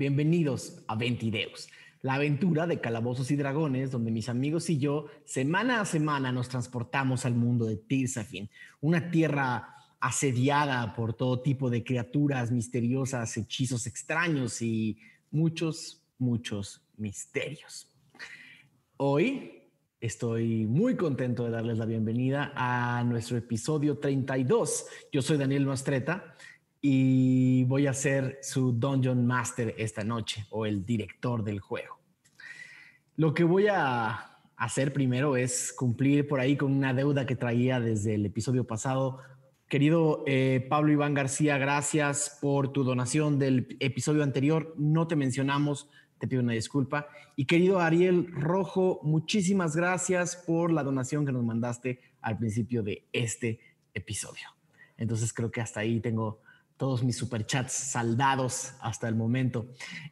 Bienvenidos a Ventideus, la aventura de calabozos y dragones donde mis amigos y yo semana a semana nos transportamos al mundo de Tirsafin, una tierra asediada por todo tipo de criaturas misteriosas, hechizos extraños y muchos, muchos misterios. Hoy estoy muy contento de darles la bienvenida a nuestro episodio 32. Yo soy Daniel Mastreta y voy a ser su Dungeon Master esta noche o el director del juego. Lo que voy a hacer primero es cumplir por ahí con una deuda que traía desde el episodio pasado. Querido eh, Pablo Iván García, gracias por tu donación del episodio anterior. No te mencionamos, te pido una disculpa. Y querido Ariel Rojo, muchísimas gracias por la donación que nos mandaste al principio de este episodio. Entonces creo que hasta ahí tengo todos mis superchats saldados hasta el momento.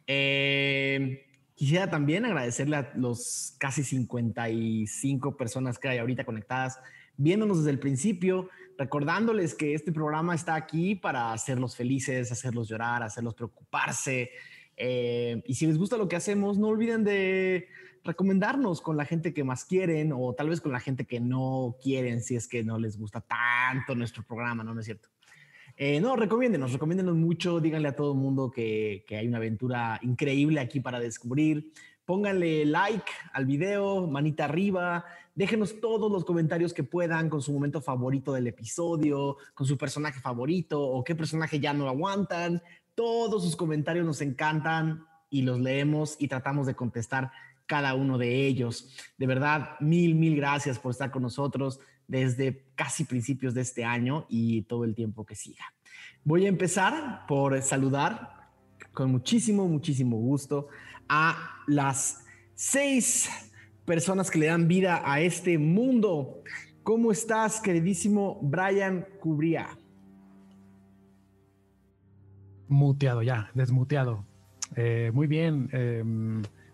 Eh, quisiera también agradecerle a los casi 55 personas que hay ahorita conectadas, viéndonos desde el principio, recordándoles que este programa está aquí para hacerlos felices, hacerlos llorar, hacerlos preocuparse. Eh, y si les gusta lo que hacemos, no olviden de recomendarnos con la gente que más quieren o tal vez con la gente que no quieren si es que no les gusta tanto nuestro programa, ¿no, ¿No es cierto? Eh, no, recomiéndenos, recomiéndenos mucho, díganle a todo el mundo que, que, hay una aventura increíble aquí para descubrir. Pónganle like al video, manita arriba, déjenos todos los comentarios que puedan con su momento favorito del episodio, con su personaje favorito o qué personaje ya no aguantan. Todos sus comentarios nos encantan y los leemos y tratamos de contestar cada uno de ellos. De verdad, mil, mil gracias por estar con nosotros desde casi principios de este año y todo el tiempo que siga. Voy a empezar por saludar con muchísimo, muchísimo gusto a las seis personas que le dan vida a este mundo. ¿Cómo estás, queridísimo Brian Cubría? Muteado ya, desmuteado. Eh, muy bien. Eh,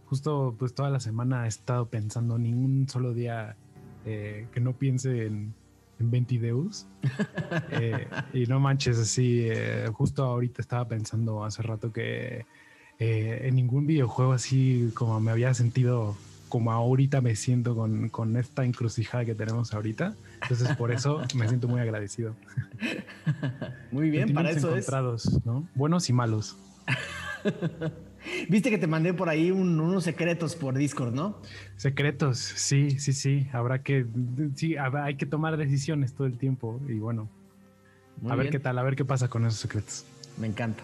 justo pues toda la semana he estado pensando, ningún solo día eh, que no piense en, en Ventideus. Eh, y no manches, así, eh, justo ahorita estaba pensando hace rato que en ningún videojuego así como me había sentido como ahorita me siento con, con, esta encrucijada que tenemos ahorita. Entonces, por eso me siento muy agradecido. Muy bien, para eso encontrados, ¿no? Buenos y malos. Viste que te mandé por ahí unos secretos por Discord, ¿no? Secretos, sí, sí, sí. Habrá que, sí, hay que tomar decisiones todo el tiempo y bueno, a ver qué tal, a ver qué pasa con esos secretos. Me encanta.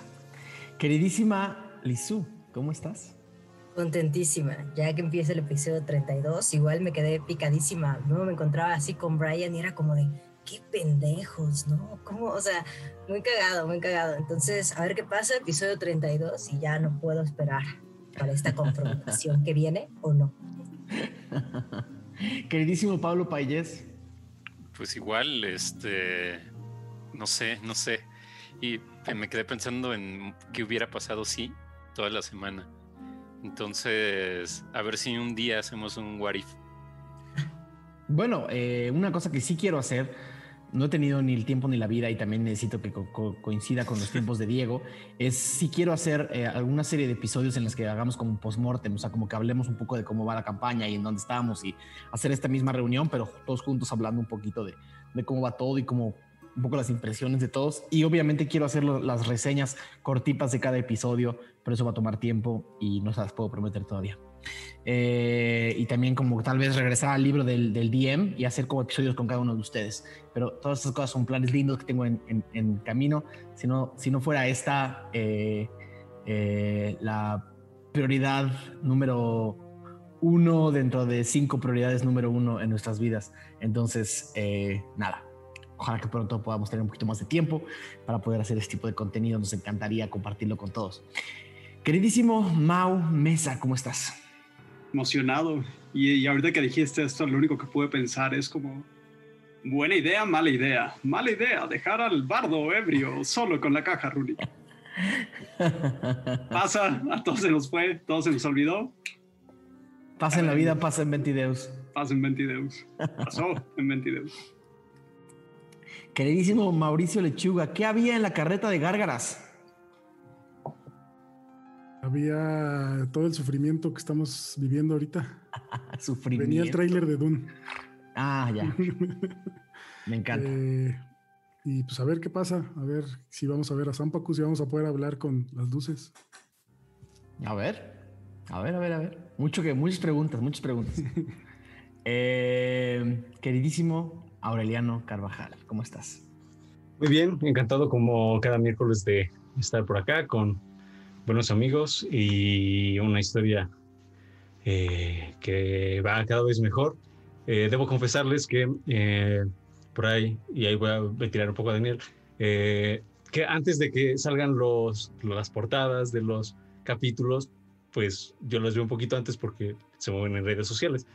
Queridísima Lizu, ¿cómo estás? Contentísima, ya que empieza el episodio 32, igual me quedé picadísima. No me encontraba así con Brian y era como de, qué pendejos, ¿no? ¿Cómo? O sea, muy cagado, muy cagado. Entonces, a ver qué pasa, episodio 32, y ya no puedo esperar para esta confrontación que viene o no. Queridísimo Pablo Payés. Pues igual, este, no sé, no sé. Y me quedé pensando en qué hubiera pasado si toda la semana. Entonces, a ver si un día hacemos un what if. Bueno, eh, una cosa que sí quiero hacer no he tenido ni el tiempo ni la vida y también necesito que coincida con los tiempos de Diego, es si quiero hacer eh, alguna serie de episodios en los que hagamos como un post-mortem, o sea, como que hablemos un poco de cómo va la campaña y en dónde estamos y hacer esta misma reunión, pero todos juntos hablando un poquito de, de cómo va todo y cómo un poco las impresiones de todos. Y obviamente quiero hacer las reseñas cortitas de cada episodio, pero eso va a tomar tiempo y no se las puedo prometer todavía. Eh, y también como tal vez regresar al libro del, del, DM y hacer como episodios con cada uno de ustedes. Pero todas esas cosas son planes lindos que tengo en, en, camino. Si no, si no fuera esta eh, eh, la prioridad número uno dentro de cinco prioridades número uno en nuestras vidas. Entonces, nada, ojalá que pronto podamos tener un poquito más de tiempo para poder hacer este tipo de contenido. Nos encantaría compartirlo con todos. Queridísimo Mau Mesa, ¿cómo estás? Emocionado. Y, ahorita que dijiste esto, lo único que pude pensar es como, buena idea, mala idea. Mala idea, dejar al bardo ebrio solo con la caja rúnica. Pasa, a todos se nos fue, todo se nos olvidó. Pasa en la vida, pasa en Ventideus. Pasa en Ventideus. Pasó en Ventideus. Queridísimo Mauricio Lechuga, ¿qué había en la carreta de Gárgaras? Había todo el sufrimiento que estamos viviendo ahorita. Sufrimiento. Venía el tráiler de Dune. Ah, ya. Me encanta. Eh, y pues a ver qué pasa, a ver si vamos a ver a Zampacus y vamos a poder hablar con las luces. A ver, a ver, a ver, a ver. Mucho que, muchas preguntas, muchas preguntas. Eh, queridísimo Aureliano Carvajal, ¿cómo estás? Muy bien, encantado como cada miércoles de estar por acá con buenos amigos y una historia eh, que va cada vez mejor. Eh, debo confesarles que eh, por ahí, y ahí voy a tirar un poco a Daniel, que antes de que salgan los, las portadas de los capítulos, pues yo las veo un poquito antes porque se mueven en redes sociales.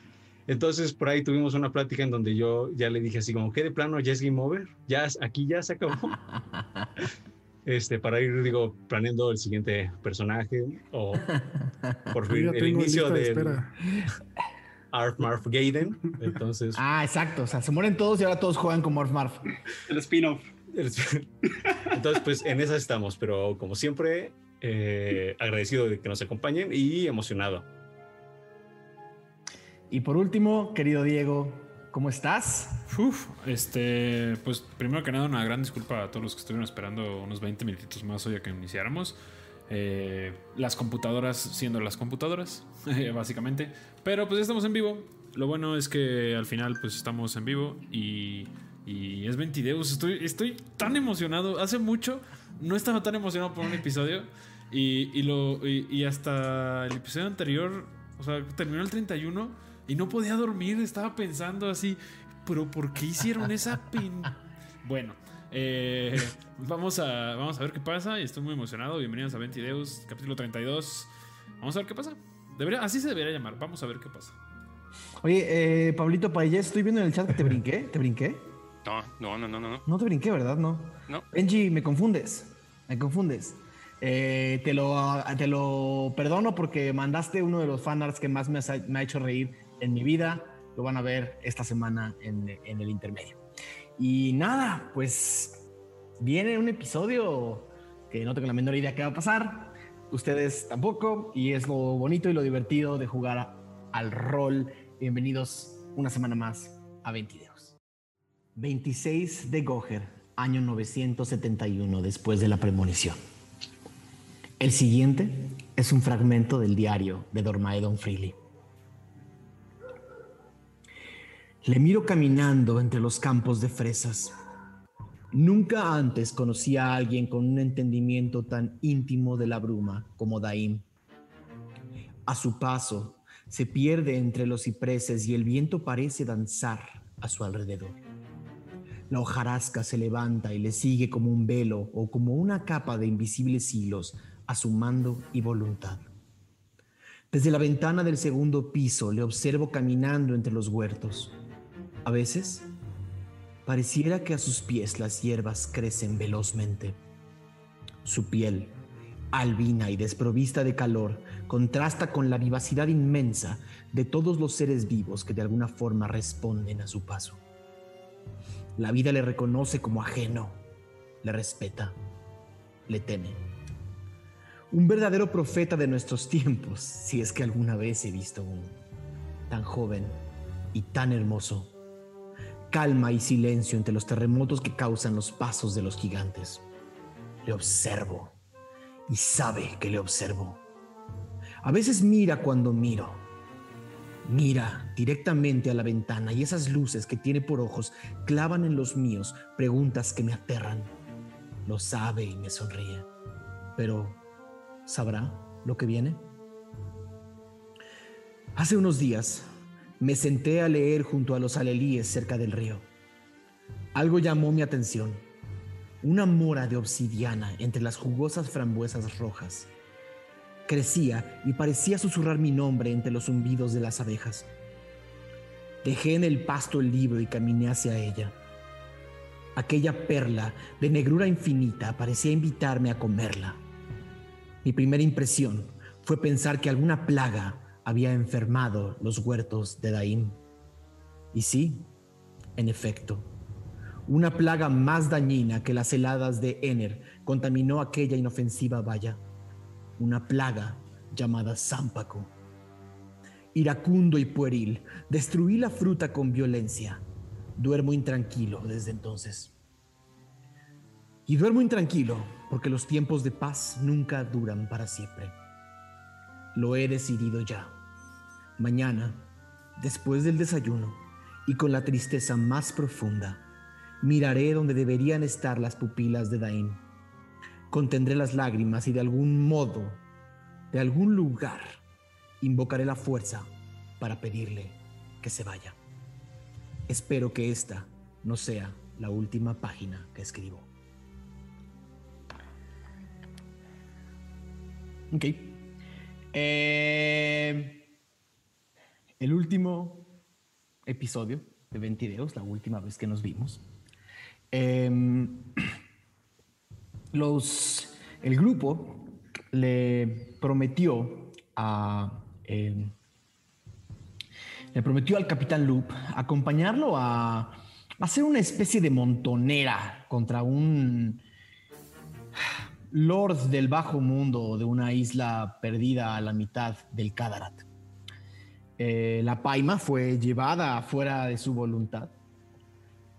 Entonces por ahí tuvimos una plática en donde yo ya le dije así como, ¿qué de plano ya es game over? Ya aquí ya se acabó. este, para ir, digo, planeando el siguiente personaje o por fin el inicio de Arf Marf Gaiden. Entonces. Ah, exacto. O sea, se mueren todos y ahora todos juegan como Arf Marf. El spin-off. Entonces, pues en esas estamos, pero como siempre, eh, agradecido de que nos acompañen y emocionado. Y por último, querido Diego, ¿cómo estás? Uf, este, pues primero que nada una gran disculpa a todos los que estuvieron esperando unos 20 minutitos más hoy a que iniciáramos. Eh, las computadoras siendo las computadoras, básicamente. Pero pues ya estamos en vivo. Lo bueno es que al final pues estamos en vivo y, y es 20 Estoy, estoy tan emocionado. Hace mucho no estaba tan emocionado por un episodio. Y, y lo, y hasta el episodio anterior, o sea, terminó el 31 y no podía dormir. Estaba pensando así, pero ¿por qué hicieron esa pin? Bueno, eh, vamos, a, vamos a ver qué pasa y estoy muy emocionado. Bienvenidos a Ventideus, capítulo 32. Vamos a ver qué pasa. Debería, así se debería llamar. Vamos a ver qué pasa. Oye, eh, Pablito Payés, estoy viendo en el chat que te brinqué. ¿Te brinqué? No, no, no, no, no. No te brinqué, ¿verdad? No. No. Benji, me confundes. Me confundes. Eh, te, lo, te lo perdono porque mandaste uno de los fanarts que más me ha, me ha hecho reír en mi vida. Lo van a ver esta semana en, el intermedio. Y nada, pues viene un episodio que no tengo la menor idea qué va a pasar. Ustedes tampoco. Y es lo bonito y lo divertido de jugar al rol. Bienvenidos una semana más a 22. 26 de Goher, año 971 después de la premonición. El siguiente es un fragmento del diario de Dormaedon Freely. Le miro caminando entre los campos de fresas. Nunca antes conocí a alguien con un entendimiento tan íntimo de la bruma como Daim. A su paso, se pierde entre los cipreses y el viento parece danzar a su alrededor. La hojarasca se levanta y le sigue como un velo o como una capa de invisibles hilos a su mando y voluntad. Desde la ventana del segundo piso le observo caminando entre los huertos. A veces, pareciera que a sus pies las hierbas crecen velozmente. Su piel, albina y desprovista de calor, contrasta con la vivacidad inmensa de todos los seres vivos que de alguna forma responden a su paso. La vida le reconoce como ajeno, le respeta, le teme. Un verdadero profeta de nuestros tiempos, si es que alguna vez he visto uno, tan joven y tan hermoso. Calma y silencio entre los terremotos que causan los pasos de los gigantes. Le observo y sabe que le observo. A veces mira cuando miro. Mira directamente a la ventana y esas luces que tiene por ojos clavan en los míos preguntas que me aterran. Lo sabe y me sonríe. Pero, ¿sabrá lo que viene? Hace unos días me senté a leer junto a los alelíes cerca del río. Algo llamó mi atención. Una mora de obsidiana entre las jugosas frambuesas rojas. Crecía y parecía susurrar mi nombre entre los zumbidos de las abejas. Dejé en el pasto el libro y caminé hacia ella. Aquella perla de negrura infinita parecía invitarme a comerla. Mi primera impresión fue pensar que alguna plaga había enfermado los huertos de Daim. Y sí, en efecto, una plaga más dañina que las heladas de Ener contaminó aquella inofensiva valla. Una plaga llamada Zámpaco. Iracundo y pueril, destruí la fruta con violencia. Duermo intranquilo desde entonces. Y duermo intranquilo porque los tiempos de paz nunca duran para siempre. Lo he decidido ya. Mañana, después del desayuno y con la tristeza más profunda, miraré donde deberían estar las pupilas de Dain. Contendré las lágrimas y de algún modo, de algún lugar, invocaré la fuerza para pedirle que se vaya. Espero que esta no sea la última página que escribo. Ok. Eh, el último episodio de Ventideos, la última vez que nos vimos. Em, los, el grupo le prometió a. em, le prometió al capitán Loop acompañarlo a, hacer una especie de montonera contra un lord del bajo mundo de una isla perdida a la mitad del Kadarat. Eh, la paima fue llevada fuera de su voluntad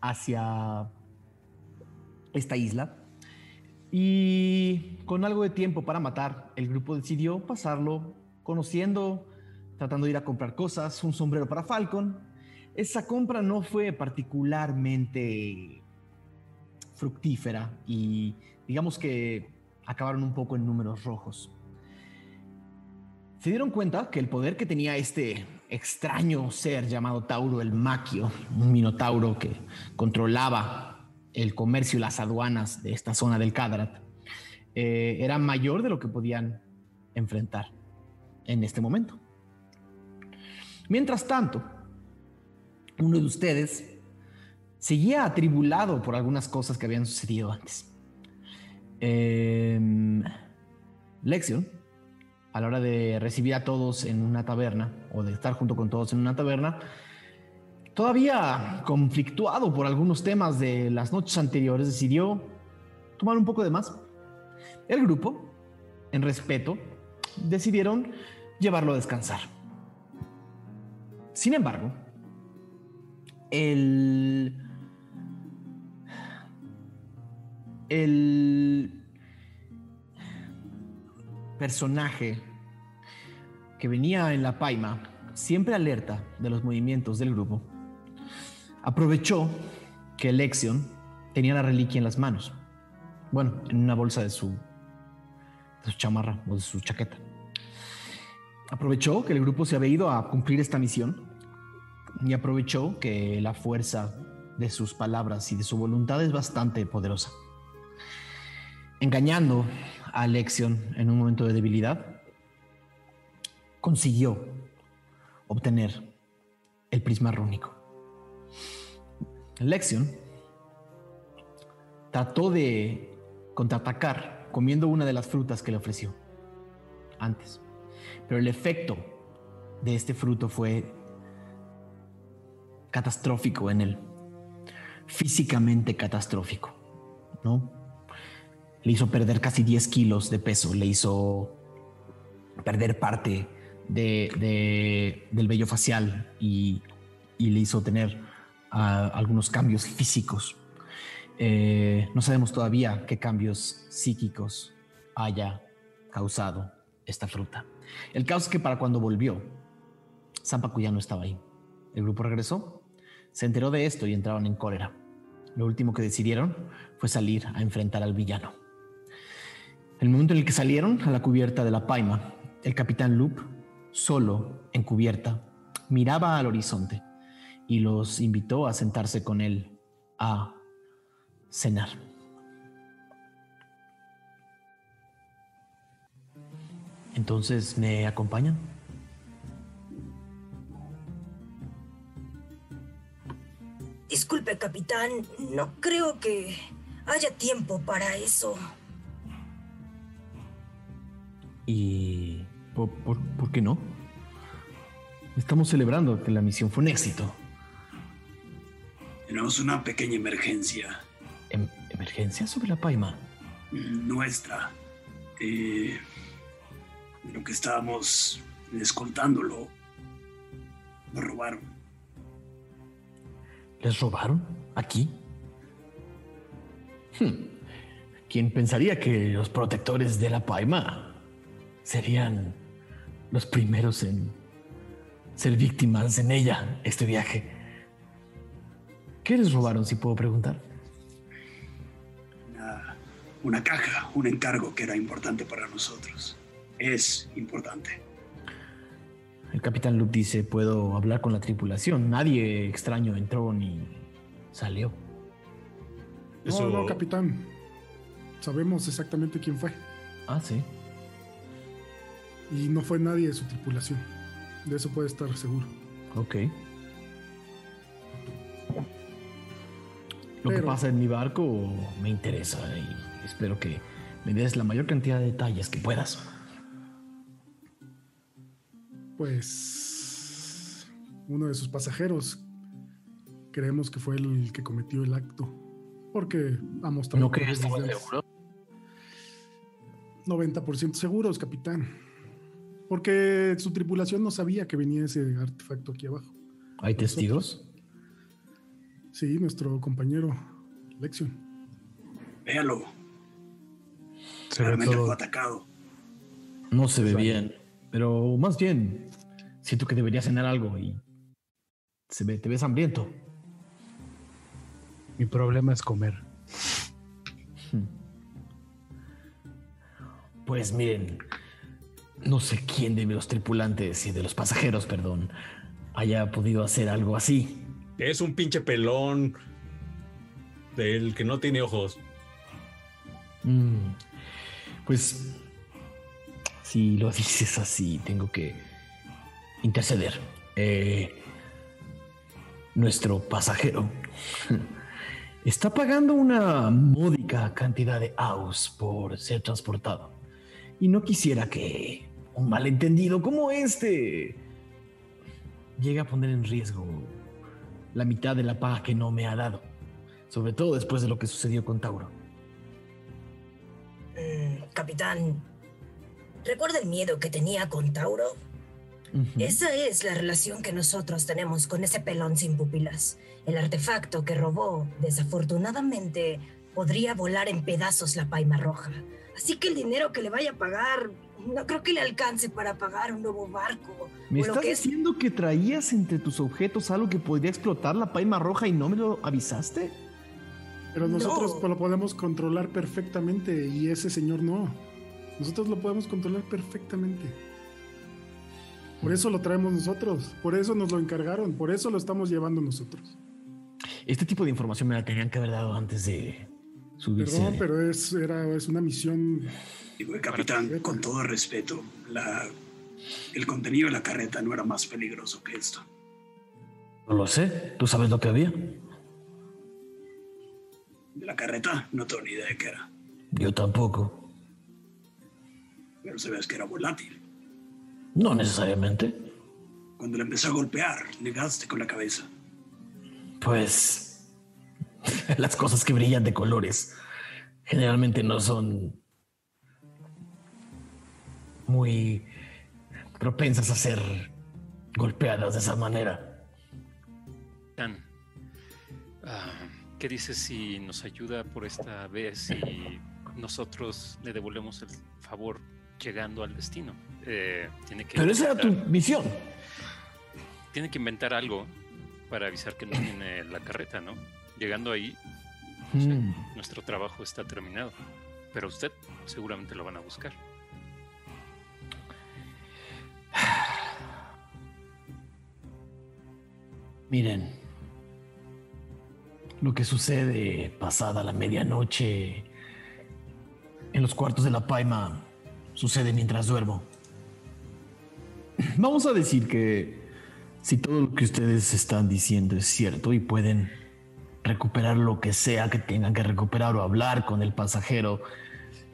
hacia esta isla y con algo de tiempo para matar, el grupo decidió pasarlo conociendo, tratando de ir a comprar cosas, un sombrero para Falcon. Esa compra no fue particularmente fructífera y digamos que acabaron un poco en números rojos. Se dieron cuenta que el poder que tenía este extraño ser llamado Tauro el Maquio, un minotauro que controlaba el comercio y las aduanas de esta zona del Kadarat, eh, era mayor de lo que podían enfrentar en este momento. Mientras tanto, uno de ustedes seguía atribulado por algunas cosas que habían sucedido antes. Eh, a la hora de recibir a todos en una taberna o de estar junto con todos en una taberna, todavía conflictuado por algunos temas de las noches anteriores, decidió tomar un poco de más. El grupo, en respeto, decidieron llevarlo a descansar. Sin embargo, el el personaje que venía en la paima, siempre alerta de los movimientos del grupo, aprovechó que Lexion tenía la reliquia en las manos. Bueno, en una bolsa de su, de su chamarra o de su chaqueta. Aprovechó que el grupo se había ido a cumplir esta misión y aprovechó que la fuerza de sus palabras y de su voluntad es bastante poderosa engañando a Lexion en un momento de debilidad, consiguió obtener el prisma rúnico. Lexion trató de contraatacar comiendo una de las frutas que le ofreció antes, pero el efecto de este fruto fue catastrófico en él, físicamente catastrófico, ¿no? le hizo perder casi 10 kilos de peso, le hizo perder parte de, del vello facial y, le hizo tener ah, algunos cambios físicos. Eh, no sabemos todavía qué cambios psíquicos haya causado esta fruta. El caso es que para cuando volvió, Zampacu ya no estaba ahí. El grupo regresó, se enteró de esto y entraron en cólera. Lo último que decidieron fue salir a enfrentar al villano. El momento en el que salieron a la cubierta de la paima, el capitán Loop, solo en cubierta, miraba al horizonte y los invitó a sentarse con él a cenar. Entonces, ¿me acompañan? Disculpe, capitán, no creo que haya tiempo para eso. ¿Y por, por, qué no? Estamos celebrando que la misión fue un éxito. Tenemos una pequeña emergencia. Em, ¿Emergencia sobre la Paima? Nuestra. Eh, lo que estábamos escoltándolo, nos robaron. ¿Les robaron? ¿Aquí? Hmm. ¿Quién pensaría que los protectores de la Paima serían los primeros en ser víctimas en ella este viaje? ¿Qué les robaron, si puedo preguntar? Una, una caja, un encargo que era importante para nosotros. Es importante. El capitán Luke dice, puedo hablar con la tripulación. Nadie extraño entró ni salió. No, no, capitán. Sabemos exactamente quién fue. Ah, sí. Y no fue nadie de su tripulación. De eso puede estar seguro. Ok. Lo que pasa en mi barco me interesa y espero que me des la mayor cantidad de detalles que puedas. Pues uno de sus pasajeros creemos que fue el que cometió el acto. Porque ha mostrado ¿No que estamos desde- seguros? 90% seguros, capitán. Porque su tripulación no sabía que venía ese artefacto aquí abajo. ¿Hay testigos? Sí, nuestro compañero Lexion. Véalo. Se ve fue todo. atacado. No se ve Exacto. bien, pero más bien siento que deberías cenar algo y se ve, te ves hambriento. Mi problema es comer. Pues miren, no sé quién de los tripulantes y de los pasajeros, perdón, haya podido hacer algo así. Es un pinche pelón del que no tiene ojos. Mm, Pues si lo dices así, tengo que interceder. Eh, nuestro pasajero está pagando una módica cantidad de aus por ser transportado. Y no quisiera que un malentendido como este llegue a poner en riesgo la mitad de la paga que no me ha dado. Sobre todo después de lo que sucedió con Tauro. Mm, capitán, ¿recuerda el miedo que tenía con Tauro? Esa es la relación que nosotros tenemos con ese pelón sin pupilas. El artefacto que robó, desafortunadamente, podría volar en pedazos la paima roja. Así que el dinero que le vaya a pagar, no creo que le alcance para pagar un nuevo barco. ¿Me estás que es- diciendo que traías entre tus objetos algo que podría explotar la paima roja y no me lo avisaste? Pero nosotros No. lo podemos controlar perfectamente y ese señor no. Nosotros lo podemos controlar perfectamente. Por eso lo traemos nosotros, por eso nos lo encargaron, por eso lo estamos llevando nosotros. Este tipo de información me la tenían que haber dado antes de subirse. Perdón, pero es, era, es una misión. Digo, capitán, con todo respeto, la, el contenido de la carreta no era más peligroso que esto. No lo sé. ¿Tú sabes lo que había? De la carreta no tengo ni idea de qué era, Yo tampoco. pero sabes que era volátil. No necesariamente. Cuando le empezó a golpear, negaste con la cabeza. Pues las cosas que brillan de colores generalmente no son muy propensas a ser golpeadas de esa manera. Dan, ah, ¿qué dices si nos ayuda por esta vez y nosotros le devolvemos el favor llegando al destino? Eh, tiene que Pero esa era tu misión. tiene que inventar algo para avisar que no viene la carreta, ¿no? Llegando ahí, Mm. nuestro trabajo está terminado. Pero usted seguramente lo van a buscar. Miren, lo que sucede pasada la medianoche en los cuartos de la Paima sucede mientras duermo. Vamos a decir que si todo lo que ustedes están diciendo es cierto y pueden recuperar lo que sea que tengan que recuperar o hablar con el pasajero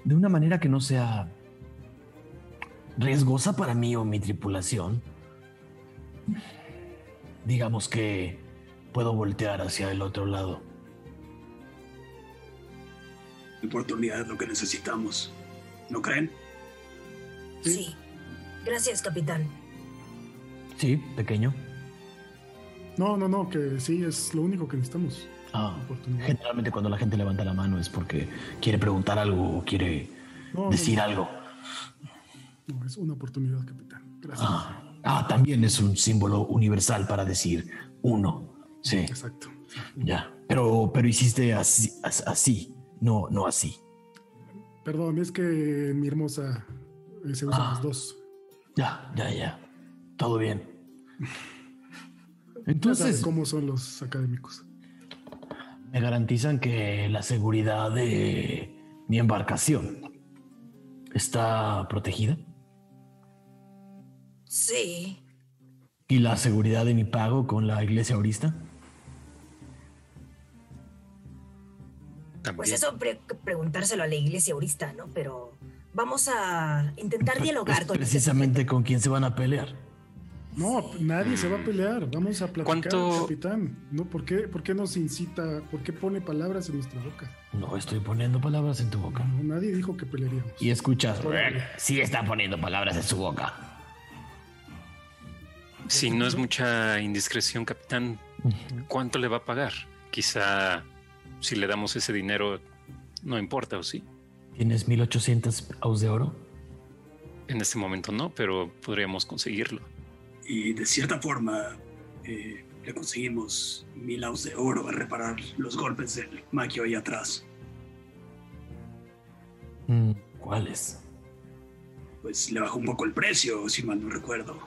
de una manera que no sea riesgosa para mí o mi tripulación, digamos que puedo voltear hacia el otro lado. La oportunidad es lo que necesitamos. ¿No creen? Sí, Gracias, capitán. Sí, pequeño. No, no, no, que sí, es lo único que necesitamos. Ah, generalmente cuando la gente levanta la mano es porque quiere preguntar algo o quiere No, decir no. algo. No, es una oportunidad, capitán. Gracias. Ah, ah, también es un símbolo universal para decir uno. Sí, Exacto. ya. Pero, pero hiciste así, as- así, no, no así. Perdón, es que mi hermosa eh, se usan Ah. los dos. Ya, ya, ya. Todo bien. Entonces, cómo son los académicos. Me garantizan que la seguridad de mi embarcación está protegida Sí. y la seguridad de mi pago con la iglesia aurista. También. Pues eso pre- preguntárselo a la iglesia aurista, ¿no? Pero vamos a intentar dialogar Es con precisamente con quien se van a pelear. No, nadie se va a pelear. Vamos a platicar, ¿Cuánto- capitán. No, ¿por qué, ¿Por qué nos incita? ¿Por qué pone palabras en nuestra boca? No estoy poniendo palabras en tu boca. No, nadie dijo que pelearíamos. Y escuchas. Todavía. Sí está poniendo palabras en su boca. Si no es mucha indiscreción, capitán, ¿cuánto le va a pagar? Quizá si le damos ese dinero, no importa, ¿o sí? ¿Tienes 1800 aus de oro? En este momento no, pero podríamos conseguirlo. Y de cierta forma eh, le conseguimos mil aus de oro a reparar los golpes del maquio ahí atrás. Mm, ¿Cuáles? Pues le bajó un poco el precio, si mal no recuerdo.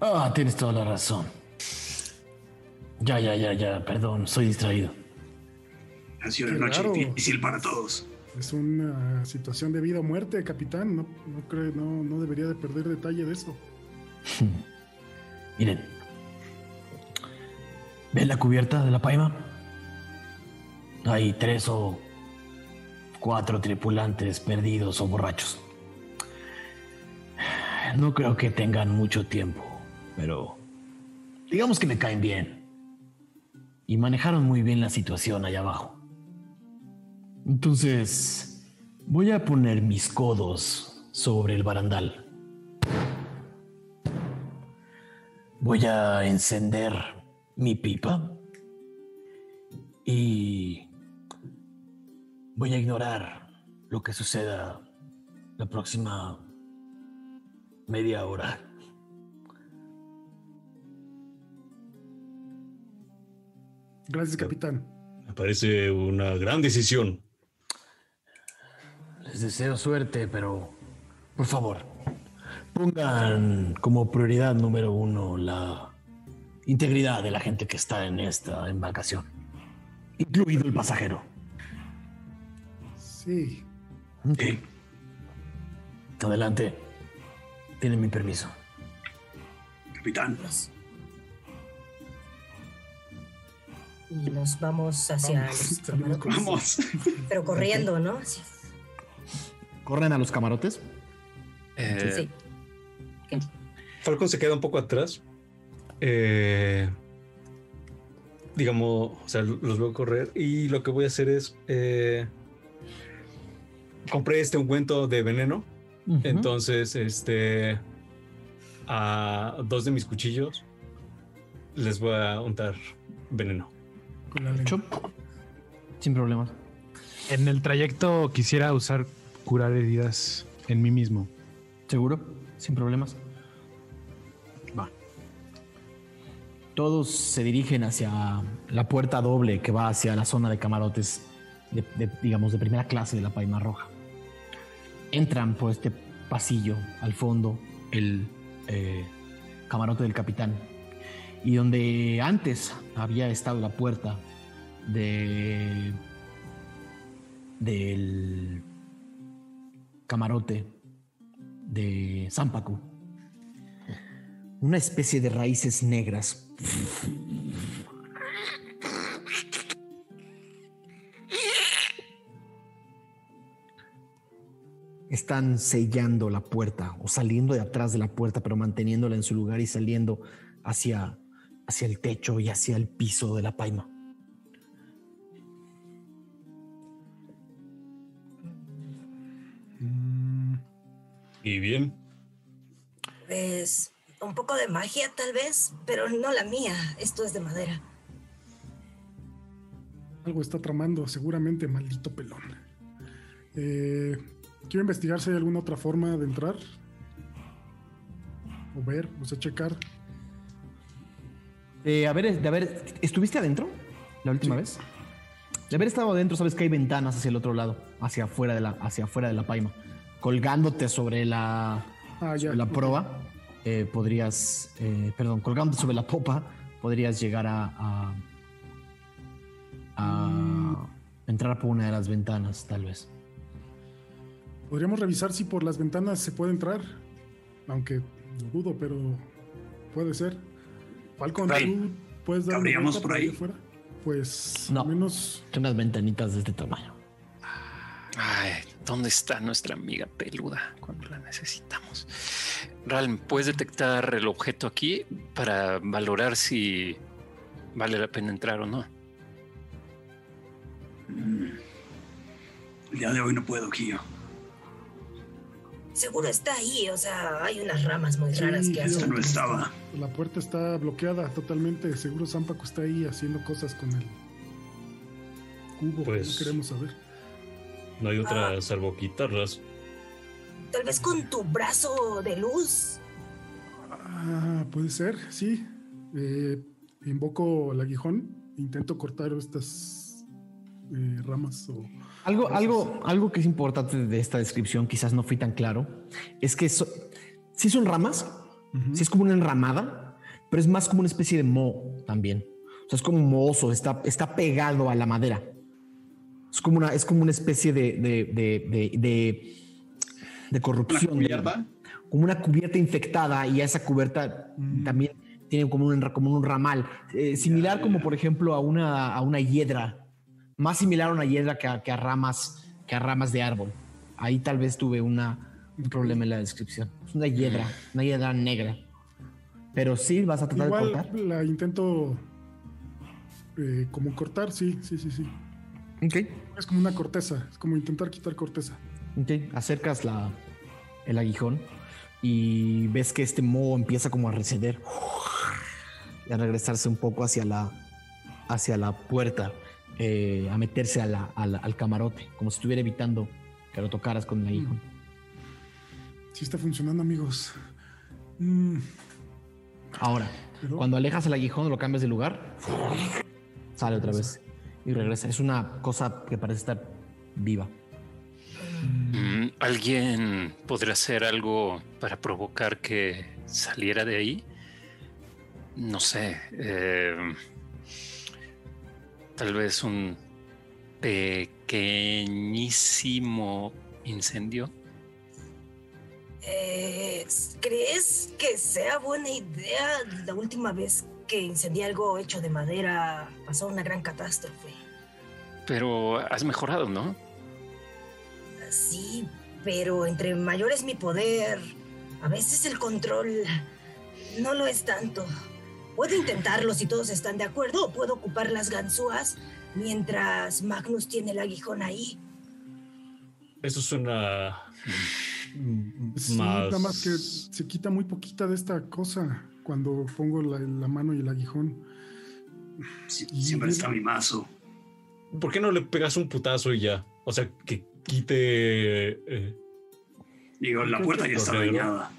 Ah, tienes toda la razón. Ya, ya, ya, ya. Perdón, soy distraído. Ha sido Qué una noche raro. difícil para todos. Es una situación de vida o muerte, capitán. No, no, creo, no, no debería de perder detalle de eso. Miren. ¿Ven la cubierta de la paima? Hay tres o cuatro tripulantes perdidos o borrachos. No creo que tengan mucho tiempo, pero digamos que me caen bien. Y manejaron muy bien la situación allá abajo. Entonces, voy a poner mis codos sobre el barandal. Voy a encender mi pipa y voy a ignorar lo que suceda la próxima media hora. Gracias, capitán. Me parece una gran decisión. Les deseo suerte, pero por favor, pongan como prioridad número uno la integridad de la gente que está en esta embarcación, incluido el pasajero. Sí. Sí. Adelante, tienen mi permiso. Capitán, Y nos vamos hacia Vamos, los camarotes. vamos. Pero corriendo, ¿no? Sí. ¿Corren a los camarotes? Eh, sí. Falcon se queda un poco atrás. Eh, digamos, o sea, los veo correr y lo que voy a hacer es... eh, compré este ungüento de veneno. Entonces, este... A dos de mis cuchillos les voy a untar veneno. Sin problemas. En el trayecto quisiera usar curar heridas en mí mismo. ¿Seguro? Sin problemas. Va. Todos se dirigen hacia la puerta doble que va hacia la zona de camarotes, digamos, de primera clase de la Paima Roja. Entran por este pasillo al fondo, el eh, camarote del capitán. Y donde antes había estado la puerta de del camarote de Zampacu. Una especie de raíces negras. Están sellando la puerta o saliendo de atrás de la puerta, pero manteniéndola en su lugar y saliendo hacia, hacia el techo y hacia el piso de la paima. Y bien, Pues un poco de magia tal vez, pero no la mía. Esto es de madera. Algo está tramando, seguramente, maldito pelón. Eh, quiero investigar si hay alguna otra forma de entrar. O ver, o sea, checar. Eh, a ver, de haber, ¿estuviste adentro la última Sí. vez? De haber estado adentro, sabes que hay ventanas hacia el otro lado, hacia afuera de la, hacia afuera de la paima. Colgándote sobre la, Ah, ya. sobre la proa, eh, podrías, eh, perdón, colgándote sobre la popa, podrías llegar a, a, a Mm. entrar por una de las ventanas, tal vez. Podríamos revisar si por las ventanas se puede entrar. Aunque lo dudo, pero puede ser. Falcon, ¿tú puedes dar una ¿cabríamos vuelta por ahí? afuera? Pues No. al menos unas ventanitas de este tamaño. Ay, ¿dónde está nuestra amiga peluda cuando la necesitamos? Ral, ¿puedes detectar el objeto aquí para valorar si vale la pena entrar o no? Mm. El día de hoy no puedo, Kio. Seguro está ahí, o sea, hay unas ramas muy Sí, raras que sí, hacen. Esto no estaba. la puerta está bloqueada totalmente. Seguro Zampaco está ahí haciendo cosas con el cubo. Pues- No queremos saber. No hay otra salvo quitarlas. Tal vez con tu brazo de luz. Ah, puede ser, sí. Eh, invoco el aguijón. Intento cortar estas eh, ramas o Algo, algo, algo que es importante de esta descripción, quizás no fui tan claro, es que so- sí son ramas, Ujú. sí es como una enramada, pero es más como una especie de moho también. O sea, es como mohoso, está, está pegado a la madera. Es como una, es como una especie de, de, de, de, de- de Una corrupción. cubierta. Como una cubierta infectada y a esa cubierta Mm. también tiene como un, como un ramal. eh, similar como por ejemplo a una, a una hiedra. Más similar a una hiedra que a, que a ramas, que a ramas de árbol. Ahí tal vez tuve una, un problema en la descripción. Es una hiedra, una hiedra negra. Pero sí, vas a tratar de Igual cortar. la intento eh, como cortar, sí, sí, sí, sí. Ok. Es como una corteza, es como intentar quitar corteza. Ok, acercas la, el aguijón y ves que este moho empieza como a receder y a regresarse un poco hacia la, hacia la puerta, eh, a meterse a la- a la- al camarote, como si estuviera evitando que lo tocaras con el aguijón. Sí está funcionando, amigos. Mm, Ahora, pero cuando alejas el aguijón, lo cambias de lugar, sale otra vez y regresa. Es una cosa que parece estar viva. Mm, ¿Alguien podría hacer algo para provocar que saliera de ahí? No sé. eh, tal vez un pequeñísimo incendio. Eh, ¿Crees que sea buena idea? La última vez que incendié algo hecho de madera pasó una gran catástrofe. Pero has mejorado, ¿no? Sí, pero entre mayor es mi poder, a veces el control no lo es tanto. Puedo intentarlo si todos están de acuerdo o puedo ocupar las ganzúas mientras Magnus tiene el aguijón ahí. Eso suena mm, sí, más. nada más que se quita muy poquita de esta cosa cuando pongo la, la mano y el aguijón. Sie- Siempre está mi mazo. ¿Por qué no le pegas un putazo y ya? O sea, que quite. eh, Digo, la puerta ya está dañada.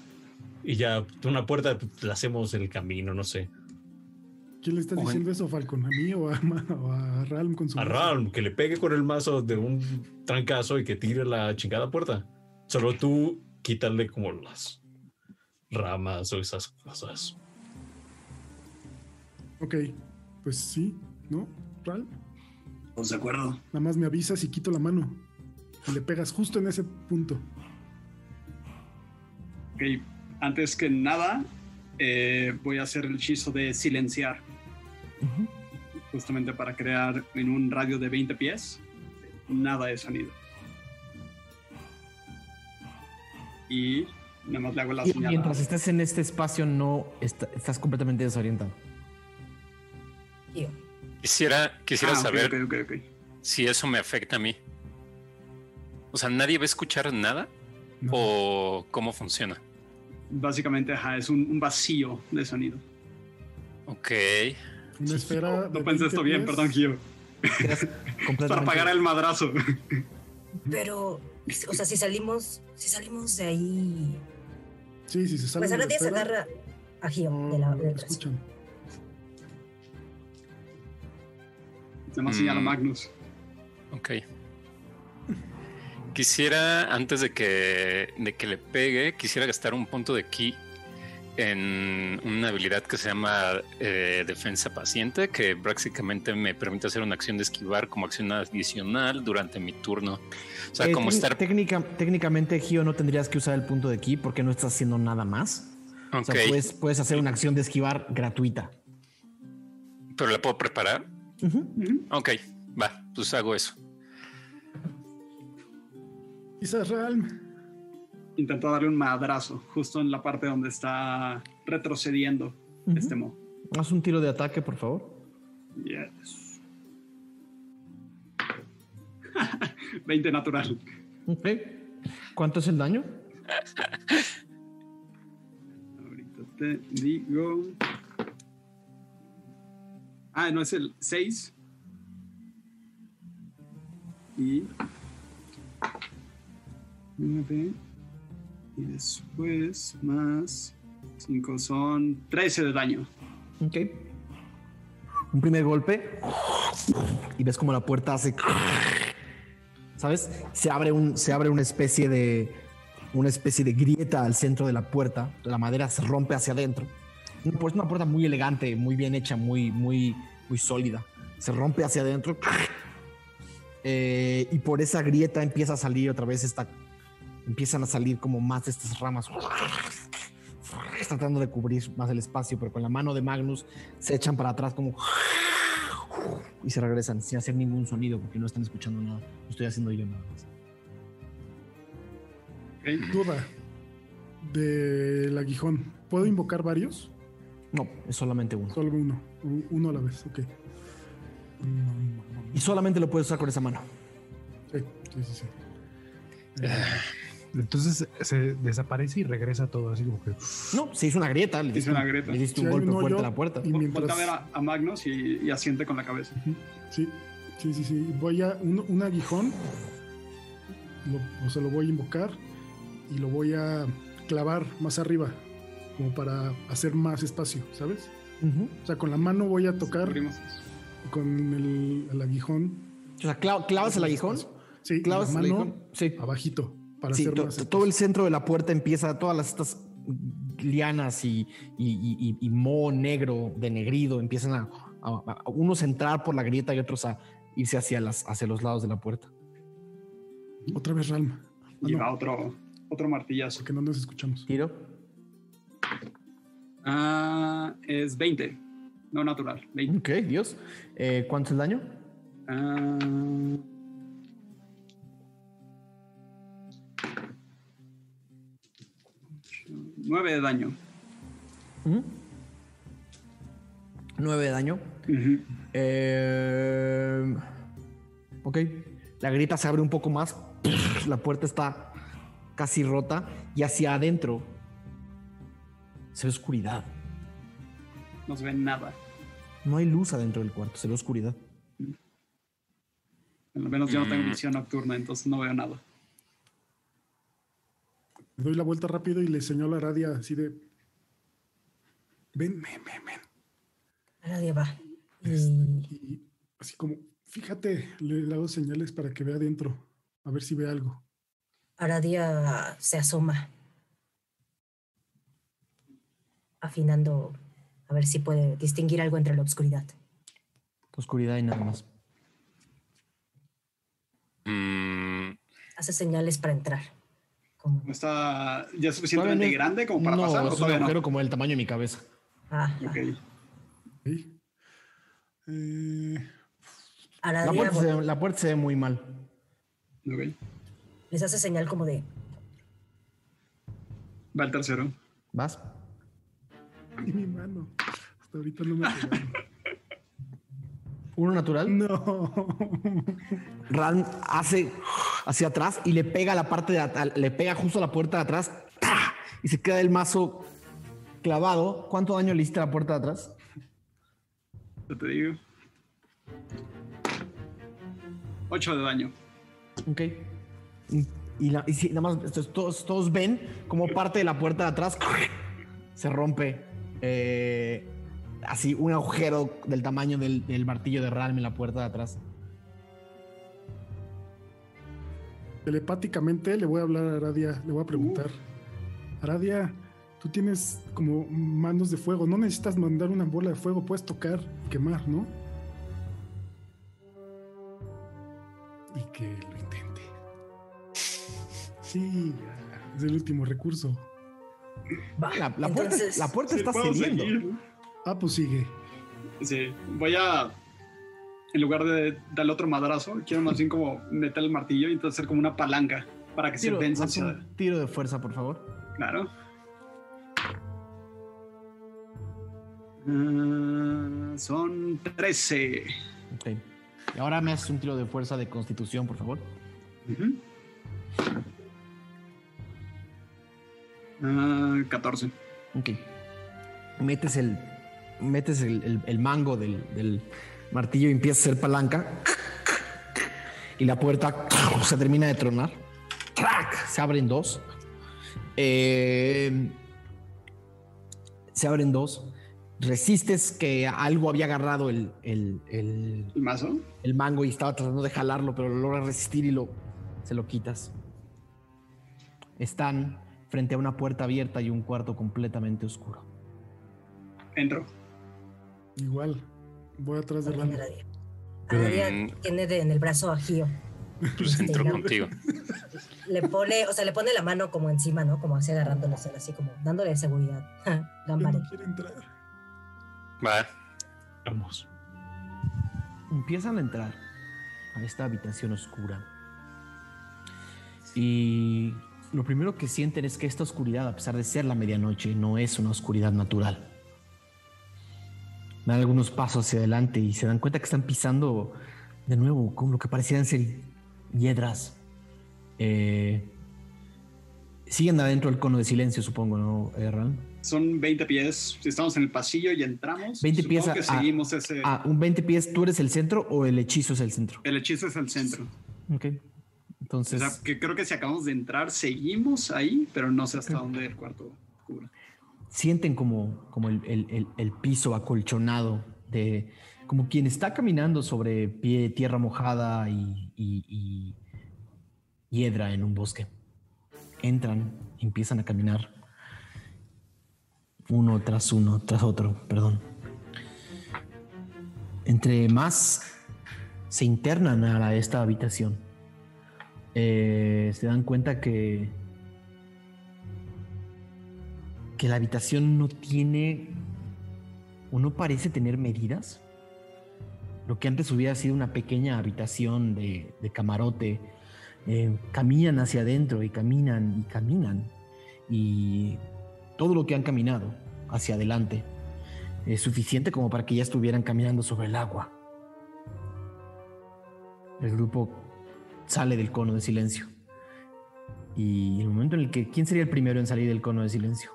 y ya una puerta pues, le hacemos el camino, no sé. ¿Quién le está Oye. diciendo eso, Falcon? ¿A mí o a, o a Ralm con su A mazo? Ram, que le pegue con el mazo de un trancazo y que tire la chingada puerta. Solo tú quítale como las ramas o esas cosas. Ok, pues sí, ¿no? Ral, ¿Estamos de acuerdo? nada más me avisas y quito la mano. Y le pegas justo en ese punto. Ok, antes que nada, eh, voy a hacer el hechizo de silenciar, justamente para crear en un radio de 20 pies nada de sonido. Y nada más le hago la Y señal. mientras estés en este espacio, no está- estás completamente desorientado. Tío, Quisiera, quisiera Ah, saber si eso me afecta a mí. O sea, ¿nadie va a escuchar nada? No. ¿O cómo funciona? Básicamente, ajá, es un, un vacío de sonido. Ok. Una esfera. No pensé 20 esto bien, perdón, Gio. Para pagar el madrazo. Pero, o sea, si salimos, si salimos de ahí. Sí, sí, se sale. Pues de la ahora se agarra a Gio no, de la no de lo atrás. escuchan. Se me señala Mm. Magnus. Ok. Quisiera, antes de que, de que le pegue, quisiera gastar un punto de ki en una habilidad que se llama eh, defensa paciente, que prácticamente me permite hacer una acción de esquivar como acción adicional durante mi turno. O sea, Eh, como estar... técnica- técnicamente, Gio, no tendrías que usar el punto de ki porque no estás haciendo nada más. O Ok, sea, puedes, puedes hacer una acción de esquivar gratuita. pero la puedo preparar. Ok, va, pues hago eso. Quizás Realm. Intento darle un madrazo justo en la parte donde está retrocediendo este mo. Haz un tiro de ataque, por favor. Yes. 20 natural. Ok. ¿Cuánto es el daño? Ahorita te digo. Ah, no es el 6. Y. 9. Y después más 5 son 13 de daño. Ok. Un primer golpe. Y ves como la puerta hace. ¿Sabes? Se abre, un, se abre una especie de. Una especie de grieta al centro de la puerta. La madera se rompe hacia adentro. Una pu- Es una puerta muy elegante, muy bien hecha, muy, muy, muy sólida. Se rompe hacia adentro. Eh, y por esa grieta empieza a salir otra vez esta. Empiezan a salir como más de estas ramas. Tratando de cubrir más el espacio, pero con la mano de Magnus se echan para atrás como y se regresan sin hacer ningún sonido porque no están escuchando nada. Estoy haciendo yo nada más. Duda. Del aguijón. ¿Puedo invocar varios? No, es solamente uno. Solo uno. Uno a la vez, ok. Y solamente lo puedes usar con esa mano. Sí, sí, sí. sí. Entonces se desaparece y regresa todo así como que. No, se hizo una grieta. Le Hizo diste, una un- grieta. Le diste un golpe fuerte a la puerta. y mientras- Voltea a ver a, a Magnus y, y asiente con la cabeza. Sí, sí, sí, sí. Voy a un, un aguijón. Lo, o sea, lo voy a invocar y lo voy a clavar más arriba, como para hacer más espacio, ¿sabes? O sea, con la mano voy a tocar con el, el aguijón. O sea, cla- clavas el aguijón. Sí, Clavas la el mano aguijón. Sí. abajito para Sí, hacer to- más to- espacio. todo el centro de la puerta empieza, todas las, estas lianas y, y, y- y- moho negro, denegrido, empiezan a, a- a unos a entrar por la grieta y otros a irse hacia, las, hacia los lados de la puerta. Otra vez Ralma. Ah, Y no, va otro, otro martillazo. porque no nos escuchamos. Tiro. Ah, es 20. No natural. 20. Ok, Dios. Eh, ¿Cuánto es el daño? Ah, nueve de daño. Ujú. Nueve de daño. Eh, ok. La grieta se abre un poco más. La puerta está casi rota. Y hacia adentro se ve oscuridad. No se ve nada. No hay luz adentro del cuarto, se ve oscuridad. Al menos yo no tengo Mm. visión nocturna, entonces no veo nada. Le doy la vuelta rápido y le señalo a Radia así de. Ven, ven, ven, ven. Nadie va. Y Y así como, fíjate, le, le hago señales para que vea adentro, a ver si ve algo. Aradia se asoma. Afinando a ver si puede distinguir algo entre la oscuridad. Oscuridad y nada más. Mm, Hace señales para entrar. Como, ¿Está ya suficientemente no- grande como para no, pasar? ¿o es un no? agujero como el tamaño de mi cabeza. ah, Ok. Eh, La puerta, se, ve- la puerta se ve muy mal. ok. les hace señal como de Va el tercero. ¿Vas? Y mi mano. Hasta ahorita no me. Uno natural. No. Ran hace hacia atrás y le pega la parte de atrás, le pega justo a la puerta de atrás y se queda el mazo clavado. ¿Cuánto daño le hiciste a la puerta de atrás? Ya te digo. 8 de daño. Ok. Y, y la- y si- nada más, todos, todos ven como parte de la puerta de atrás se rompe. Eh, así un agujero del tamaño del, del martillo de Ralm en la puerta de atrás. Telepáticamente le voy a hablar a Aradia, le voy a preguntar. Aradia, tú tienes como manos de fuego, no necesitas mandar una bola de fuego, puedes tocar, quemar, ¿no? Y que lo intente. Sí, es el último recurso. Va, La, la puerta, la está cediendo. seguir. Ah, pues sigue. Sí, voy a. En lugar de darle otro madrazo, quiero más bien como meter el martillo y entonces hacer como una palanca para que se venza haz hacia. un tiro de fuerza, por favor. Claro. Ah, son 13. Ok. Y ahora me haces un tiro de fuerza de constitución, por favor. Ujú. Ah, 14. Ok. Metes el, metes el, el- el mango del, del martillo y empieza a hacer palanca. Y la puerta se termina de tronar. Se abren dos. Eh, se abren dos. Resistes que algo había agarrado el, el- el- ¿El mazo? el mango y estaba tratando de jalarlo, pero lo logras resistir y lo, se lo quitas. Están frente a una puerta abierta y un cuarto completamente oscuro. Entro. Igual, voy atrás de Mm. tiene de- en el brazo a Gio. Pues Este, entro contigo. Le pone, o sea, le pone la mano como encima, ¿no? Como así agarrándole, así como dándole seguridad. Gambare. no quiere entrar. Va. Vamos. Empiezan a entrar a esta habitación oscura. Y lo primero que sienten es que esta oscuridad, a pesar de ser la medianoche, no es una oscuridad natural. Dan algunos pasos hacia adelante y se dan cuenta que están pisando de nuevo con lo que parecían ser hiedras. Eh, siguen adentro del cono de silencio, supongo, ¿no, eh, Ran? Son 20 pies. Si estamos en el pasillo y entramos, 20 pies que a- a- seguimos ese. Ah, un 20 pies, ¿tú eres el centro o el hechizo es el centro? El hechizo es el centro. Ok. O Entonces, sea, que creo que si acabamos de entrar, seguimos ahí, pero no sé hasta dónde el cuarto cubra. sienten como, como el, el- el- el piso acolchonado de como quien está caminando sobre pie, tierra mojada y, y- y hiedra en un bosque. Entran, empiezan a caminar uno tras uno, tras otro, perdón. Entre más se internan a esta habitación, eh, se dan cuenta que que la habitación no tiene o no parece tener medidas. Lo que antes hubiera sido una pequeña habitación de, camarote, eh, caminan hacia adentro y caminan y caminan. Y todo lo que han caminado hacia adelante es suficiente como para que ya estuvieran caminando sobre el agua. El grupo sale del cono de silencio. Y el momento en el que... ¿Quién sería el primero en salir del cono de silencio?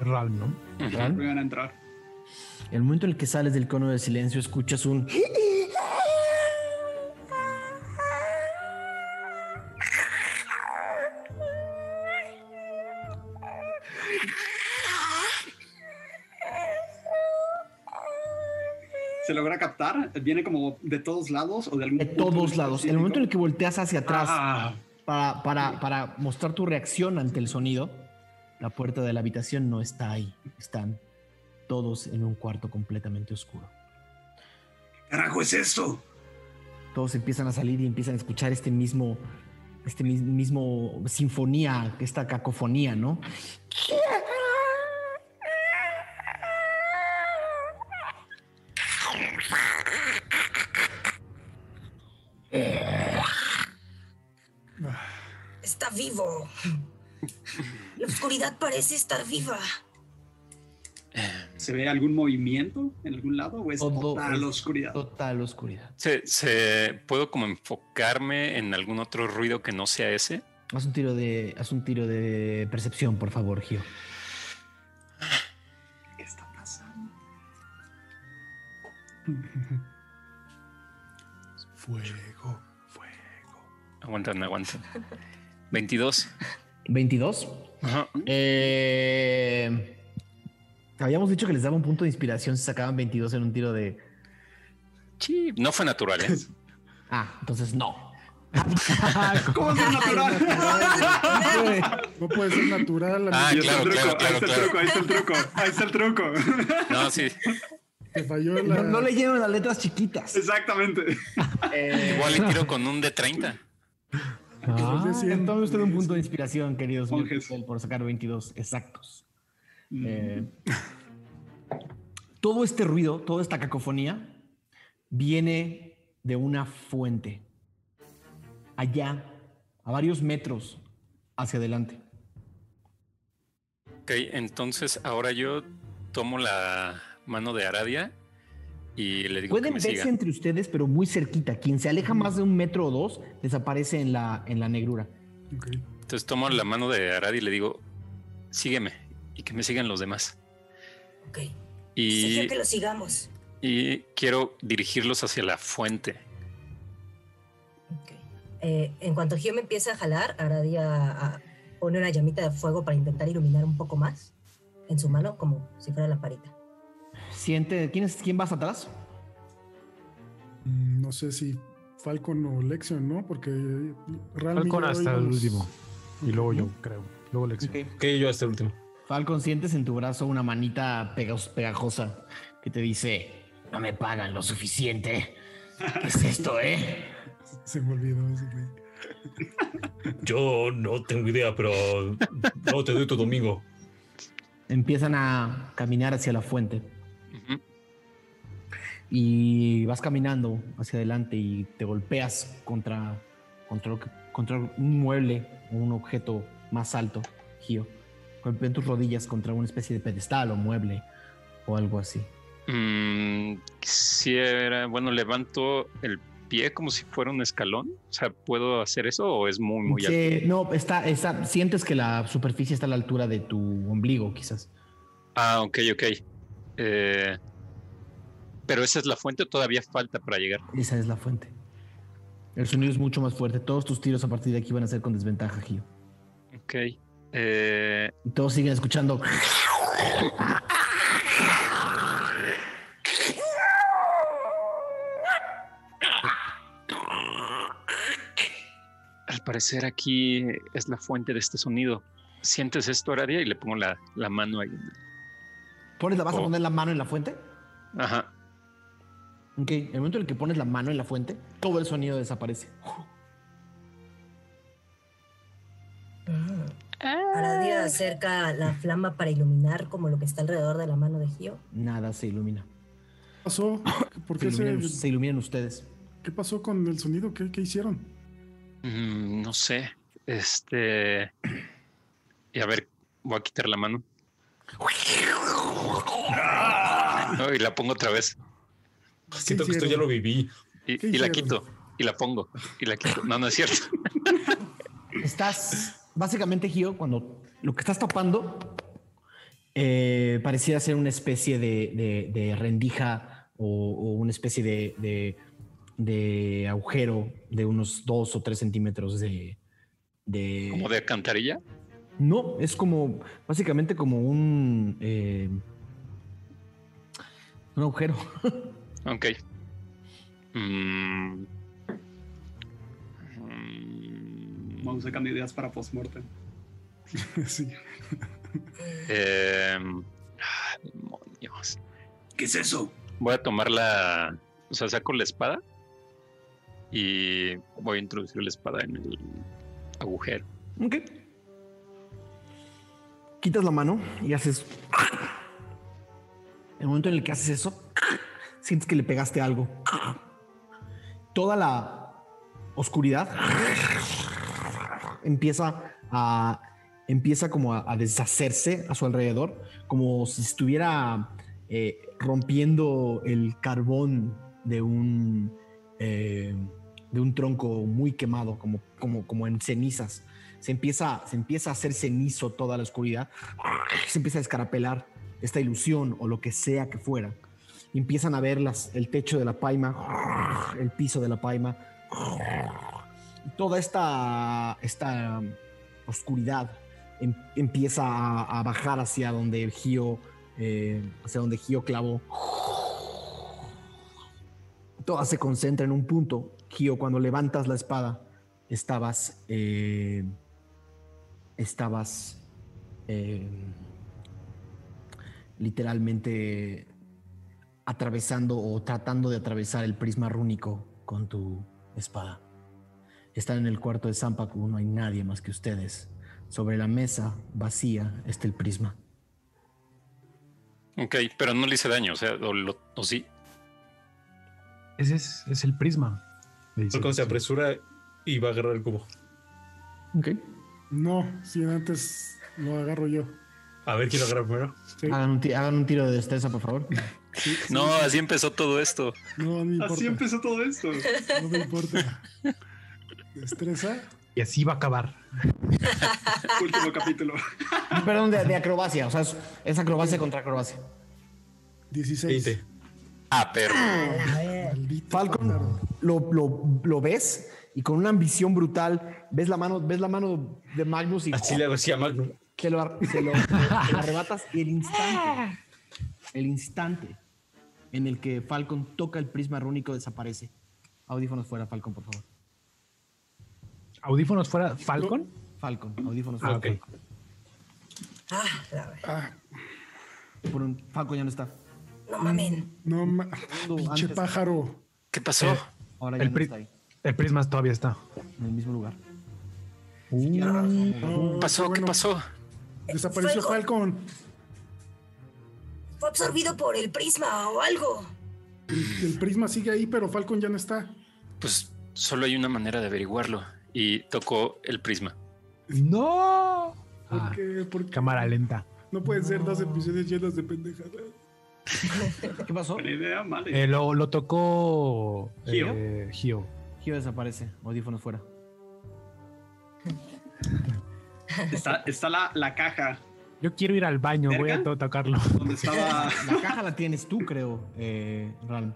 Ral, ¿no? ¿Ral? Voy a entrar. El momento en el que sales del cono de silencio escuchas un... ¿Se logra captar? ¿Viene como de todos lados o de algún De todos lados. En el momento en el que volteas hacia atrás Ah, para, para, para mostrar tu reacción ante el sonido, la puerta de la habitación no está ahí. Están todos en un cuarto completamente oscuro. carajo es esto? Todos empiezan a salir y empiezan a escuchar este mismo, este mis- mismo sinfonía, esta cacofonía, ¿no? Está vivo. La oscuridad parece estar viva. ¿Se ve algún movimiento en algún lado o es Todo total es oscuridad? Total oscuridad. Se, se- ¿Puedo como enfocarme en algún otro ruido que no sea ese? Haz un tiro de, haz un tiro de percepción, por favor, Gio. ¿Qué está pasando? Fuego, fuego. Aguantan, aguantan. 22. 22. Ajá. Eh, habíamos dicho que les daba un punto de inspiración si sacaban 22 en un tiro de. Sí, no fue natural. ¿eh? Ah, entonces no. ¿Cómo es natural? No puede ser natural. Ah, amigo. Ahí está el claro, truco, claro, ahí está el claro. truco, ahí está el truco, ahí está el truco. No, sí. Te falló la. No, no leyeron las letras chiquitas. Exactamente. Eh, Igual le tiro con un de 30. Ah. Tome usted un punto de inspiración, queridos Monjes. Por sacar 22 exactos. Eh, todo este ruido, toda esta cacofonía, viene de una fuente. Allá, a varios metros hacia adelante. Ok, entonces ahora yo tomo la mano de Aradia y le digo que Pueden me verse siga. entre ustedes, pero muy cerquita. Quien se aleja más de un metro o dos, desaparece en la, en la negrura. Entonces tomo la mano de Aradia y le digo, sígueme y que me sigan los demás. Ok. Y, que lo sigamos. y quiero dirigirlos hacia la fuente. Eh, en cuanto Gio me empieza a jalar, Aradia ah, pone una llamita de fuego para intentar iluminar un poco más en su mano, como si fuera la parita. Siente, ¿quién, es, ¿Quién vas atrás? Mm, No sé si Falcon o Lexion, ¿no? Porque realmente. Falcon hasta el último. Y luego yo, creo. Luego Lexion. Ok, yo hasta el último. Falcon, sientes en tu brazo una manita pegajosa que te dice, no me pagan lo suficiente. ¿Qué es esto, eh? Se me olvidó ese güey. Yo no tengo idea, pero no te doy tu domingo. Empiezan a caminar hacia la fuente. Y vas caminando hacia adelante y te golpeas contra, contra, contra un mueble o un objeto más alto, Gio. Golpean tus rodillas contra una especie de pedestal o mueble o algo así. Mm, quisiera, bueno, levanto el pie como si fuera un escalón. O sea, ¿puedo hacer eso o es muy, muy alto? No, está, está, sientes que la superficie está a la altura de tu ombligo, quizás. Ah, ok, ok. Eh, pero esa es la fuente, o todavía falta para llegar. Esa es la fuente. El sonido es mucho más fuerte. Todos tus tiros a partir de aquí van a ser con desventaja, Gio. Ok. Eh, Y todos siguen escuchando. al parecer aquí es la fuente de este sonido. ¿Sientes esto, Aradia? Y le pongo la, la mano ahí. ¿Pones la, ¿Vas a Oh. poner la mano en la fuente? Ajá. Ok, en el momento en el que pones la mano en la fuente, todo el sonido desaparece. Mm. Aradia acerca la flama para iluminar como lo que está alrededor de la mano de Gio. Nada se ilumina. ¿Qué pasó? ¿Por Se qué se, iluminan, se iluminan ustedes. ¿Qué pasó con el sonido? ¿Qué, qué hicieron? Mm, no sé. Este. Y a ver, voy a quitar la mano. No, y la pongo otra vez. Siento que esto ya lo viví. Y, ¿Qué y la quito. Y la pongo. Y la quito. No, no es cierto. Estás, básicamente, Gio, cuando lo que estás tapando eh, pareciera ser una especie de, de- de rendija o, o una especie de, de- de agujero de unos dos o tres centímetros de, de- Como de alcantarilla. No, es como, básicamente como un... eh, un agujero. Ok. Mm. Mm, Vamos sacando ideas para postmortem. sí. ah, demonios. ¿Qué es eso? Voy a tomar la. O sea, saco la espada. Y voy a introducir la espada en el agujero. Ok. Quitas la mano y haces. En el momento en el que haces eso, sientes que le pegaste algo. Toda la oscuridad empieza a empieza como a, deshacerse a su alrededor, como si estuviera eh, rompiendo el carbón de un eh, de un tronco muy quemado, como, como, como en cenizas. se empieza, se empieza a hacer cenizo toda la oscuridad, se empieza a escarapelar esta ilusión o lo que sea que fuera. Empiezan a ver las, el techo de la paima, el piso de la paima, toda esta, esta oscuridad em- empieza a, a bajar hacia donde Gio, eh, hacia donde Gio clavó. Toda se concentra en un punto. Gio, cuando levantas la espada, estabas, eh, estabas eh, literalmente atravesando o tratando de atravesar el prisma rúnico con tu espada. Están en el cuarto de Zampacu, no hay nadie más que ustedes. Sobre la mesa vacía está el prisma. Ok, pero no le hice daño, o sea, o, lo- o sí. Ese es, es el prisma. Falcon se apresura y va a agarrar el cubo. Ok. No, si antes lo agarro yo. A ver quién lo agarra primero. Sí. Hagan un, ti- hagan un tiro de destreza, por favor. Sí, sí. No, así empezó todo esto. No, no me importa. Así empezó todo esto. No me importa. Destreza. Y así va a acabar. Último capítulo. Perdón, de, de acrobacia. O sea, es, es acrobacia contra acrobacia. 16. 20. Ah, perro. A ver. Maldito Falcon, lo, lo- lo ves y con una ambición brutal ves la mano, ves la mano de Magnus y Así le hago así a Magnum. Se lo, se lo- se lo arrebatas y el instante, el instante en el que Falcon toca el prisma rúnico desaparece. Audífonos fuera, Falcon, por favor. ¿Audífonos fuera Falcon? Falcon, audífonos Ah, fuera. Ah, ver. Ah, Por un, Falcon ya no está. No mamen. no, ma- pinche antes- pájaro. ¿Qué pasó? Ahora ya El, no está ahí, el prisma todavía está. en el mismo lugar. No, ¿Qué pasó? qué ¿Qué bueno. pasó? Desapareció Falcon. Falcon. Fue absorbido por el prisma o algo. El, el prisma sigue ahí, pero Falcon ya no está. Pues solo hay una manera de averiguarlo. Y tocó el prisma. ¡No! ¿Por Ah, qué? ¿Por qué? cámara lenta. No pueden ser dos episodios llenos de pendejadas. ¿Qué pasó? Idea, vale. Eh, lo, lo tocó Gio. eh, Gio. Gio desaparece, audífonos fuera. Está, está la, la caja Yo quiero ir al baño, voy a tocarlo. estaba. La caja la tienes tú, creo, eh, Ram.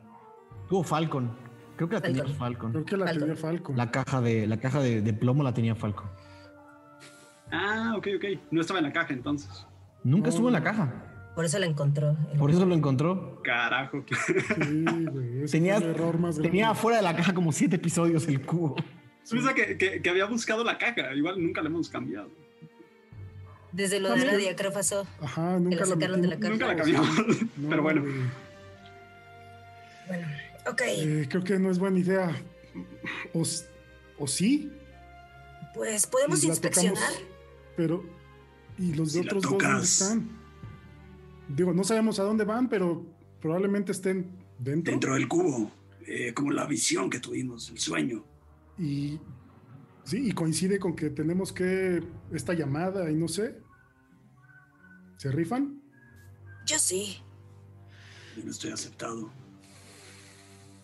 Tú o Falcon. Creo que la tenía Falcon. Falcon. Creo que la Falcon. tenía Falcon. La caja de, la caja de, de plomo la tenía Falcon. Ah, ok, ok. No estaba en la caja entonces. Nunca No. estuvo en la caja. Por eso la encontró. Por eso lo encontró. Carajo. Sí, güey. Tenía, error más tenía afuera de la caja como siete episodios el cubo. Piensa que, que, que había buscado la caja. Igual nunca la hemos cambiado. Desde lo de creo pasó. Ajá, nunca la la sacaron de la. Nunca la cambiamos. No, Pero bueno. Bueno, ok. Eh, creo que no es buena idea. O, o sí, Pues podemos la inspeccionar. tocamos, pero. ¿Y los Si la otros dos dónde están? Digo, no sabemos a dónde van, pero probablemente estén dentro. Dentro del cubo. eh, como la visión que tuvimos, el sueño. Y. Sí, y coincide con que tenemos que. Esta llamada y no sé. ¿Se rifan? Yo sí. Yo no estoy aceptado.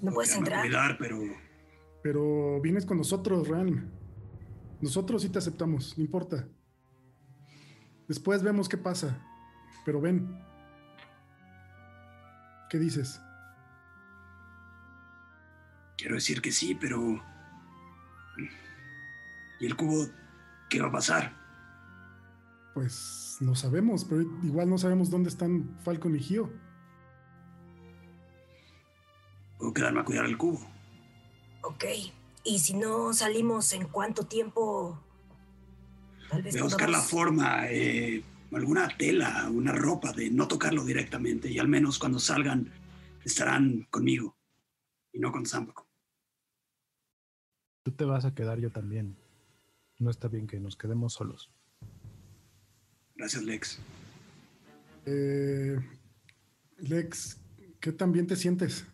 No puedes entrar. cuidar, pero Pero vienes con nosotros, Ran. Nosotros sí te aceptamos, no importa. Después vemos qué pasa. Pero ven. ¿Qué dices? quiero decir que sí, pero... ¿Y el cubo qué va a pasar? Pues no sabemos, pero igual no sabemos dónde están Falcon y Gio. ¿Puedo quedarme a cuidar el cubo? Ok. Y si no salimos, ¿en cuánto tiempo? Tal vez Voy a buscar la forma, eh, alguna tela, una ropa de no tocarlo directamente y al menos cuando salgan estarán conmigo y no con Zampaco. Tú te vas a quedar yo también. No está bien que nos quedemos solos. Gracias, Lex. Eh, Lex, ¿qué tan bien te sientes?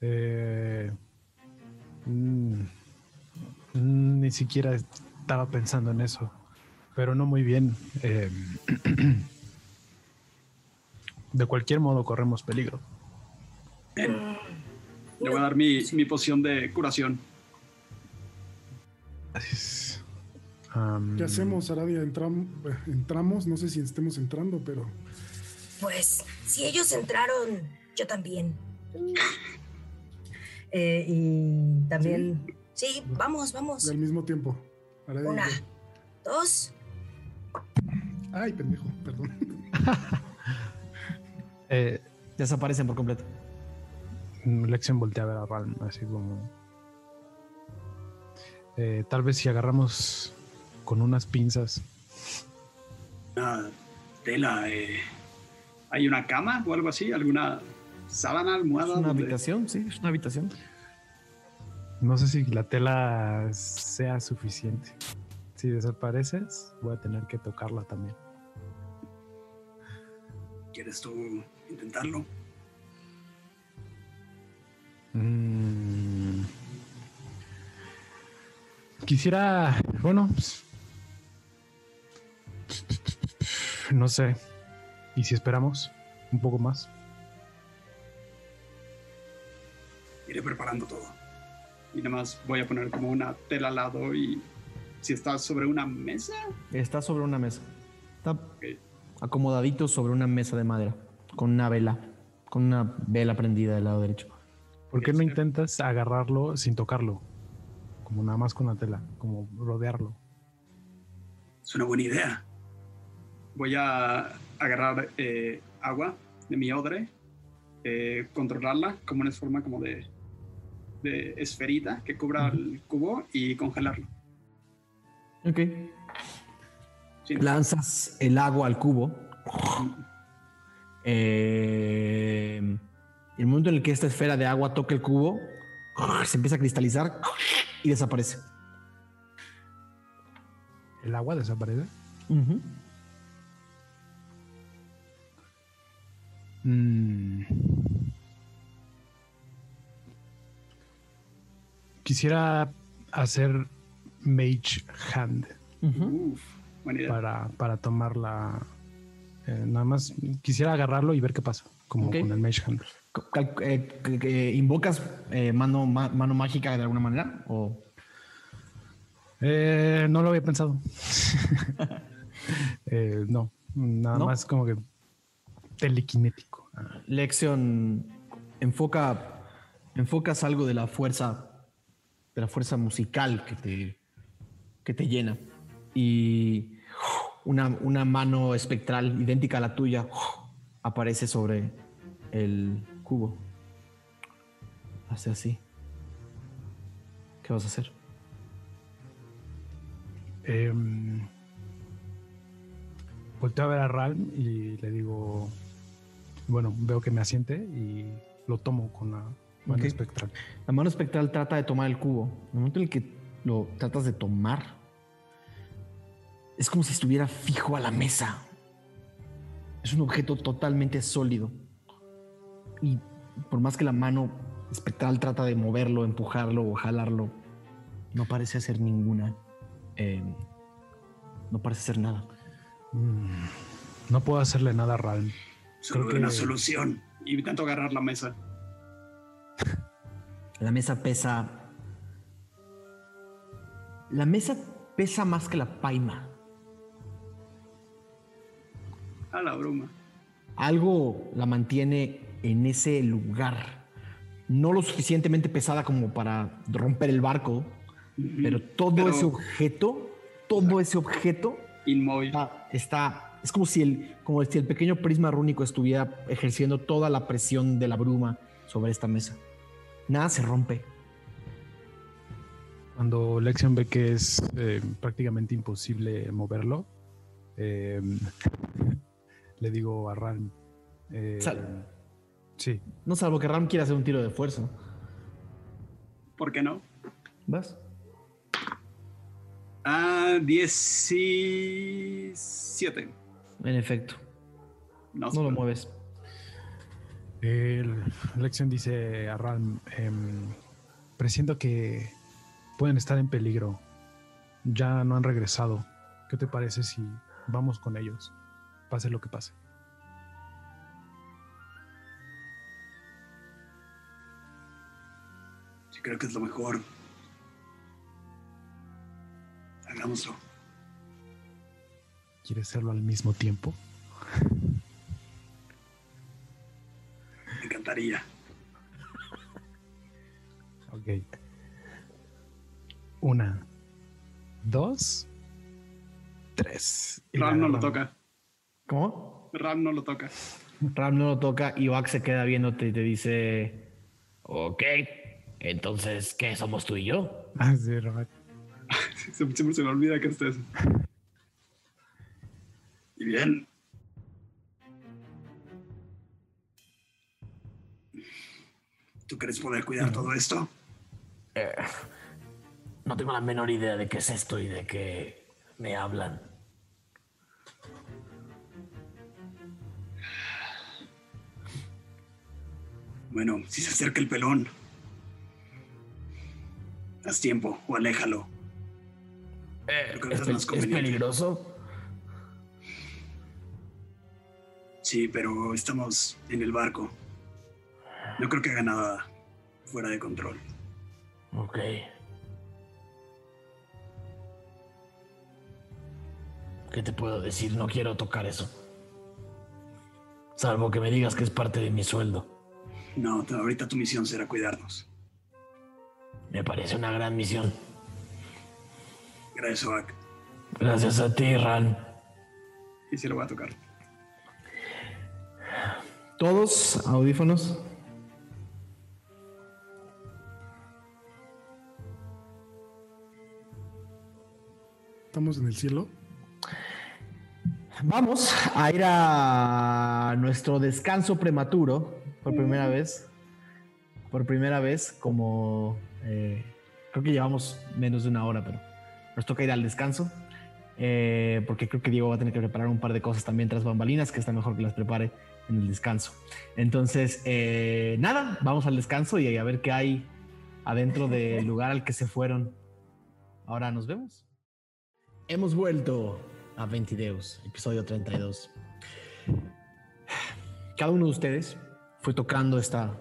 Eh, mm, mm, ni siquiera estaba pensando en eso, pero no muy bien. Eh, de cualquier modo corremos peligro. Le voy a dar mi, mi poción de curación. Es- ¿Qué hacemos, Aradia? Entram- entramos, no sé si estemos entrando, pero Pues si ellos entraron, yo también. Eh, y también, sí, vamos, vamos. al mismo tiempo. Aradia y Una, dos. Ay, pendejo, perdón. eh, Desaparecen por completo. Lexion voltea a ver a Ralm, así como. eh, tal vez si agarramos con unas pinzas. Una tela. eh, ¿Hay una cama o algo así? ¿Alguna sábana, Es almohada? una donde- habitación, sí, es una habitación. No sé si la tela sea suficiente. Si desapareces, voy a tener que tocarla también. ¿Quieres tú intentarlo? Mm. Quisiera, bueno, no sé. ¿Y si esperamos un poco más? Iré preparando todo. Y nada más voy a poner como una tela al lado y si está sobre una mesa. Está sobre una mesa. Está acomodadito sobre una mesa de madera. Con una vela. Con una vela prendida del lado derecho. ¿Por qué no intentas agarrarlo sin tocarlo? Como nada más con la tela, como rodearlo. Es una buena idea. Voy a agarrar eh, agua de mi odre, eh, controlarla como una forma como de, de esferita que cubra el cubo y congelarlo. Ok. Sí. Lanzas el agua al cubo. Eh, el momento en el que esta esfera de agua toca el cubo, se empieza a cristalizar y desaparece. ¿El agua desaparece? Ujú. Mm. Quisiera hacer Mage Hand para, para tomarla. eh, nada más quisiera agarrarlo y ver qué pasa, como con el Mage Hand. Eh, ¿Invocas eh, mano, ma- mano mágica de alguna manera? ¿O Eh, no lo había pensado. Eh, no, nada ¿No? más como que telequinético. Lexion enfoca, enfocas algo de la fuerza, de la fuerza musical que te, que te llena. Y una, una mano espectral idéntica a la tuya aparece sobre el cubo. Hace así. ¿Qué vas a hacer? Em, volteo a ver a Ralm y le digo, bueno, veo que me asiente y lo tomo con la mano espectral. La mano espectral trata de tomar el cubo. En el momento en el que lo tratas de tomar, es como si estuviera fijo a la mesa. Es un objeto totalmente sólido. Y por más que la mano espectral trata de moverlo, empujarlo o jalarlo, no parece hacer ninguna. eh, no parece hacer nada. Mm, no puedo hacerle nada a Ralm. Solo creo una que- solución. Y intento agarrar la mesa. La mesa pesa. La mesa pesa más que la paima. A la bruma. algo la mantiene en ese lugar. No lo suficientemente pesada como para romper el barco, pero todo Pero- ese objeto, todo ese objeto Inmóvil. está, está- es como si el, como si el pequeño prisma rúnico estuviera ejerciendo toda la presión de la bruma sobre esta mesa. Nada se rompe. Cuando Lexion ve que es eh, prácticamente imposible moverlo, eh, le digo a Ralm. eh, Sal. sí, No salvo que Ram quiera hacer un tiro de fuerza. ¿Por qué no? ¿Vas? Ah, 17. En efecto, No, no lo mueves. El Lexion dice a Ralm, em, presiento que pueden estar en peligro. Ya no han regresado. ¿Qué te parece si vamos con ellos? Pase lo que pase. Sí, creo que es lo mejor. Hagámoslo. ¿Quieres hacerlo al mismo tiempo? Me encantaría. Ok. Una, dos, tres. Y Ram no lo toca. ¿Cómo? Ram no lo toca. Ram no lo toca y Oak se queda viéndote y te dice, ok, entonces, ¿qué somos tú y yo? Ah, sí, Robert. Siempre, siempre se me olvida que estés. Y bien. ¿Tú crees poder cuidar todo esto? Eh, no tengo la menor idea de qué es esto y de qué me hablan. Bueno, si se acerca el pelón, haz tiempo o aléjalo. Eh, Creo que ¿es, es más es peligroso? Sí, pero estamos en el barco. No creo que haga nada fuera de control. Ok. ¿Qué te puedo decir? No quiero tocar eso. Salvo que me digas que es parte de mi sueldo. No, ahorita tu misión será cuidarnos. Me parece una gran misión. Gracias, Oak. Gracias a ti, Ran. Y sí lo voy a tocar. Todos audífonos. Estamos en el cielo. Vamos a ir a nuestro descanso prematuro por primera vez. Por primera vez, como eh, creo que llevamos menos de una hora, pero nos toca ir al descanso. eh, porque creo que Diego va a tener que preparar un par de cosas también tras bambalinas, que está mejor que las prepare en el descanso. Entonces, eh, nada, vamos al descanso y a ver qué hay adentro del lugar al que se fueron. Ahora nos vemos. Hemos vuelto a Ventideus, episodio 32. Cada uno de ustedes fue tocando esta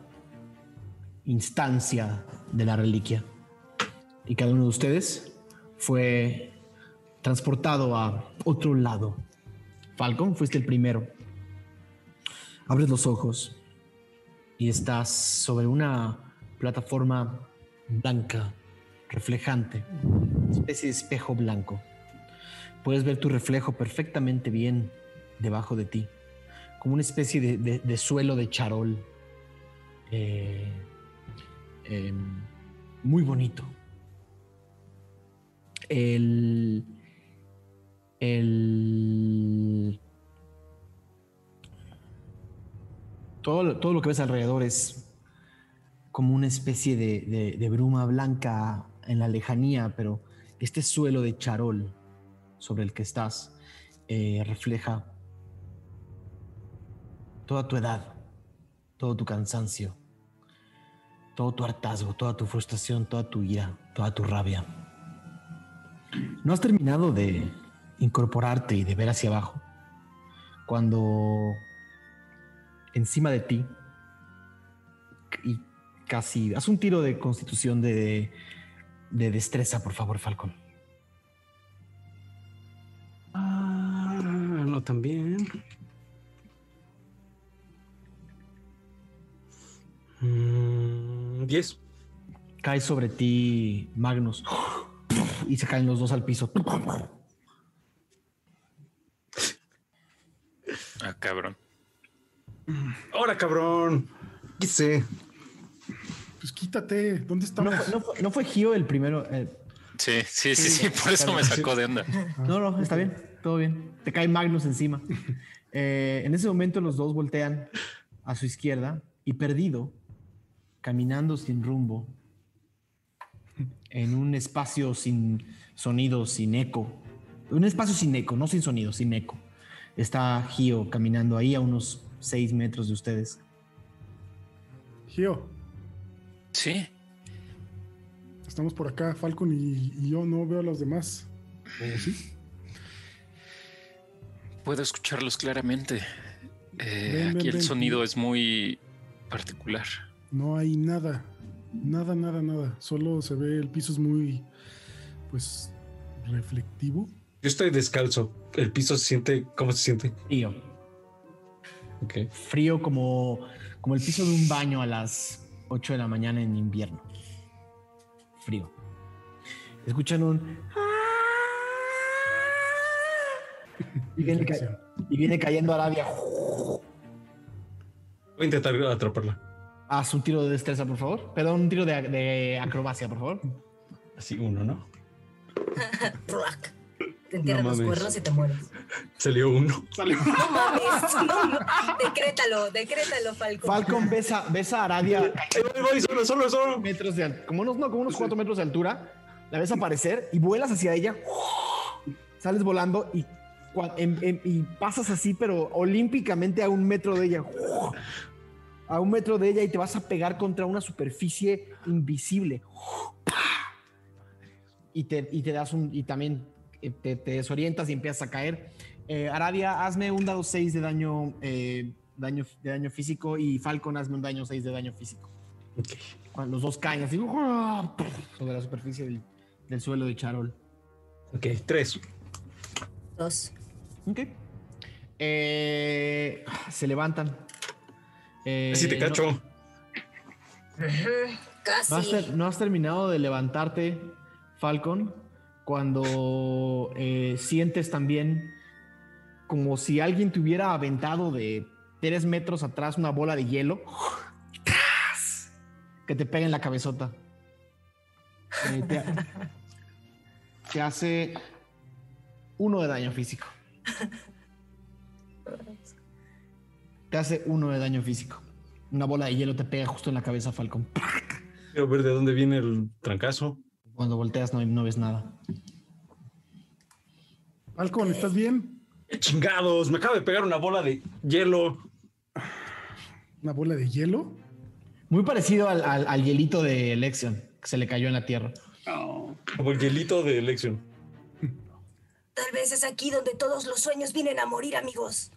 instancia de la reliquia. Y cada uno de ustedes fue transportado a otro lado. Falcon, fuiste el primero. Abres los ojos y estás sobre una plataforma blanca, reflejante, especie de espejo blanco. Puedes ver tu reflejo perfectamente bien debajo de ti, como una especie de suelo de charol. Eh, em, muy bonito. El, el, todo, todo lo que ves alrededor es como una especie de bruma blanca en la lejanía, pero este suelo de charol sobre el que estás eh, refleja toda tu edad, todo tu cansancio, todo tu hartazgo, toda tu frustración, toda tu ira, toda tu rabia. No has terminado de incorporarte y de ver hacia abajo cuando encima de ti y casi haz un tiro de constitución de, de destreza, por favor, Falcon. Ah, no tan bien. Mm, 10. Cae sobre ti Magnus y se caen los dos al piso. Ah, cabrón. ¡Ahora, cabrón! ¿Qué sé? Pues quítate. ¿Dónde estamos? fue- no fue- no fue Gio el primero. eh, Sí, sí, sí, sí, por eso me sacó de onda. No, no, está bien, todo bien. Te cae Magnus encima. Eh, en ese momento los dos voltean a su izquierda y perdido, caminando sin rumbo, en un espacio sin sonido, sin eco. Un espacio sin eco, no sin sonido, sin eco. Está Gio caminando ahí a unos seis metros de ustedes. Gio, Sí, estamos por acá, Falcon y, y yo no veo a los demás. ¿O sí? puedo escucharlos claramente. Eh, Ven, aquí ven, el ven. sonido es muy particular. No hay nada. Nada, nada, nada. Solo se ve, el piso es muy, pues, reflectivo. Yo estoy descalzo. El piso se siente. ¿Cómo se siente? Frío. Ok. Frío como, como el piso de un baño a las 8 de la mañana en invierno. Frío. Escuchan un. Y viene, ca- y viene cayendo Arabia. Voy a intentar atraparla. Haz un tiro de destreza, por favor. Perdón, un tiro de, de acrobacia, por favor. Así uno, ¿no? Te entierran No los mames. cuernos y te mueres. Salió uno. Salió. No mames. No, no. Decrétalo, decrétalo, Falcon. Falcon ves a, ves a Arabia Ahí voy, voy, solo, solo, solo. metros de como unos, no, como unos 4 metros de altura. La ves aparecer y vuelas hacia ella. Sales volando y, en- en- y pasas así, pero olímpicamente a un metro de ella. A un metro de ella y te vas a pegar contra una superficie invisible. Y te, y te das un. Y también te, te desorientas y empiezas a caer. Eh, Arabia, hazme un dado 6 de daño, eh, daño, de daño físico y Falcon, hazme un daño 6 de daño físico. Ok. Cuando los dos caen así sobre la superficie del, del suelo de Charol. Ok, tres. Dos. Ok. Eh, se levantan. Eh, Así te no- cacho. Ujú, No, has, Casi. no has terminado de levantarte, Falcon, cuando eh, sientes también como si alguien te hubiera aventado de tres metros atrás una bola de hielo que te pega en la cabezota. Eh, te, te hace uno de daño físico. Te hace uno de daño físico. Una bola de hielo te pega justo en la cabeza, Falcon. Quiero ver de dónde viene el trancazo. Cuando volteas no, no ves nada. Falcon, ¿estás bien? ¡Eh, Chingados, me acaba de pegar una bola de hielo. ¿Una bola de hielo? Muy parecido al, al- al hielito de Lexion, que se le cayó en la tierra. Oh, Como el hielito de elección. Tal vez es aquí donde todos los sueños vienen a morir, amigos.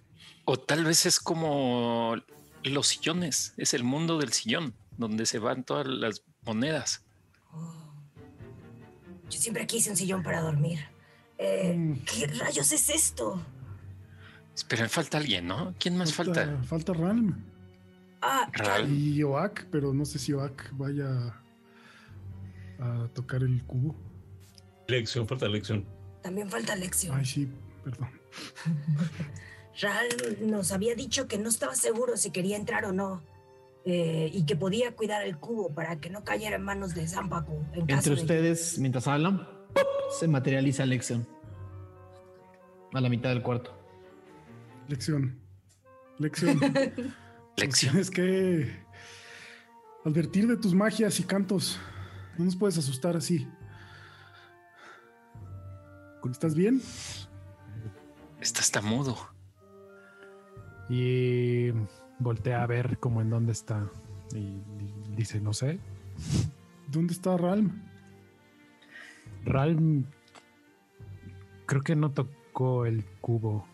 O tal vez es como los sillones, es el mundo del sillón, donde se van todas las monedas. Yo siempre quise un sillón para dormir. Eh, Mm. ¿Qué rayos es esto? Espera, falta alguien, ¿no? ¿Quién más falta? Falta Ralm. Ah. Y Oak, pero no sé si Oak vaya a tocar el cubo. Elección, falta elección. también falta Lección. Ay, sí, perdón. Ral nos había dicho que no estaba seguro si quería entrar o no. Eh, y que podía cuidar el cubo para que no cayera en manos de Zampacu. En caso Entre de- ustedes, mientras hablan, ¡pop! se materializa Lexion. A la mitad del cuarto. Lección. Lección. Lección. Tienes que advertir de tus magias y cantos. No nos puedes asustar así. ¿Estás bien? Está hasta mudo. Y voltea a ver como en dónde está. Y, dice, no sé. ¿Dónde está Ralm? Ralm creo que no tocó el cubo.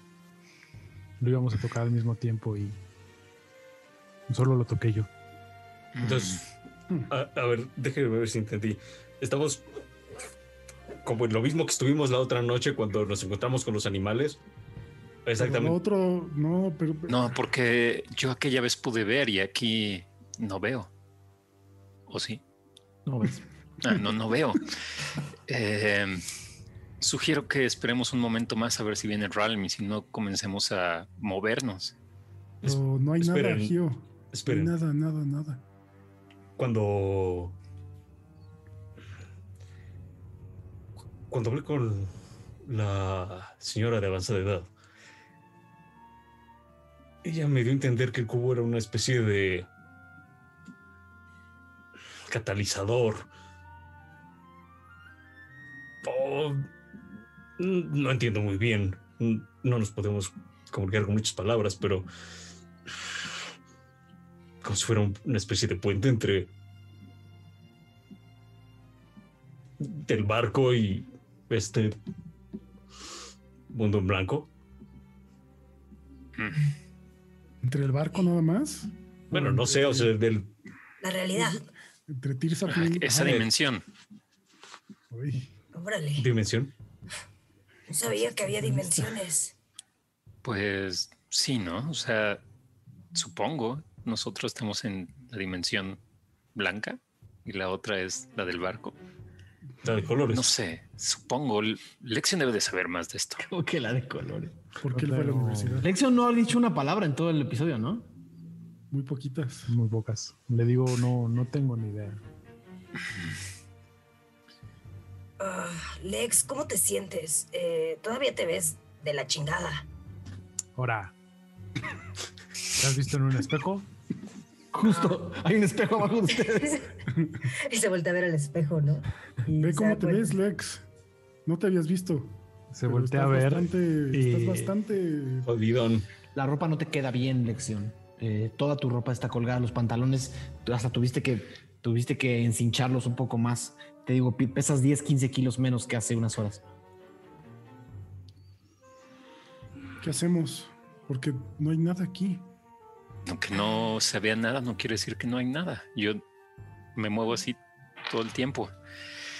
Lo íbamos a tocar al mismo tiempo y solo lo toqué yo. Entonces, a, a ver, déjeme ver si entendí. Estamos como en lo mismo que estuvimos la otra noche cuando nos encontramos con los animales. Pero Exactamente. Otro, no, pero. No, porque yo aquella vez pude ver y aquí no veo. ¿O sí? No ves. Ah, no, no veo. Eh, sugiero que esperemos un momento más a ver si viene Ralm y si no comencemos a movernos. pero no hay nada, esperen, Gio. No hay Esperen, nada, nada, nada. cuando cuando hablé con la señora de avanzada edad, ella me dio a entender que el cubo era una especie de catalizador. Oh, mm, no entiendo muy bien. Mm, No nos podemos comunicar con muchas palabras, pero como si fuera un- una especie de puente entre del barco y este mundo en blanco. ¿Entre el barco nada más? Bueno, no sé, o sea, del La realidad. Entre Tirsa Esa Ah, dimensión. uy. Órale. dimensión. No sabía que había dimensiones. Pues sí, ¿no? O sea, supongo, nosotros estamos en la dimensión blanca y la otra es la del barco. La de colores. No sé, supongo. Lexion debe de saber más de esto. Como que la de colores. ¿Por qué él fue a la universidad? Lexion no ha dicho una palabra en todo el episodio, ¿no? Muy poquitas. Muy pocas. Le digo, no, no tengo ni idea. Ah, Lex, ¿cómo te sientes? Eh, Todavía te ves de la chingada. Ahora, ¿te has visto en un espejo? Justo, hay un espejo abajo de ustedes. y se voltea a ver al espejo, ¿no? Y Ve cómo te cuenta. ves, Lex. No te habías visto. Se pero voltea a ver. Bastante, y- Estás bastante. Jodidón. La ropa no te queda bien, Lexion. Eh, toda tu ropa está colgada, los pantalones, hasta tuviste que, tuviste que encincharlos un poco más. Te digo, pesas 10, 15 kilos menos que hace unas horas. ¿Qué hacemos? Porque no hay nada aquí. Aunque no se vea nada, no quiere decir que no hay nada. Yo me muevo así todo el tiempo.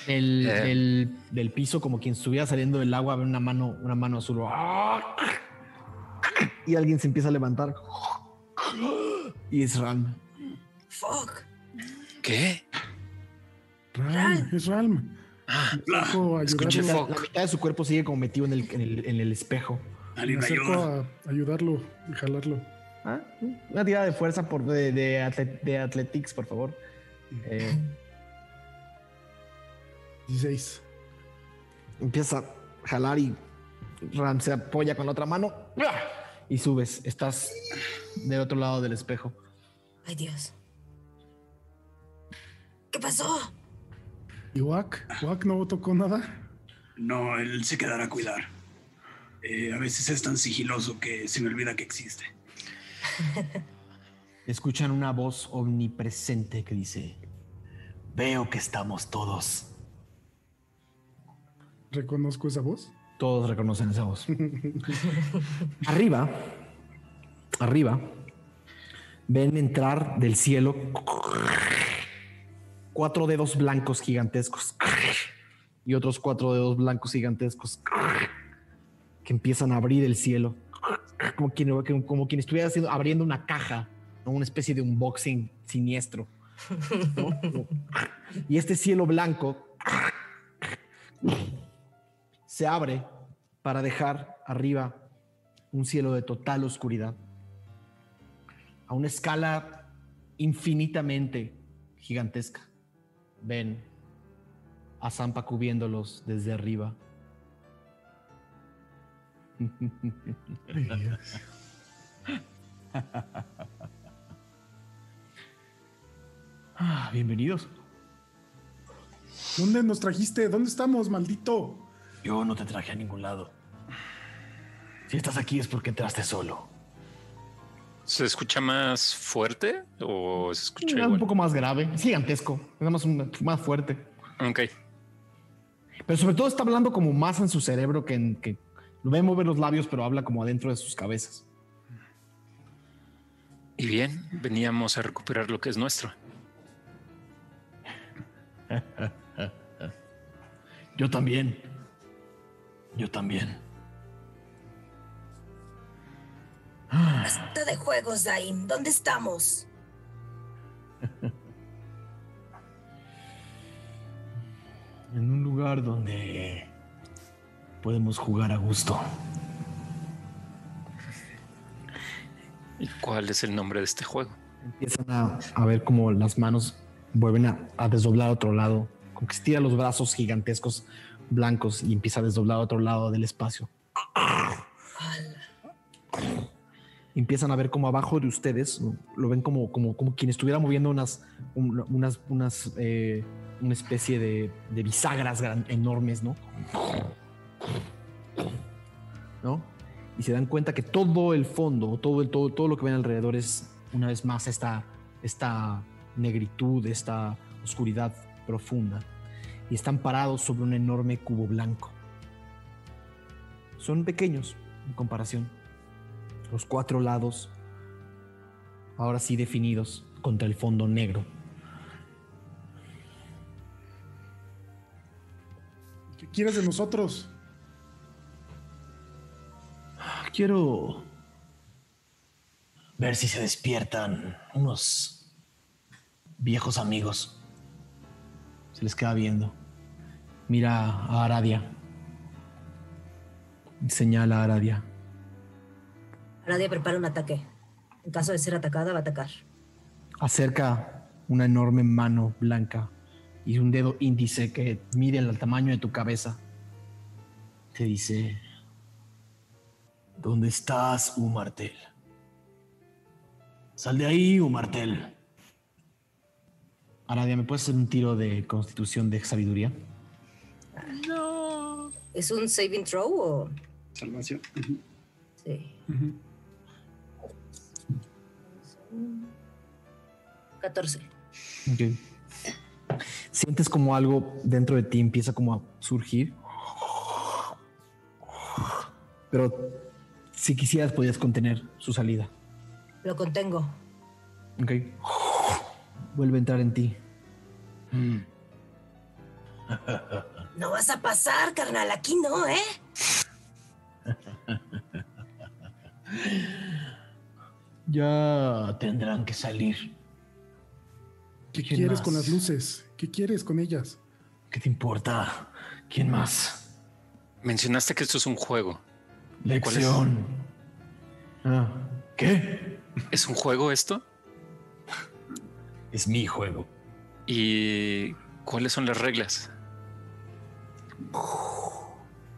El, Eh. del, del piso, como quien estuviera saliendo del agua, ve una mano, una mano azul. Y alguien se empieza a levantar. Y es Ram. Fuck. ¿Qué? Ralm, es Ralm. Ah, escuché. La mitad de su cuerpo sigue como metido en el, en el, en el espejo. Alguien me acerco ayuda. a ayudarlo y jalarlo. Ah, Una tirada de fuerza por, de, de, atle- de athletics, por favor. Eh, 16. empieza a jalar y Ram se apoya con la otra mano y subes. Estás del otro lado del espejo. Ay, Dios. ¿Qué pasó? ¿Y Wack? ¿Wack no tocó nada? No, él se quedará a cuidar. Eh, a veces es tan sigiloso que se me olvida que existe. Escuchan una voz omnipresente que dice: Veo que estamos todos. ¿Reconozco esa voz? Todos reconocen esa voz. arriba, arriba, ven entrar del cielo cuatro dedos blancos gigantescos y otros cuatro dedos blancos gigantescos que empiezan a abrir el cielo como quien, como quien estuviera haciendo, abriendo una caja, una especie de unboxing siniestro. Y este cielo blanco se abre para dejar arriba un cielo de total oscuridad. A una escala infinitamente gigantesca. Ven a Zampa cubriéndolos desde arriba. Dios. Ah, bienvenidos. ¿Dónde nos trajiste? ¿Dónde estamos, maldito? Yo no te traje a ningún lado. Si estás aquí es porque entraste solo. ¿Se escucha más fuerte o se escucha Es un poco más grave, es gigantesco, es nada más, más fuerte. Ok. Pero sobre todo está hablando como más en su cerebro que en que lo ve mover los labios, pero habla como adentro de sus cabezas. Y bien, veníamos a recuperar lo que es nuestro. Yo también. Yo también. Basta de juegos, Daim. ¿Dónde estamos? En un lugar donde podemos jugar a gusto. ¿Y cuál es el nombre de este juego? Empiezan a, a ver como las manos vuelven a, a desdoblar a otro lado, como que estira los brazos gigantescos blancos y empieza a desdoblar a otro lado del espacio. Empiezan a ver como abajo de ustedes, lo ven como, como, como quien estuviera moviendo unas, un- unas, unas eh, una especie de, de bisagras gran- enormes, ¿no? ¿No? y se dan cuenta que todo el fondo, todo, el, todo, todo lo que ven alrededor es una vez más esta, esta negritud, esta oscuridad profunda. Y están parados sobre un enorme cubo blanco. Son pequeños en comparación. Los cuatro lados, ahora sí definidos, contra el fondo negro. ¿Qué quieres de nosotros? Quiero ver si se despiertan unos viejos amigos. Se les queda viendo. Mira a Aradia. Señala a Aradia. Aradia prepara un ataque. En caso de ser atacada, va a atacar. Acerca una enorme mano blanca y un dedo índice que mide el tamaño de tu cabeza. Te dice, ¿dónde estás, Umartel? Sal de ahí, Umartel. Aradia, ¿me puedes hacer un tiro de constitución de sabiduría? No. ¿Es un saving throw o...? Salvación. Sí. Ujú. 14. Ok. Sientes como algo dentro de ti empieza como a surgir. Pero si quisieras podías contener su salida. Lo contengo. Ok. Vuelve a entrar en ti. No vas a pasar, carnal. Aquí no, ¿eh? Ya tendrán que salir. ¿Qué ¿Quién quieres más? con las luces? ¿Qué quieres con ellas? ¿Qué te importa? ¿Quién más? Mencionaste que esto es un juego. Lección. Ah, ¿Qué? ¿Es un juego esto? Es mi juego. ¿Y cuáles son las reglas?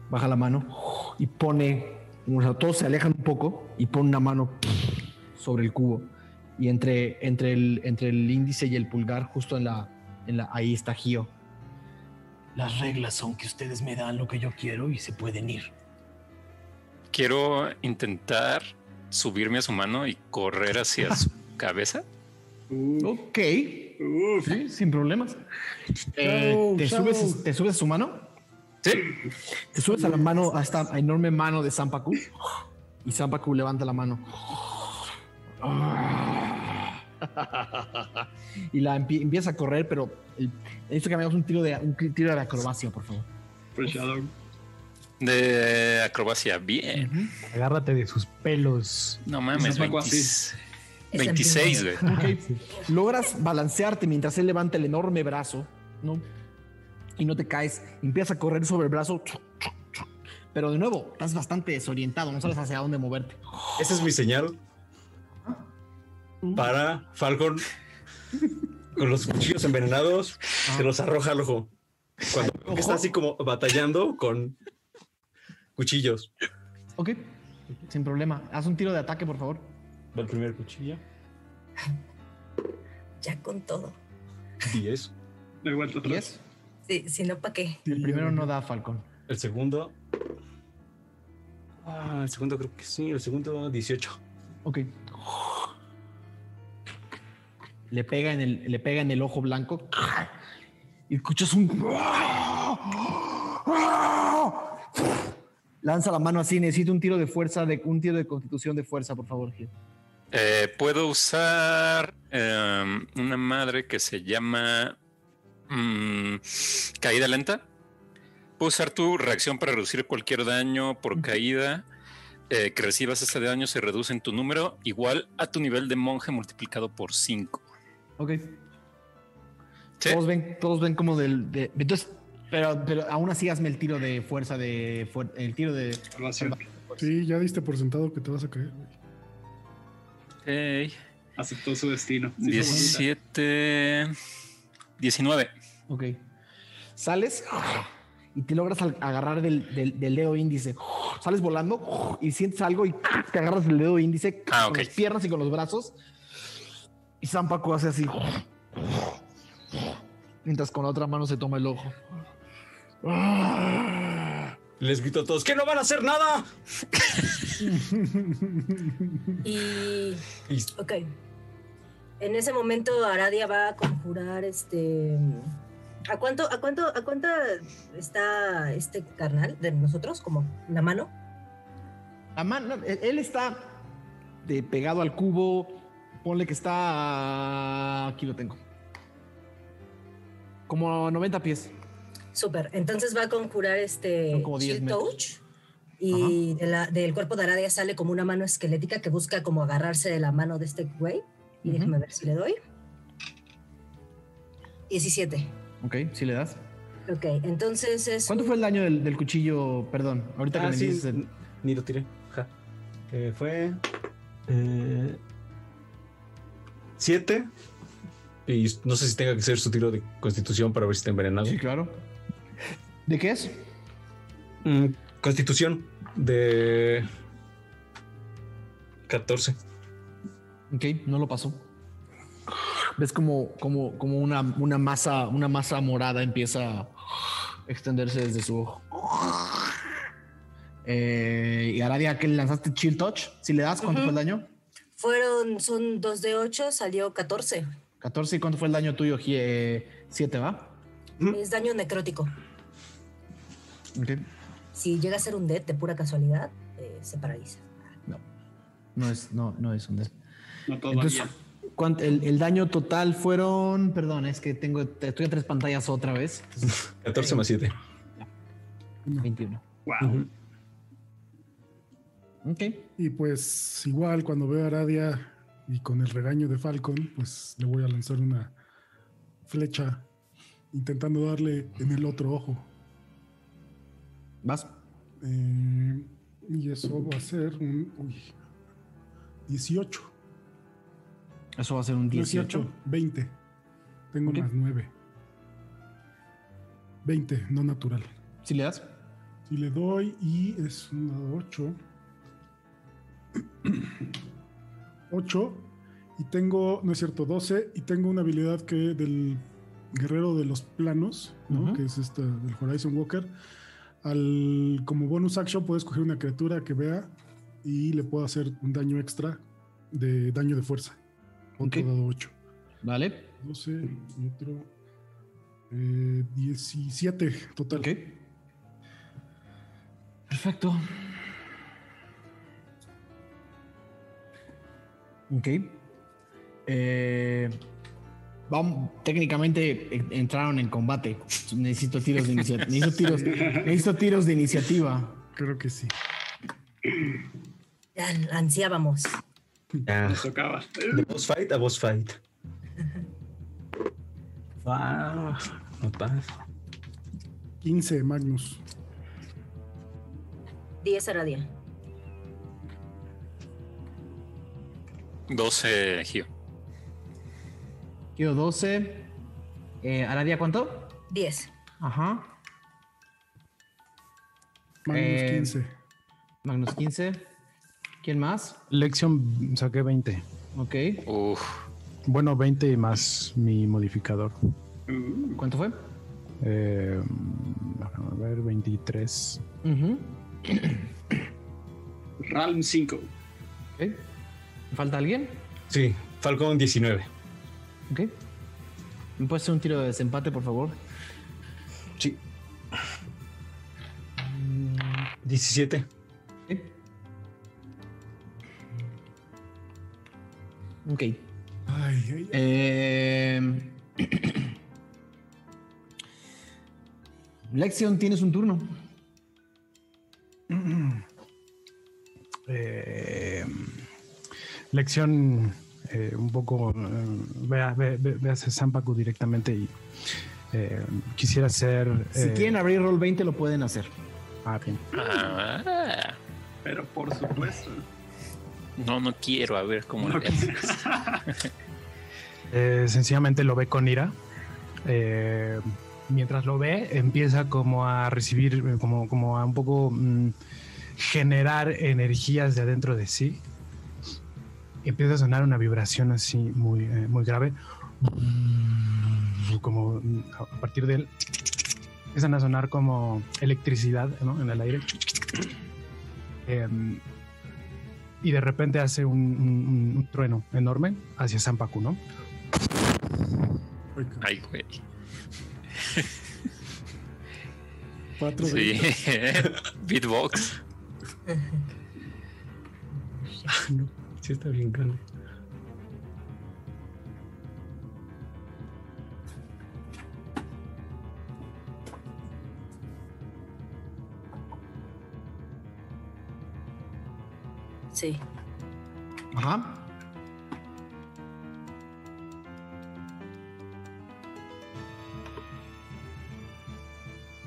Baja la mano y pone, o sea, todos se alejan un poco y pone una mano sobre el cubo. Y entre, entre, el, entre el índice y el pulgar, justo en la, en la, ahí está Gio. Las reglas son que ustedes me dan lo que yo quiero y se pueden ir. Quiero intentar subirme a su mano y correr hacia su cabeza. Ok. Sí, sin problemas. Eh, ¿te, subes, ¿Te subes a su mano? Sí. Te subes a la mano, a esta enorme mano de Sampaku. Y Sampaku levanta la mano. Y la empie- empieza a correr, pero el, necesito que me hagas un tiro de un tiro de acrobacia, por favor. Foreshadow. De acrobacia. Bien. Agárrate de sus pelos. No mames, Es algo así. 26, 26, güey. Logras balancearte mientras él levanta el enorme brazo, ¿no? Y no te caes. Empiezas a correr sobre el brazo. Pero de nuevo, estás bastante desorientado, no sabes hacia dónde moverte. Esa es mi señal para Falcon. Con los cuchillos envenenados, se los arroja al ojo. Cuando veo que está así como batallando con cuchillos. Ok, sin problema. Haz un tiro de ataque, por favor. Va el primer cuchillo. Ya con todo. 10. Me vuelto atrás. ¿Diez? Sí, si no, ¿para qué? El primero no da Falcon. El segundo. Ah, el segundo creo que sí. El segundo 18. Ok. Le pega en el, le pega en el ojo blanco. Y escuchas un. Lanza la mano así. Necesito un tiro de fuerza, de, un tiro de constitución de fuerza, por favor, Gil. Eh, Puedo usar em, una madre que se llama mm, caída lenta. Puedo usar tu reacción para reducir cualquier daño por caída eh, que recibas. Este daño se reduce en tu número igual a tu nivel de monje multiplicado por 5. Ok. ¿Sí? Todos ven, todos ven como del. de- entonces, pero, pero aún así hazme el tiro de fuerza de. fuer- el tiro de. Salvación. Sí, ya diste por sentado que te vas a caer. güey. Ok. Aceptó su destino. Sí, su voluntad. 17. 19. Ok. Sales y te logras agarrar del, del- del dedo índice. Sales volando y sientes algo y te agarras del dedo índice Ah, con las piernas y con los brazos. Y San Paco hace así. Mientras con la otra mano se toma el ojo. Les grito a todos: ¡Que no van a hacer nada! Y. Ok. En ese momento Aradia va a conjurar este. ¿A cuánto, a cuánto, a cuánta está este carnal de nosotros? Como la mano. La mano, él él está de pegado al cubo. Ponle que está. Aquí lo tengo. Como 90 pies. Súper. Entonces va a conjurar este Son como 10 Shield. Touch. Y de la- del cuerpo de Aradia sale como una mano esquelética que busca como agarrarse de la mano de este güey. Y Ujú. déjame ver si le doy. 17. Ok, si le das. Ok, entonces es. ¿Cuánto fue el daño del, del cuchillo? Perdón, ahorita que Ah, me sí, dices. el- ni lo tiré. Ja. Eh, fue 7. y no sé si tenga que ser su tiro de constitución para ver si está envenenado. Sí, claro. ¿De qué es? Mm, constitución de 14. Ok, no lo pasó. Ves como, como, como una, una masa, una masa morada empieza a extenderse desde su ojo. Eh, y Aradia, que le lanzaste Chill Touch. Si le das, ¿cuánto fue el daño? Fueron, son 2 de 8, salió 14. 14. ¿Y cuánto fue el daño tuyo? 7, ¿va? Es daño necrótico. Si llega a ser un dead de pura casualidad, eh, se paraliza. No es, no, no es un No todavía. Entonces, ¿cuánto- el, el daño total fueron. Perdón, es que tengo. Estoy a tres pantallas otra vez. Entonces, 14 más 7. 21. wow. Ok. Y pues igual cuando veo a Aradia y con el regaño de Falcon, pues le voy a lanzar una flecha intentando darle en el otro ojo. ¿Vas? Eh, y eso va a ser un uy, 18. Eso va a ser un 18. 18, 20. Tengo más 9. 20, no natural. Si le das. Si le doy y es una 8. 8. Y tengo, no es cierto, 12. Y tengo una habilidad que del guerrero de los planos, ¿no? Ujú. que es esta del Horizon Walker. Al, como bonus action puedo escoger una criatura que vea y le puedo hacer un daño extra de daño de fuerza. Otro Ok. dado 8. Vale. 12 y otro eh, 17 total. Ok. Perfecto. Ok. Eh, vamos, técnicamente eh, entraron en combate. Necesito tiros de iniciativa. necesito, tiros, necesito tiros de iniciativa. Creo que sí. Ya ansiábamos. Ya. Nos tocaba. De boss fight a boss fight. Wow. Not bad. 15 Magnus. 10 Aradia. 12 Gio. Quiero 12. Eh, ¿Aradia cuánto? 10. Ajá. Magnus Eh, 15. Magnus 15. ¿Quién más? Lección saqué 20. Ok. Uf. Bueno, 20 más mi modificador. Uh, ¿Cuánto fue? Eh, déjame ver, 23. Ujú. Ralm 5. Ok. ¿Falta alguien? Sí, Falcon 19. Ok. ¿Me puedes hacer un tiro de desempate, por favor? Sí. 17. Ok. Ok. Ay, ay, ay. Eh... Lexion, tienes un turno. Eh, lección eh, un poco. eh, ve, a- ve, Zampacu directamente y eh, quisiera hacer. Si eh, quieren abrir roll 20, lo pueden hacer. Ah, bien. Ah, Pero por supuesto. no, no quiero. A ver cómo No le haces. Eh, sencillamente lo ve con ira. Eh, mientras lo ve, empieza como a recibir, como, como a un poco mm, generar energías de adentro de sí. Empieza a sonar una vibración así muy, eh, muy grave. Como a partir de él empiezan a sonar como electricidad ¿no? en el aire. Em, y de repente hace un, un- un trueno enorme hacia Zampacu, ¿no? Ay, güey. Cuatro Sí. Beatbox. No, sí está bien grande. Sí. Ajá.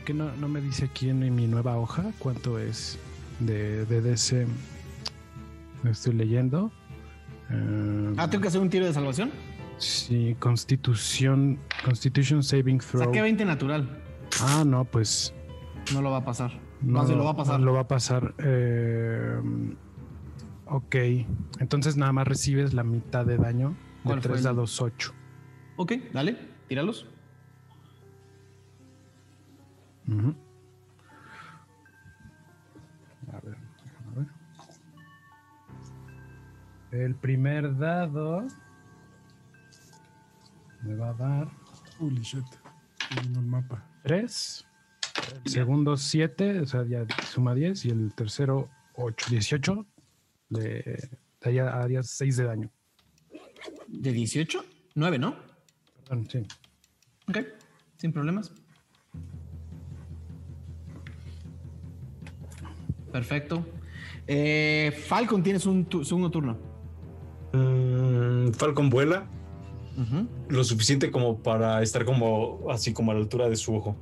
¿Qué no, no me dice aquí en mi nueva hoja cuánto es de, de DC? Estoy leyendo. Eh, Ah, tengo que hacer un tiro de salvación. Sí, Constitución, Constitution Saving Throw. Saqué 20 natural. Ah, no, pues No lo va a pasar. no, No, se lo va a pasar. no lo va a pasar. Eh, ok, entonces nada más recibes la mitad de daño de ¿Cuál fue 3 el- dados 8. Ok, dale, tíralos. A El primer dado me va a dar Holy shit. Estoy viendo el mapa. 3. El segundo 7, o sea, ya suma 10. Y el tercero 8, 18. Le daría, haría 6 de daño. ¿De 18? 9, ¿no? Perdón, sí. Ok, sin problemas. Perfecto. Eh, Falcon, tienes un tu- segundo turno. Mm, Falcon vuela lo suficiente como para estar como así como a la altura de su ojo.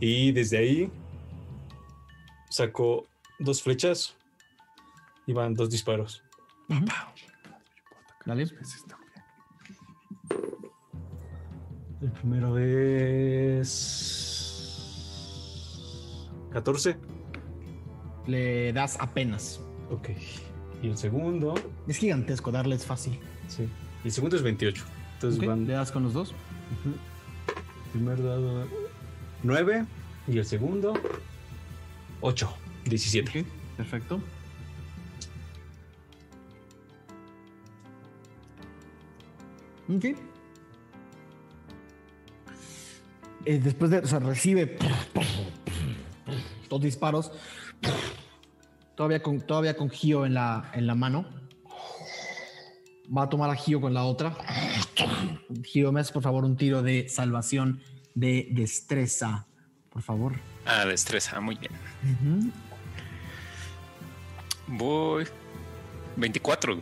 Y desde ahí saco dos flechas y van dos disparos. Dale. El primero es 14. Le das apenas. Ok. Y el segundo, Es gigantesco, darle es fácil. sí. Y el segundo es 28. Entonces Ok, van Le das con los dos. primer dado 9 y el segundo 8, 17. Ok, perfecto. Ok. Eh, después de, o sea, recibe dos disparos. Todavía con, todavía con Gio en la, en la mano. Va a tomar a Gio con la otra. Gio, me por favor un tiro de salvación de destreza. Por favor. Ah, destreza, muy bien. Ujú. Voy. 24.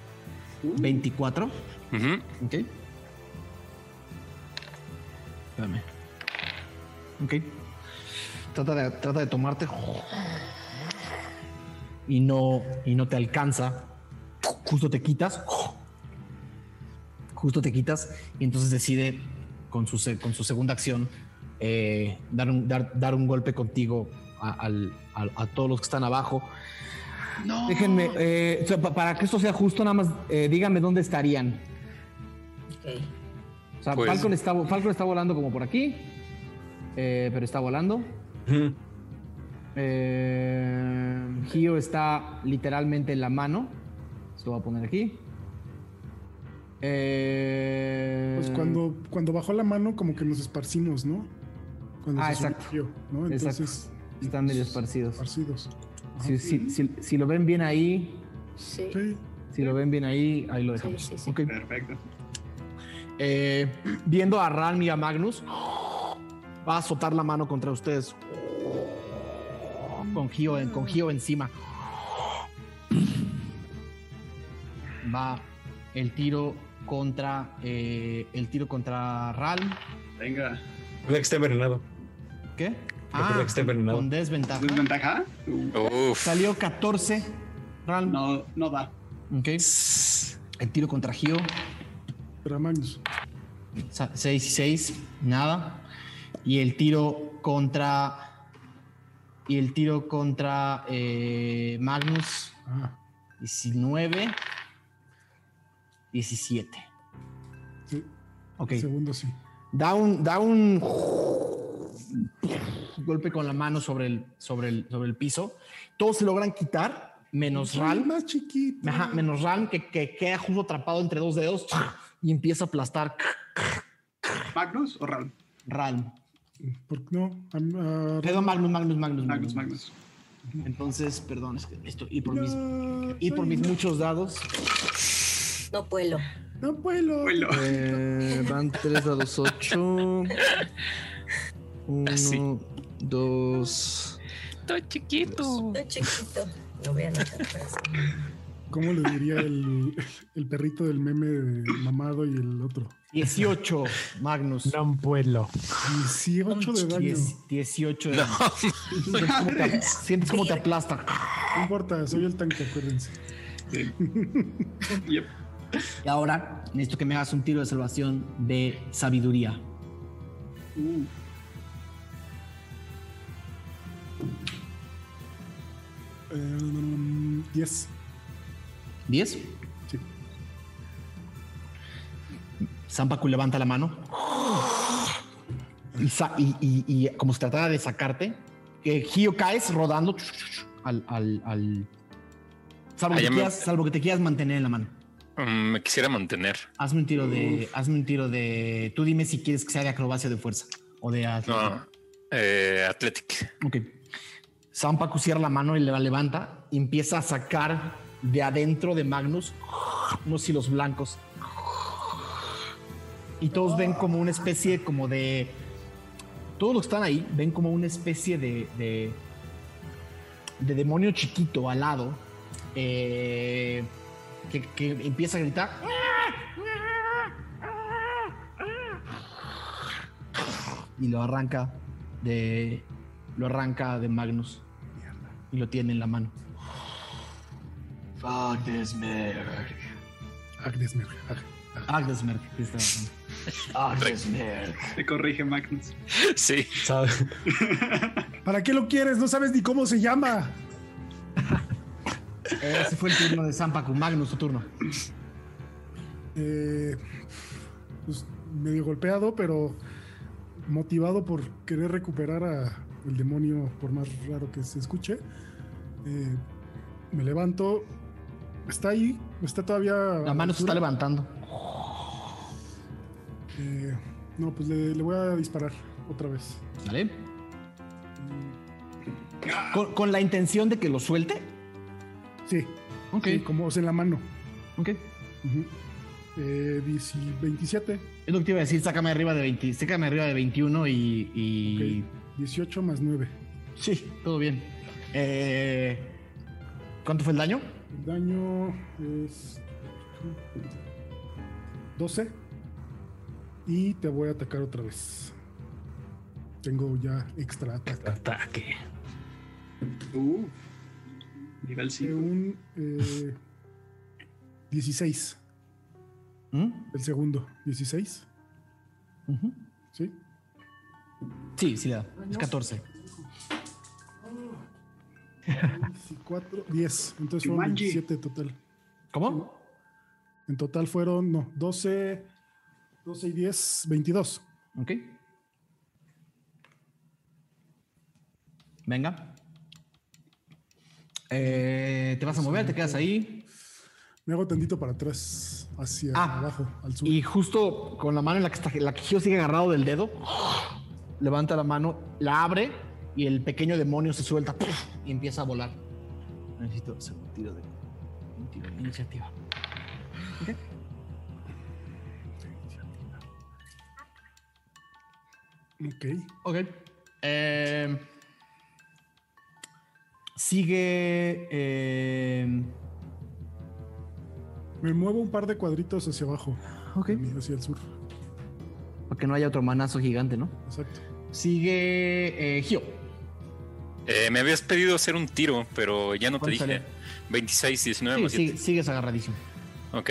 24. Ujú. Ok. Espérame. Ok. Trata de, trata de tomarte. Y no, y no te alcanza. Justo te quitas. Justo te quitas. Y entonces decide, con su, con su segunda acción, eh, dar, un, dar, dar un golpe contigo a, a todos los que están abajo. Déjenme, eh, para que esto sea justo, nada más eh, díganme dónde estarían. Ok. O sea, Pues- Falcon, está, Falcon está volando como por aquí, eh, pero está volando. Eh, Gio está literalmente en la mano. Se lo voy a poner aquí. Eh, Pues cuando, cuando bajó la mano, como que nos esparcimos, ¿no? Cuando Ah, se exacto. ¿no? Exacto. Entonces, Están medio esparcidos. esparcidos. Si, si- si- si lo ven bien ahí, Sí. Sí. si lo ven bien ahí, ahí lo Sí, dejamos. sí, sí. Ok. Perfecto. Eh, viendo a Ran y a Magnus, va a azotar la mano contra ustedes. Con Gio, en- con Gio encima. Va el tiro contra eh, el tiro contra Ral. Venga. Recuerda que está envenenado. ¿Qué? Recuerda que está envenenado. con desventaja. ¿Desventaja? Uf. Salió 14. Ral. no, no da. Ok. El tiro contra Gio. Magnus. 6 y 6, nada. Y el tiro contra. Y el tiro contra eh, Magnus, Ah, 19. 17. sí. Ok. El segundo sí. Da un, da un golpe con la mano sobre el, sobre el, sobre el piso. Todos se logran quitar, menos Ral. más chiquito. Ajá, menos Ral, que, que queda justo atrapado entre dos dedos y empieza a aplastar ¿Magnus o Ral? Ral. ¿Por qué no? Ah, Perdón, Magnus, Magnus, Magnus, Magnus, Magnus. Entonces, perdón, es que esto, y por mis, no, y por mis más- muchos dados, No puedo. No puedo. Eh, van 3 dados 8. Así. 1, 2, Estoy chiquito. Estoy chiquito. Lo voy a anotar. ¿Cómo le diría el, el perrito del meme de mamado y el otro? 18, Magnus. No puedo. 18 de daño. Diez- 18 de daño. Sientes cómo te- te aplasta. No importa, soy el tanque, acuérdense. Yep. Y ahora necesito que me hagas un tiro de salvación de sabiduría. Uh, Eh, 10. ¿10? Zampacu levanta la mano. Y, como se tratara de sacarte, que Gio caes rodando al. al, al- salvo, que quieras, salvo que te quieras mantener en la mano. Mm, me quisiera mantener. Hazme un tiro de. Hazme un tiro de. Tú dime si quieres que sea de acrobacia o de fuerza. O de atletismo. No. Eh, Athletic. Ok. Zampacu cierra la mano y la levanta y empieza a sacar de adentro de Magnus unos hilos blancos. Y todos ven como una especie como de... Todos los que están ahí ven como una especie de... de, de demonio chiquito alado eh, que, que empieza a gritar. Y lo arranca de... Lo arranca de Magnus. Y lo tiene en la mano. Agdesmerg. Ag- Agdesmerg. Está- te corrige Magnus. Sí. ¿Sabe? ¿Para qué lo quieres? No sabes ni cómo se llama. Ese fue el turno de Zampacu. Magnus, tu turno. Eh, pues medio golpeado, pero motivado por querer recuperar a el demonio, por más raro que se escuche. Eh, me levanto. Está ahí, está todavía. La mano se está levantando. Eh, no, pues le, le voy a disparar otra vez. ¿Vale? Con, con la intención de que lo suelte. Sí, Ok. sí, como o sea, en la mano. Ok. Ujú. Eh, 10 y 27, Es lo que te iba a decir. Sácame arriba de 20. Sácame arriba de 21 y. y- 18 más 9. Sí, todo bien. Eh, ¿Cuánto fue el daño? El daño es 12. Y te voy a atacar otra vez. Tengo ya extra ataque. Ataque. Uh, nivel Eh, 5. un eh, 16. ¿Mm? El segundo, 16. Ujú. ¿Sí? Sí, sí, le da. Es 14. 4, 10. Entonces fueron Jumanji. 27 total. ¿Cómo? En total fueron, no, 12, 12 y 10, 22. Ok. Venga. Eh, ¿Te vas a mover? ¿Te quedas ahí? Me hago tantito para atrás, hacia Ah, abajo, al sur. Y justo con la mano en la que está, la que Gio sigue agarrado del dedo, levanta la mano, la abre y el pequeño demonio se suelta y empieza a volar. Necesito hacer un tiro de, un tiro de iniciativa. Ok. Ok. Ok. Eh, sigue. eh, Me muevo un par de cuadritos hacia abajo, ok. hacia el sur. Para que no haya otro manazo gigante, ¿no? Exacto. Sigue. Eh, Gio. Eh, me habías pedido hacer un tiro, pero ya no te ¿Cuánto dije. sale? 26, 19 Sí, más 7. sigue- sigues agarradísimo. Ok.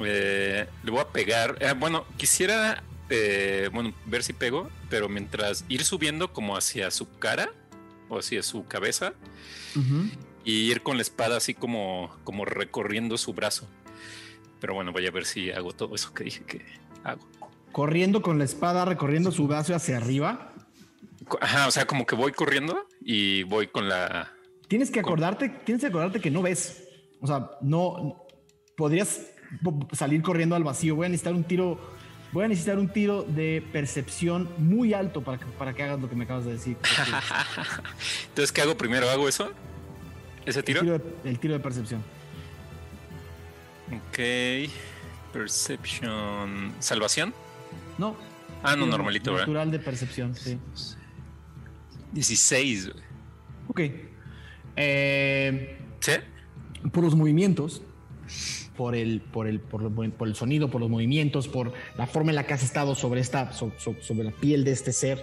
Eh, le voy a pegar. Eh, bueno, quisiera eh, bueno, ver si pego, pero mientras ir subiendo como hacia su cara o hacia su cabeza y ir con la espada así como, como recorriendo su brazo. Pero bueno, voy a ver si hago todo eso que dije que hago. Corriendo con la espada, recorriendo su brazo hacia arriba. Ajá, o sea, como que voy corriendo y voy con la. Tienes que acordarte, tienes que acordarte que no ves. O sea, no podrías po- salir corriendo al vacío. Voy a necesitar un tiro. Voy a necesitar un tiro de percepción muy alto para que, para que hagas lo que me acabas de decir. Entonces, ¿qué hago primero? ¿Hago eso? ¿Ese El tiro? tiro, de, el tiro de percepción. Ok. Perception. ¿Salvación? No. Ah, no, tiro normalito, ¿verdad? Natural de percepción, sí. 16. güey. Ok. Eh, ¿Sí? por los movimientos, por el, por el, por, lo- por el sonido, por los movimientos, por la forma en la que has estado sobre, esta, so- so- sobre la piel de este ser,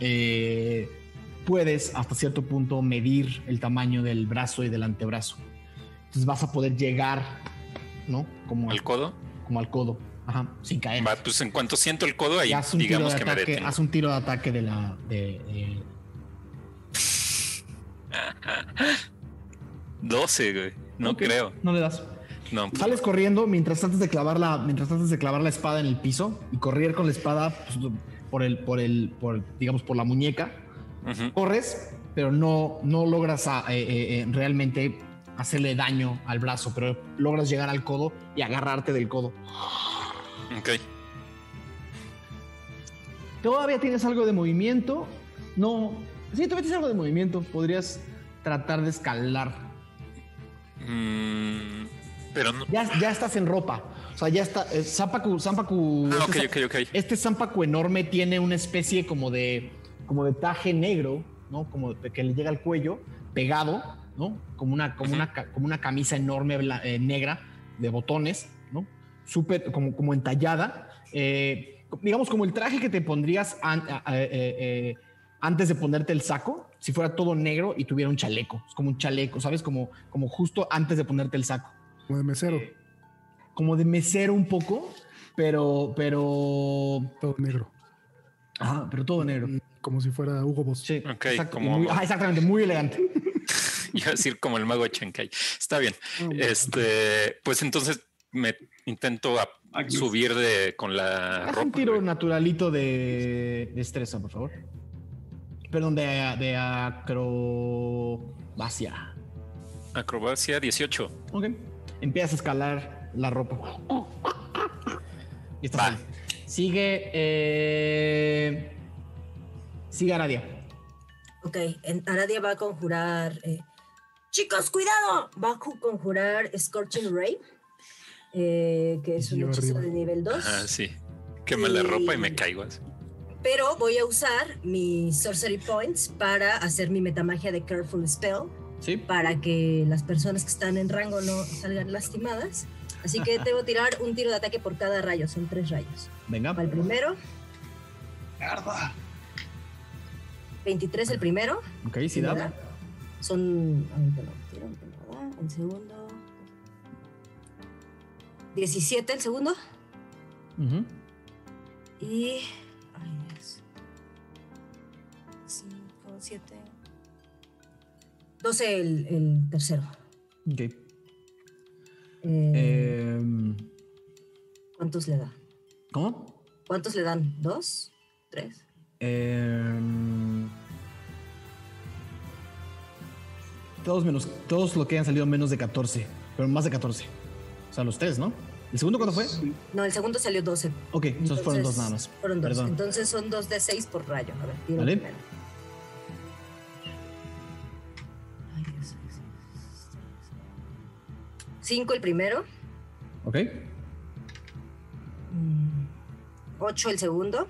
eh, puedes hasta cierto punto medir el tamaño del brazo y del antebrazo. Entonces vas a poder llegar, ¿no? Como, ¿Al codo? como al codo, Ajá, sin caer. Va, pues en cuanto siento el codo, ahí Y haz un, tiro digamos de que me ataque, detengo. haz un tiro de ataque de la. De, de- 12, güey. No Ok, creo. No le das. No, Sales corriendo mientras tratas de clavar la, mientras tratas de clavar la espada en el piso y correr con la espada pues, por el, por el, por, digamos, por la muñeca. Corres, pero no, no logras a- eh, eh, eh, realmente hacerle daño al brazo, pero logras llegar al codo y agarrarte del codo. Ok. Todavía tienes algo de movimiento. No. Sí, todavía tienes algo de movimiento. Podrías tratar de escalar. Mm, pero no. Ya, ya estás en ropa. O sea, ya está. eh, Zampacu, Zampacu- Ah, este, ok, ok. este Zampacu enorme tiene una especie como de. como de taje negro, ¿no? Como de que le llega al cuello, pegado, ¿no? Como una, como una, como una camisa enorme bla- eh, negra de botones, ¿no? Súper, como, como entallada. eh, digamos, como el traje que te pondrías an- antes de ponerte el saco, si fuera todo negro y tuviera un chaleco. Es como un chaleco, ¿sabes? Como, como justo antes de ponerte el saco Como de mesero, como de mesero un poco, pero, pero, todo negro. ajá, pero todo negro. Como si fuera Hugo Boss. Sí, como- muy- ajá, exactamente, muy elegante. Iba a decir como el mago de Chancay. Está bien. Ah. Este, pues entonces me intento subir de con la Haz ropa. un tiro güey. naturalito de destreza, por favor. Perdón, de, de acrobacia. Acrobacia 18. Ok. Empiezas a escalar la ropa. Y estás Va. ahí. Sigue. Eh, sigue Aradia. Ok, en- Aradia va a conjurar. eh, Chicos, cuidado! Va a ju- conjurar Scorching Ray, eh, que es un hechizo arriba. de nivel 2. Ah, sí. Quema la ropa y me caigo así. Pero voy a usar mis Sorcery Points para hacer mi metamagia de Careful Spell, Sí. para que las personas que están en rango no salgan lastimadas. Así que debo tirar un tiro de ataque por cada rayo, son tres rayos. Venga. Va el primero, Mierda. 23 el primero. Ok, sí da. ¿verdad? Son. da, El segundo. 17 el segundo. Ujú. Y. Ay, Dios. 5, 7. 12 el, el tercero. Ok. Eh, Em, ¿Cuántos le da? ¿Cómo? ¿Cuántos le dan? ¿Dos? ¿Tres? Em, todos menos, todos lo que hayan salido menos de 14, pero más de 14. O sea, los tres, ¿no? ¿El segundo cuándo fue? No, el segundo salió 12. Ok, entonces fueron dos Entonces, nada más. Fueron dos. Perdón. Entonces son dos de 6 por rayo. A ver, tiro Vale. primero. 5 el primero. Ok, 8 el segundo.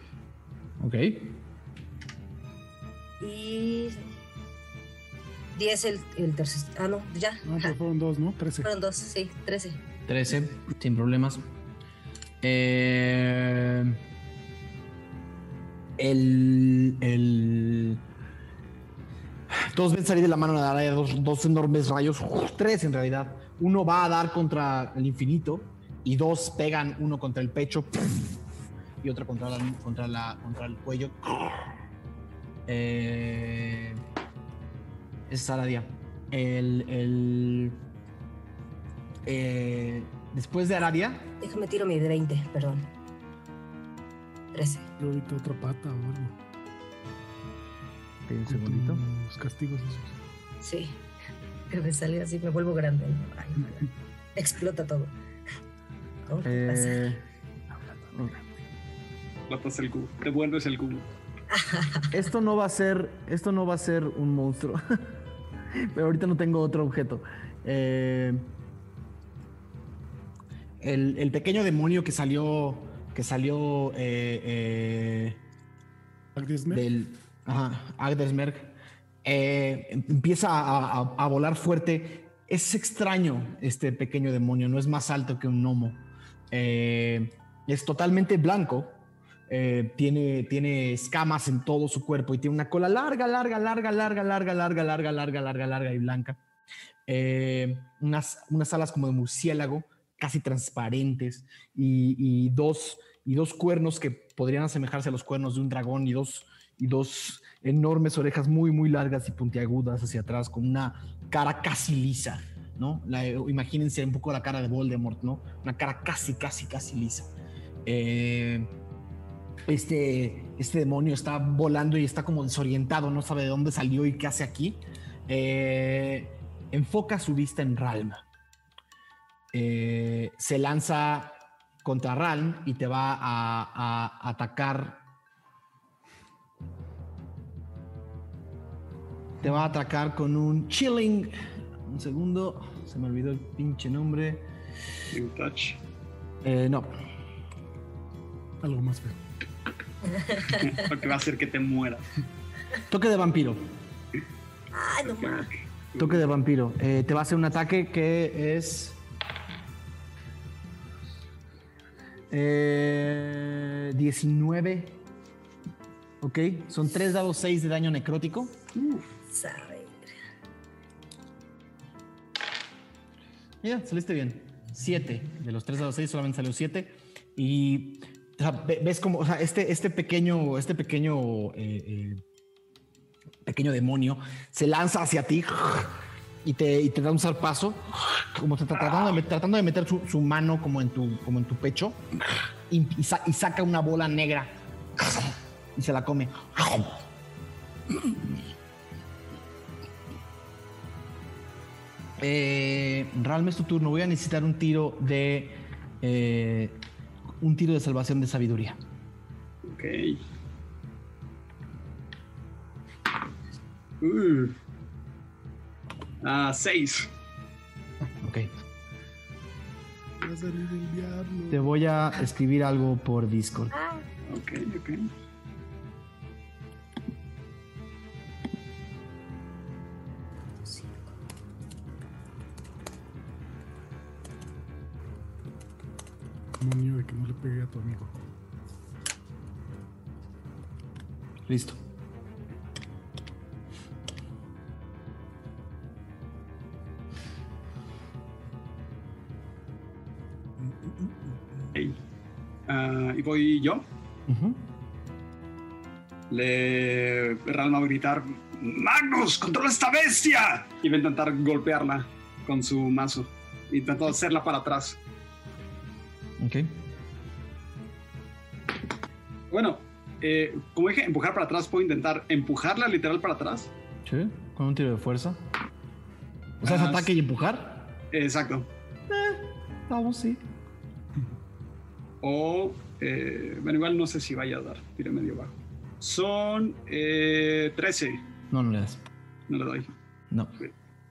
ok. Y 10 el, el tercer. Ah, no, ya. No, pero fueron dos, ¿no? Trece. Fueron dos, sí, 13. 13, sin problemas. Eh, el, el. Todos ven salir de la mano de Araya dos, dos enormes rayos, tres en realidad. Uno va a dar contra el infinito y dos pegan uno contra el pecho y otro contra, la, contra, la, contra el cuello. Eh, es Aradia. El, el, eh, después de Aradia, Déjame tiro mi de 20, perdón. 13. Yo ahorita otra pata o algo. un segundito. tus castigos esos. Sí. Que me salió así, me vuelvo grande. Ay. Explota todo. ¿Cómo? Eh, Platas el cubo. Devuelves el cubo. esto no va a ser, esto no va a ser un monstruo. Pero ahorita no tengo otro objeto. Eh, el, el pequeño demonio que salió, que salió eh, eh, del ajá, Agdesmerg, eh, em- empieza a, a- a volar fuerte es extraño este pequeño demonio, no es más alto que un gnomo. Eh, es totalmente blanco, eh, tiene, tiene escamas en todo su cuerpo y tiene una cola larga, larga, larga, larga, larga, larga, larga, larga, larga, larga y blanca. Eh, unas, unas alas como de murciélago, casi transparentes, y, y dos, y dos cuernos que podrían asemejarse a los cuernos de un dragón y dos, y dos enormes orejas muy, muy largas y puntiagudas hacia atrás, con una cara casi lisa, ¿no? Imagínense un poco la cara de Voldemort, ¿no? Una cara casi, casi, casi lisa. Eh, este, este demonio está volando y está como desorientado, no sabe de dónde salió y qué hace aquí. Eh, enfoca su vista en Ralm. Eh, se lanza contra Ralm y te va a atacar. Te va a atacar con un chilling. Un segundo, se me olvidó el pinche nombre. New touch. Eh, no, Algo más feo. Lo que va a hacer que te mueras. toque de vampiro. Ay, no mames. Toque de vampiro. Eh, te va a hacer un ataque que es. Eh, 19. Ok, son 3 dados 6 de daño necrótico. Sabe. Mira, saliste bien. 7. De los 3 dados 6 solamente salió 7. Y ves como, o sea, este, este pequeño, este pequeño, eh, eh, pequeño demonio se lanza hacia ti y te, da un zarpazo, como tra- tratando de, meter su, mano como en tu, como en tu pecho y, y saca una bola negra y se la come. Eh, Ralme es tu turno. Voy a necesitar un tiro de. eh, un tiro de salvación de sabiduría. Ok. Uh. Ah, seis. Ok. Te voy a escribir algo por Discord. Ok, ok. Demonio de que no le pegue a tu amigo. Listo. Ok. Ah, y voy yo. Ujú. Le Ralma va a gritar: ¡Magnus, controla esta bestia! Y va a intentar golpearla con su mazo. Intentando hacerla para atrás. Ok. Bueno, eh, como dije, empujar para atrás, puedo intentar empujarla literal para atrás. Sí, con un tiro de fuerza. O sea, es Ah, ataque y empujar. Exacto. Vamos, sí. O, eh, bueno, igual no sé si vaya a dar. Tire medio bajo. Son eh, 13. No, no le das. No le doy. No.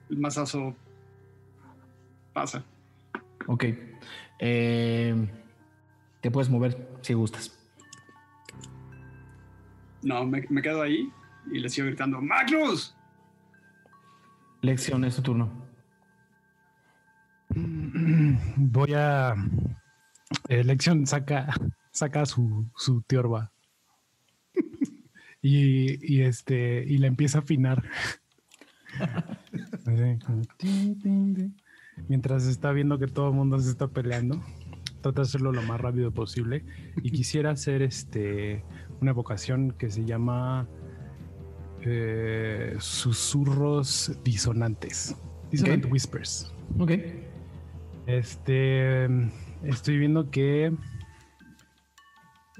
El mazazo pasa. Ok. Eh, te puedes mover si gustas. No, me, me quedo ahí y le sigo gritando: ¡Magnus! Lección, es tu turno. Voy a. Elección saca, saca su, su tiorba. Y, y este. Y la empieza a afinar. Mientras está viendo que todo el mundo se está peleando. Trata de hacerlo lo más rápido posible. Y quisiera hacer este una evocación que se llama eh, susurros disonantes. Dissonant Ok. whispers. Ok. Este, estoy viendo que,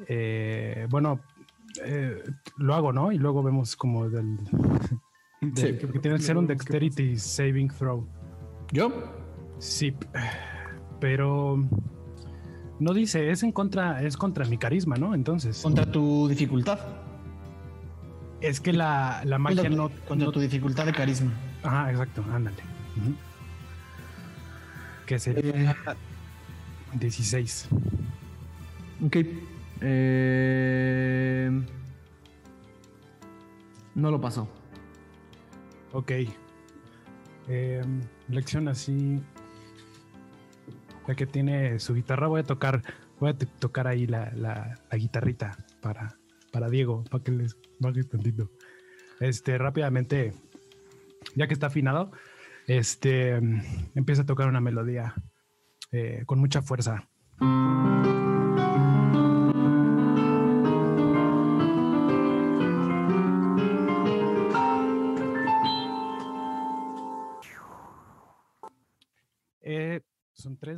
eh, bueno, eh, lo hago, ¿no? Y luego vemos como del, del- Sí. que tiene que ser un dexterity saving throw. ¿Yo? Sí, pero no dice, es en contra, es contra mi carisma, ¿no? Entonces, Contra tu dificultad. es que la, la magia Contra, no, contra no- tu dificultad de carisma. Ajá, exacto, ándale. Que sería 16. Ok. Eh, no lo pasó. Ok. Eh, lección así. Ya que tiene su guitarra, voy a tocar, voy a tocar ahí la, la- la guitarrita para, para Diego, para que les baje tantito. Este, rápidamente, ya que está afinado, este, mm, empieza a tocar una melodía eh, con mucha fuerza.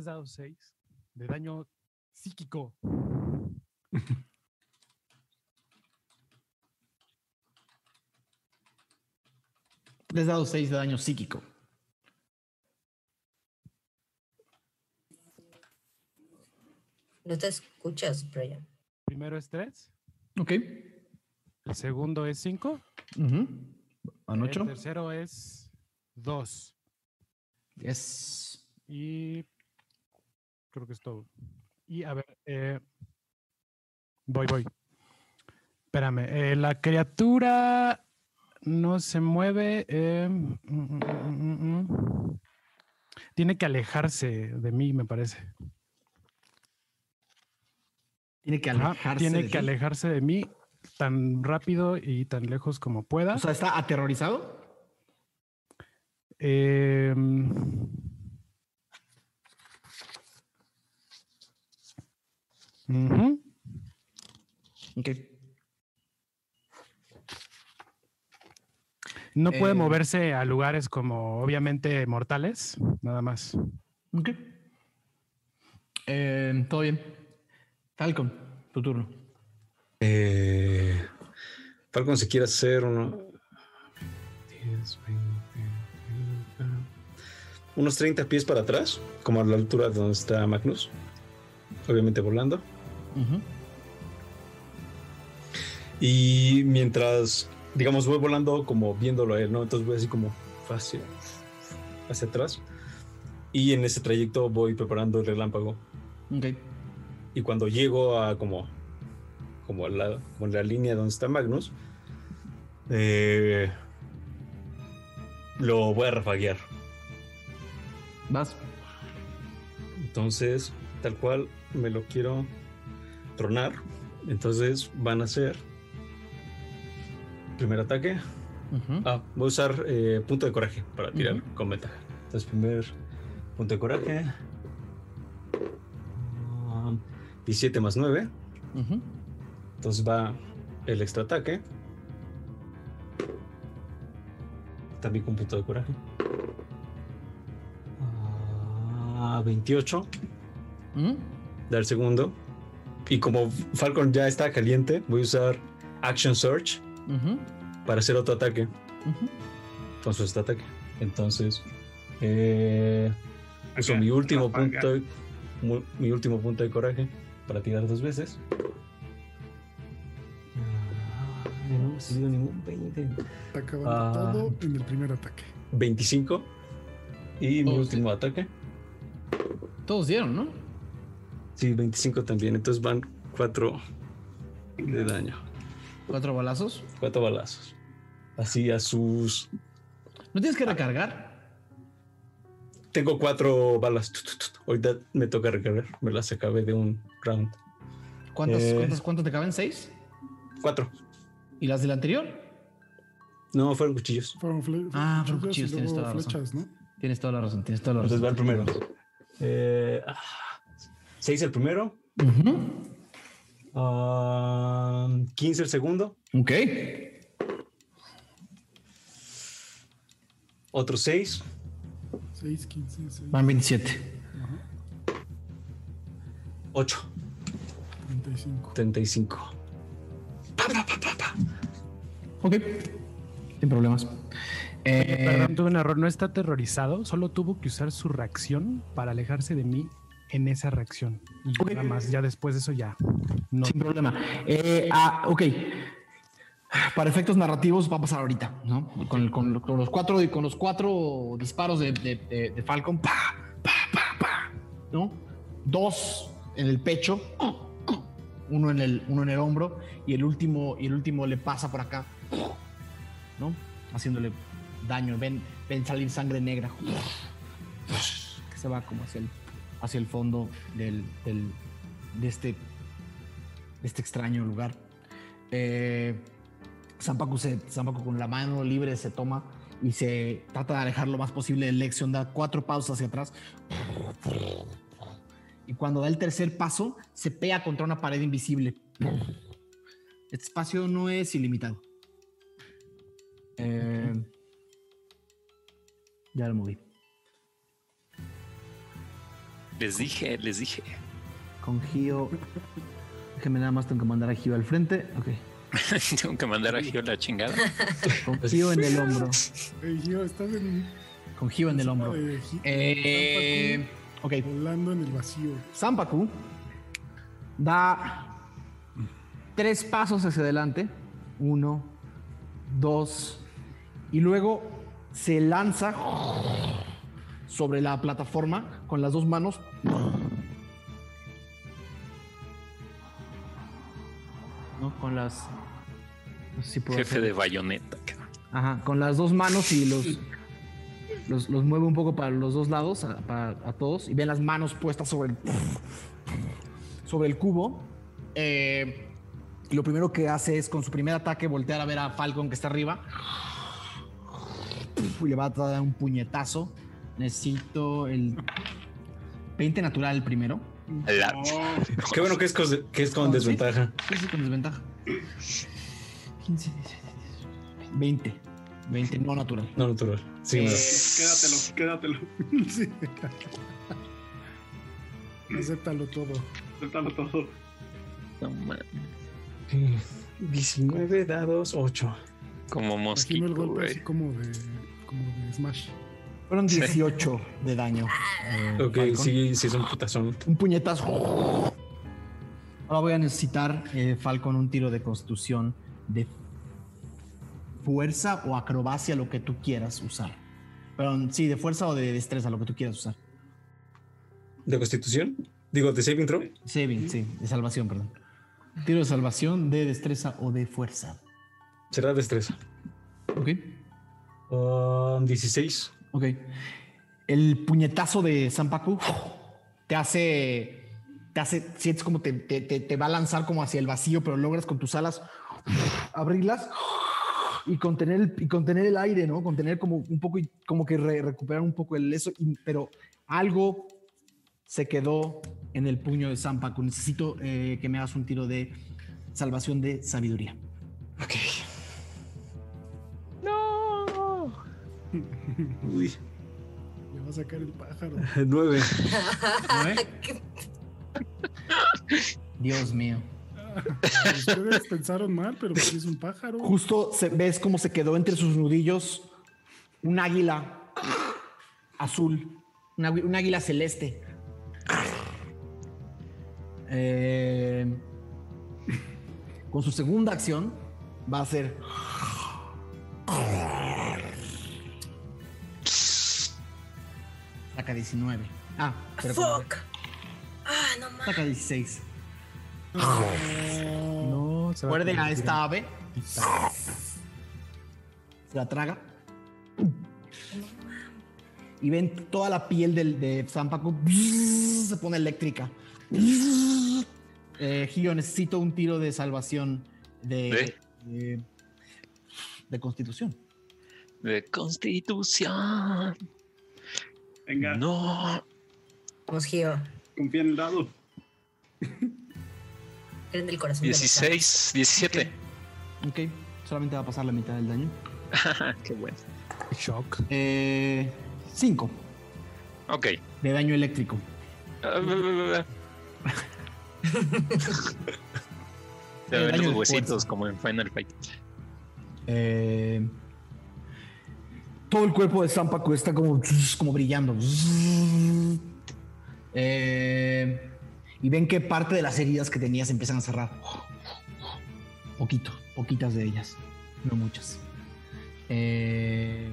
3 dados 6 de daño psíquico. Tres dados 6 de daño psíquico. No te escuchas, Brian. Primero es 3. El segundo es 5. El tercero es 2. Yes. Y creo que es todo. Y a ver, eh, voy, voy. Espérame, eh, la criatura no se mueve. eh, mm, mm, mm. Tiene que alejarse de mí, me parece. Tiene que alejarse. tiene de que ti. alejarse de mí tan rápido y tan lejos como pueda. O sea, ¿está aterrorizado? No puede Eh, moverse a lugares como obviamente mortales, nada más. Ok. Eh, Todo bien. Falcon, tu turno. Eh, Falcon, si quiere hacer uno. 10, 20, unos 30 pies para atrás, como a la altura de donde está Magnus. Obviamente volando. Y mientras, digamos, voy volando como viéndolo a él, ¿no? Entonces voy así como hacia, hacia atrás. Y en ese trayecto voy preparando el relámpago. Ok. Y cuando llego a como, como, la, como la línea donde está Magnus, eh, lo voy a rafaguear. Vas. Entonces, tal cual, me lo quiero tronar. Entonces van a ser... Primer ataque. Ah, voy a usar eh, punto de coraje para tirar Ujú. con ventaja. Entonces, primer punto de coraje. Ah, 17 más 9. Ujú. Entonces va el extra ataque. También con punto de coraje. Ah, 28. Ujú. Del segundo. Y como Falcon ya está caliente, voy a usar Action Search para hacer otro ataque. Con su este ataque. Entonces, eh, uso Ok, mi último punto, mi último punto de coraje para tirar dos veces. Ah, no he recibido ningún 20. Está acabando Ah. todo en el primer ataque. 25. Y mi Oh, sí. último ataque. Todos dieron, ¿no? Sí, 25 también. Entonces van 4 de daño. Cuatro balazos. 4 balazos. Así a sus. ¿No tienes que recargar? Tengo 4 balas. Ahorita me toca recargar. Me las acabé de un round. ¿Cuántas, Eh. cuántas, cuántas te caben? ¿Seis? 4. ¿Y las del anterior? No, fueron cuchillos. Fueron Ah, fueron cuchillos, tienes toda la razón. flechas, ¿no? Tienes toda la razón, tienes toda la Entonces razón. va el primero. Eh, ah, seis el primero. Ujú. ah, 15 el segundo. Ok. Otro 6. 6, 15, 6, Van 27. 8. 35. 35. Ok. Sin problemas. Eh, Perdón, tuve un error. No está aterrorizado, solo tuvo que usar su reacción para alejarse de mí en esa reacción. Y nada más, ya después de eso ya. No. Sin problema. Eh, ah, ok. Para efectos narrativos va a pasar ahorita, ¿no? Con, con lo- con los cuatro con los cuatro disparos de, de- de- de Falcon, pa, pa, pa, pa, ¿no? Dos en el pecho, uno en el, uno en el hombro y el último y el último le pasa por acá, ¿no? Haciéndole daño. Ven, ven salir sangre negra que se va como hacia el, hacia el fondo del, del- de, este, de este extraño lugar. Eh, Zampacu con la mano libre se toma y se trata de alejar lo más posible de Lexion, da cuatro pausas hacia atrás. Y cuando da el tercer paso, se pega contra una pared invisible. Este espacio no es ilimitado. Eh, ya lo moví. Les dije, les dije. Con Gio. Déjeme nada más, tengo que mandar a Gio al frente. Ok. Tengo que mandar a Gio la chingada. Con Gio en el hombro. Gio, estás en. Con Gio en el hombro. Gi- Eh, ok. Volando en el vacío. Zampacu da tres pasos hacia adelante. Uno, dos. Y luego se lanza sobre la plataforma con las dos manos. ¿No? Con las. No sé si puedo Jefe hacer- de bayoneta. Ajá, con las dos manos y los, los, los mueve un poco para los dos lados, a, para, a todos, y ven las manos puestas sobre el, sobre el cubo. Eh, y lo primero que hace es con su primer ataque voltear a ver a Falcon que está arriba. Y le va a dar un puñetazo. Necesito el 20 natural primero. La- Qué bueno que es, cos- que es con desventaja. Sí, sí, con desventaja. 15, 20. 20, no natural. No natural. Sí, Eh, Quédatelo, quédatelo. Sí. Acéptalo todo. Acéptalo todo. no mames. 19 dados, 8. Como Imagino mosquito, el golpe así como de, como de Smash. Fueron 18 de daño. eh, Ok, Falcon. sí, sí es un putazón. Un puñetazo. Ahora voy a necesitar, eh, Falcon, un tiro de constitución de fuerza o acrobacia, lo que tú quieras usar. Pero sí, de fuerza o de destreza, lo que tú quieras usar. ¿De constitución? Digo, de saving throw. Saving, sí, de salvación, perdón. Tiro de salvación, de destreza o de fuerza. Será destreza. Ok. Um, 16. Ok. El puñetazo de Zampacu te hace. Te hace. Sientes como te, te- te- va a lanzar como hacia el vacío, pero logras con tus alas abrirlas y contener el, y contener el aire, ¿no? Contener como un poco y como que re- recuperar un poco el eso. pero algo se quedó en el puño de Zampacu. Necesito eh, que me hagas un tiro de salvación de sabiduría. Ok. Uy, Le va a sacar el pájaro. 9. Dios mío. Ustedes pensaron mal, pero pues es un pájaro. Justo se, ves cómo se quedó entre sus nudillos un águila azul, un águila celeste. Eh, con su segunda acción va a ser. Saca 19. Ah, pero con- Fuck. Ah, no mames. saca 16. No, se va Muerde a esta ave. Se la traga. Y ven toda la piel del, de Zampacu se pone eléctrica. Eh, Gio, necesito un tiro de salvación de, de, de constitución. De constitución. Venga, No. Vamos, Gio. confía en el dado. Creen del corazón. de los 16, 17. Ok, solamente va a pasar la mitad del daño. Qué bueno. Shock. Eh, cinco Ok. de daño eléctrico. Se Eh, ven daño los huesitos como en Final Fight. Eh, todo el cuerpo de Zampacu está como, como brillando. Eh, y ven que parte de las heridas que tenía se empiezan a cerrar. Poquito, poquitas de ellas. No muchas. Eh,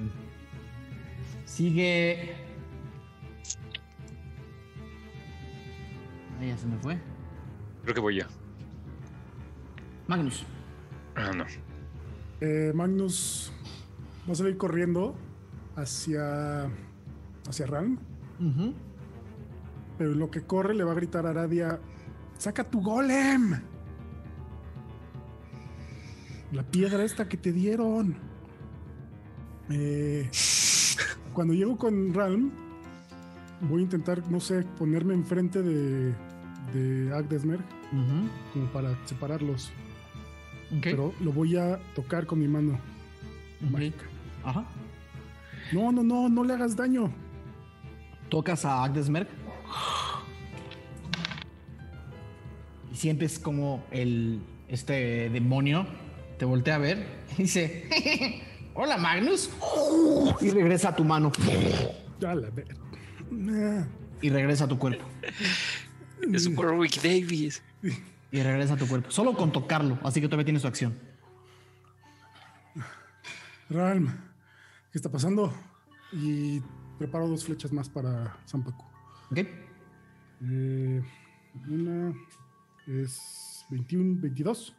sigue. Ah, ya se me fue. Creo que voy yo. Magnus. Ah, no. Eh, Magnus va a salir corriendo hacia, hacia Ram. Pero lo que corre le va a gritar a Aradia: ¡Saca tu golem! La piedra esta que te dieron. Eh, cuando llego con Ralm, voy a intentar, no sé, ponerme enfrente de, de Agdesmerg Ujú. como para separarlos. Pero lo voy a tocar con mi mano mágica. Ajá. No, no, no, no le hagas daño. Tocas a Agdesmerk. Y sientes como el este demonio te voltea a ver y dice: Hola Magnus. Y regresa a tu mano. Ya la ver. Y regresa a tu cuerpo. Es Warwick Davis. Y regresa a tu cuerpo. Solo con tocarlo. Así que todavía tienes su acción. Ralm, ¿qué está pasando? Y preparo dos flechas más para Zampacu. ¿Ok? Eh, una es 21, 22.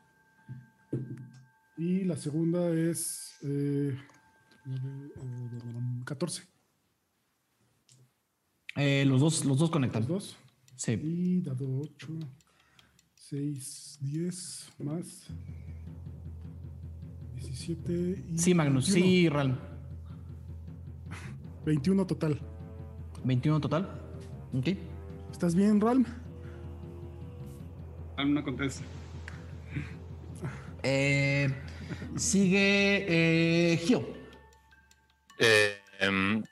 Y la segunda es eh, eh, 14. Eh, los, dos, los dos conectan. Los dos. Sí. Y dado 8, 6, 10 más 17. Y Sí, Magnus. 21. Sí, Ralm. 21 total. 21 total. Ok. ¿Estás bien, Ralm? Alm no contesta. Eh, sigue eh, Gio. Eh, em,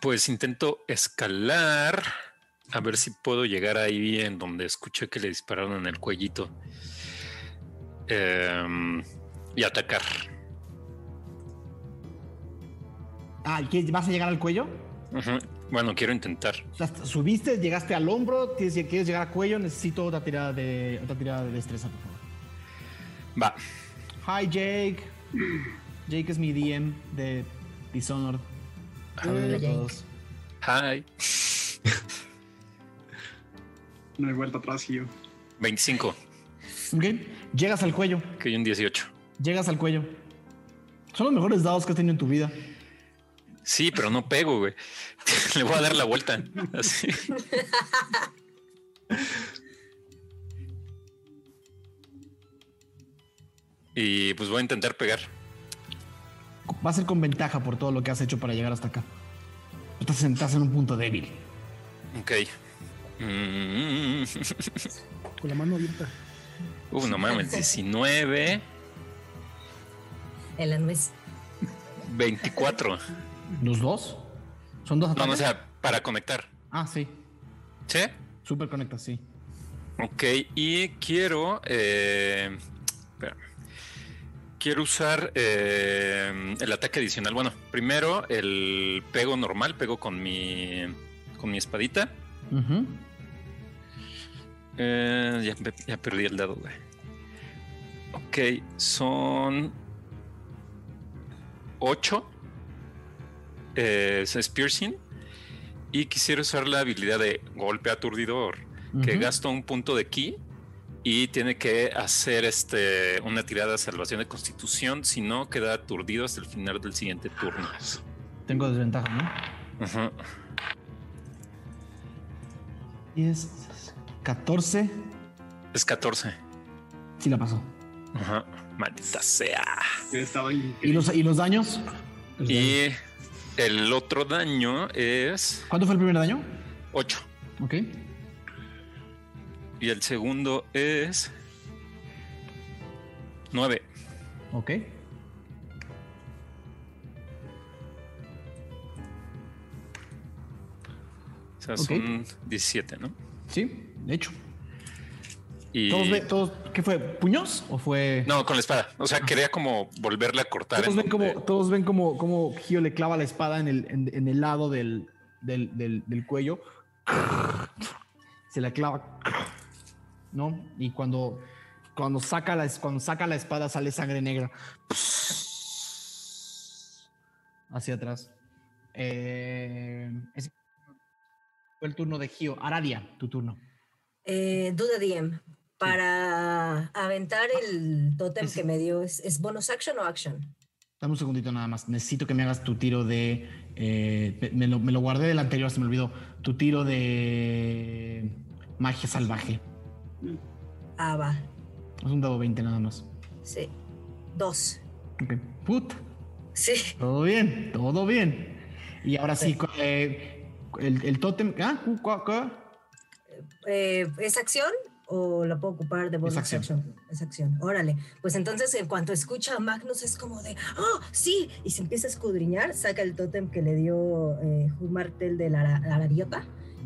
pues intento escalar. A ver si puedo llegar ahí en donde escuché que le dispararon en el cuellito. Em, y atacar. Ah, ¿qué- ¿vas a llegar al cuello? Bueno, quiero intentar. O sea, subiste, llegaste al hombro, tienes, quieres llegar al cuello, necesito otra tirada de, otra tirada de destreza, por favor. Va. Hi, Jake. Jake es mi DM de Dishonored. Saludos a Jake. todos. Hi. No hay vuelta atrás, Gio. 25. Ok. Llegas al cuello. Que hay un 18. Llegas al cuello. Son los mejores dados que has tenido en tu vida. Sí, pero no pego, güey. Le voy a dar la vuelta. Así. Y pues voy a intentar pegar. Va a ser con ventaja por todo lo que has hecho para llegar hasta acá. Estás sentado en un punto débil. Ok. Mm. Con la mano abierta. Uh, no mames, 19, En la nuez. 24. ¿Los dos? ¿Son dos No, no, o ataques? sea, para conectar. Ah, sí. ¿Sí? Súper conectas, sí. Ok, y quiero. eh, quiero usar eh, el ataque adicional. Bueno, primero el pego normal, pego con mi. con mi espadita. Eh, ya, ya perdí el dado, güey. Ok, son. 8. Eh, es piercing. Y quisiera usar la habilidad de golpe aturdidor. que Ujú. gasta un punto de ki y tiene que hacer este una tirada de salvación de constitución, si no queda aturdido hasta el final del siguiente turno. Tengo desventaja, ¿no? Ajá. 10, 14. Es 14. Sí la pasó. Ajá. Maldita sea. ¿Y los, ¿Y los daños? Y el otro daño es ¿Cuánto fue el primer daño? 8. Ok. Y el segundo es 9. Ok. O sea, son 17, ¿no? Sí, de hecho. Y... ¿Todos, ve- todos, ¿Qué fue? ¿Puños? ¿O fue.? No, con la espada. O sea, quería como volverle a cortar. Todos en ven, donde- como, todos ven como, como Gio le clava la espada en el, en, en el lado del, del, del- del cuello. Se la clava. ¿No? Y cuando, cuando, saca la, es- cuando saca la espada sale sangre negra. Hacia atrás. Eh, es- fue el turno de Gio. Aradia, tu turno. Eh, duda DM. Para aventar el totem Es- que me dio, ¿es, es bonus action o action? Dame un segundito nada más. Necesito que me hagas tu tiro de. eh, me, lo, me lo guardé del anterior, se me olvidó. Tu tiro de. Magia salvaje. Ah, va. Es un dado 20 nada más. Sí. Dos. Ok. Put. Sí. Todo bien, todo bien. Y ahora sí, eh, el, el tótem. ¿Ah? cu- cu- cu- Eh, ¿Es acción o la puedo ocupar de bonus acción. action? Es acción. Órale. Pues entonces, en cuanto escucha a Magnus, es como de, ¡oh, sí! Y se empieza a escudriñar, saca el tótem que le dio eh, Martel de la ara- Aradiota.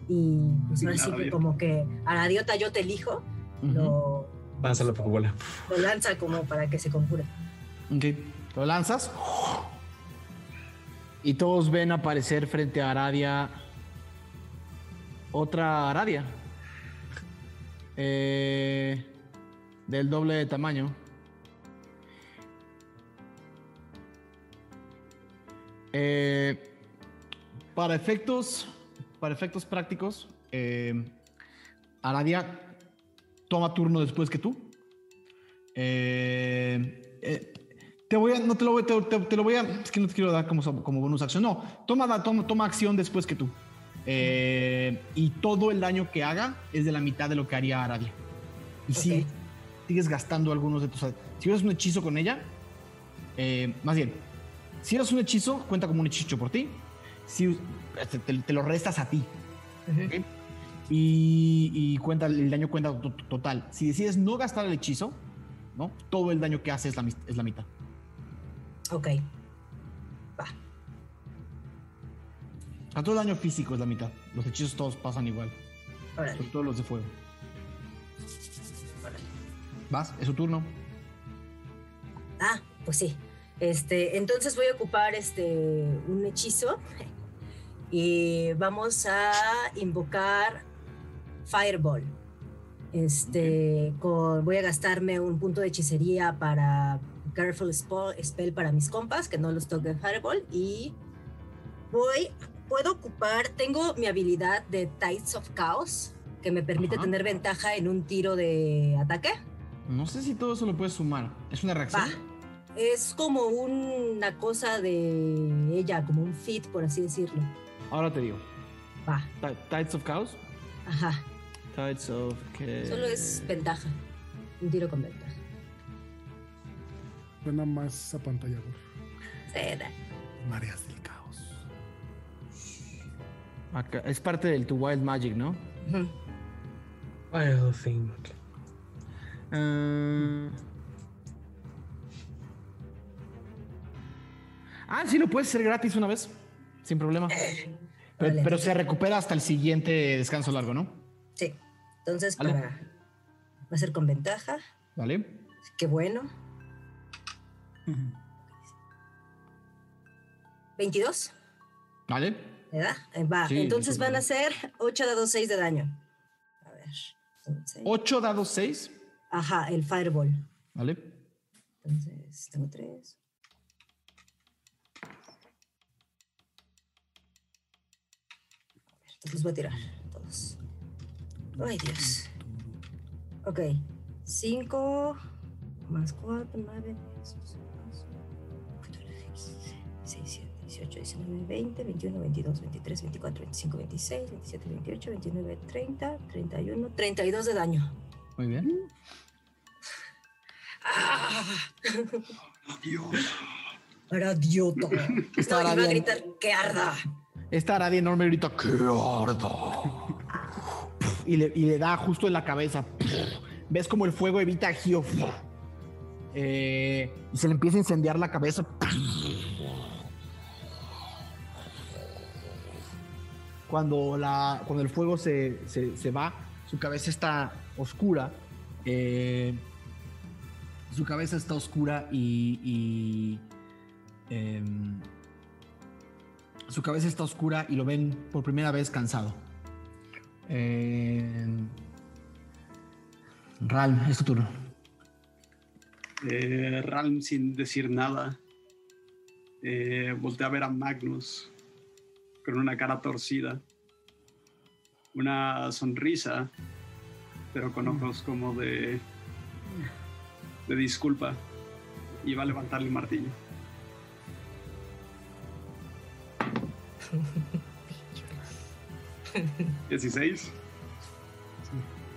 Y pues ahora sí que como que Aradiota yo te elijo, Ujú. lo, Lanza la Pokébola. lo lanza como para que se conjure. Ok. Lo lanzas. Y todos ven aparecer frente a Aradia otra Aradia. Eh, del doble de tamaño. Eh, para efectos, para efectos prácticos, eh, Aradia toma turno después que tú. Eh, te voy a, no te lo voy, te, te- lo voy a, es que no te quiero dar como, como bonus acción. No, toma, toma, toma acción después que tú. Eh, y todo el daño que haga es de la mitad de lo que haría Aradia. Y si Ok. sigues gastando algunos de tus. Si usas un hechizo con ella, eh, más bien, si usas un hechizo, cuenta como un hechizo por ti. Si te, te- lo restas a ti. ¿ok? Y, y cuenta el daño cuenta to- to- total. Si decides no gastar el hechizo, ¿no? Todo el daño que hace es la, es la mitad. Ok. A todo el daño físico es la mitad. Los hechizos todos pasan igual. Órale. Sobre todo los de fuego. Vas, es su turno. Ah, pues sí. Este, entonces voy a ocupar este un hechizo y vamos a invocar Fireball. Este, con, voy a gastarme un punto de hechicería para Careful Spo- Spell para mis compas, que no los toque Fireball. Y voy, puedo ocupar, tengo mi habilidad de Tides of Chaos, que me permite Ajá. tener ventaja en un tiro de ataque. No sé si todo eso lo puedes sumar. ¿Es una reacción? Va. Es como una cosa de ella, como un fit, por así decirlo. Ahora te digo. Va, Ti- Tides of Chaos. ajá. Tides of Chaos. Solo es ventaja. Un tiro con ventaja. Suena más apantallador. Sí, da. Mareas. Acá- Es parte del tu Wild Magic, ¿no? I think. Ah. Ah, sí, lo puedes hacer gratis una vez. Sin problema. Pero, Vale. pero se recupera hasta el siguiente descanso largo, ¿no? Sí. Entonces, Vale. para. Va a ser con ventaja. ¿Vale? Qué bueno. 22, ¿Vale? ¿Verdad? Va. Sí, Entonces van a ser 8 dados 6 de daño. A ver. son seis. 8 dados 6. Ajá, el fireball. ¿Vale? Entonces, tengo 3. Entonces voy a tirar todos. Ay, Dios. Ok. 5 más 4, 9, 6, 18, 19, 20, 21, 22, 23, 24, 25, 26, 27, 28, 29, 30, 31, 32 de daño. Muy bien. ¡Ah! Idiota. Está No, iba a gritar que arda. Esta aradia enorme grita, ¡qué gordo! Y le, y le da justo en la cabeza. Ves como el fuego evita a Gio. Eh, y se le empieza a incendiar la cabeza. Cuando, la, cuando el fuego se, se- se va, su cabeza está oscura. eh, su cabeza está oscura y. em, su cabeza está oscura y lo ven por primera vez cansado. Eh, Ralm, es tu turno. Eh, Ralm, sin decir nada, eh, voltea a ver a Magnus con una cara torcida, una sonrisa, pero con ojos como de, de disculpa, y va a levantar el martillo. 16.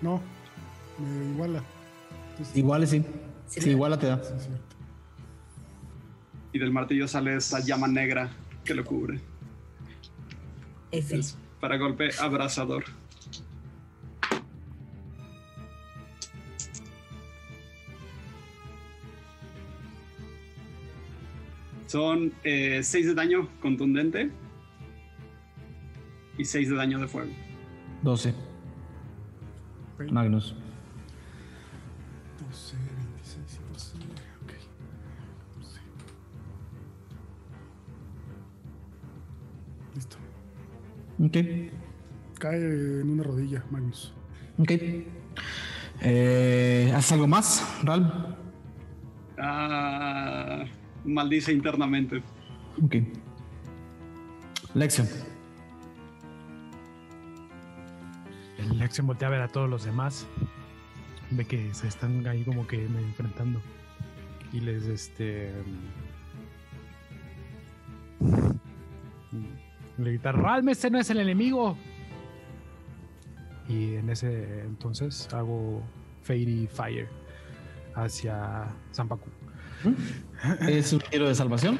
No, me iguala. Entonces, Igual sí. Sí, Sí, igual te da. sí. Y del martillo sale esa llama negra que lo cubre. F. Para golpe abrasador. Son 6 de daño contundente y 6 de daño de fuego. 12. Ok. Magnus. Ok. Cae en una rodilla, Magnus. Ok. Eh, ¿Haces algo más, Ral? Ah, maldice internamente. Ok. Lección. El Lexion voltea a ver a todos los demás. Ve que se están ahí como que medio enfrentando. Y les este. Mm, Le grita: ¡Ralme, este no es el enemigo! Y en ese entonces hago Fairy Fire hacia Zampacu. ¿Es un tiro de salvación?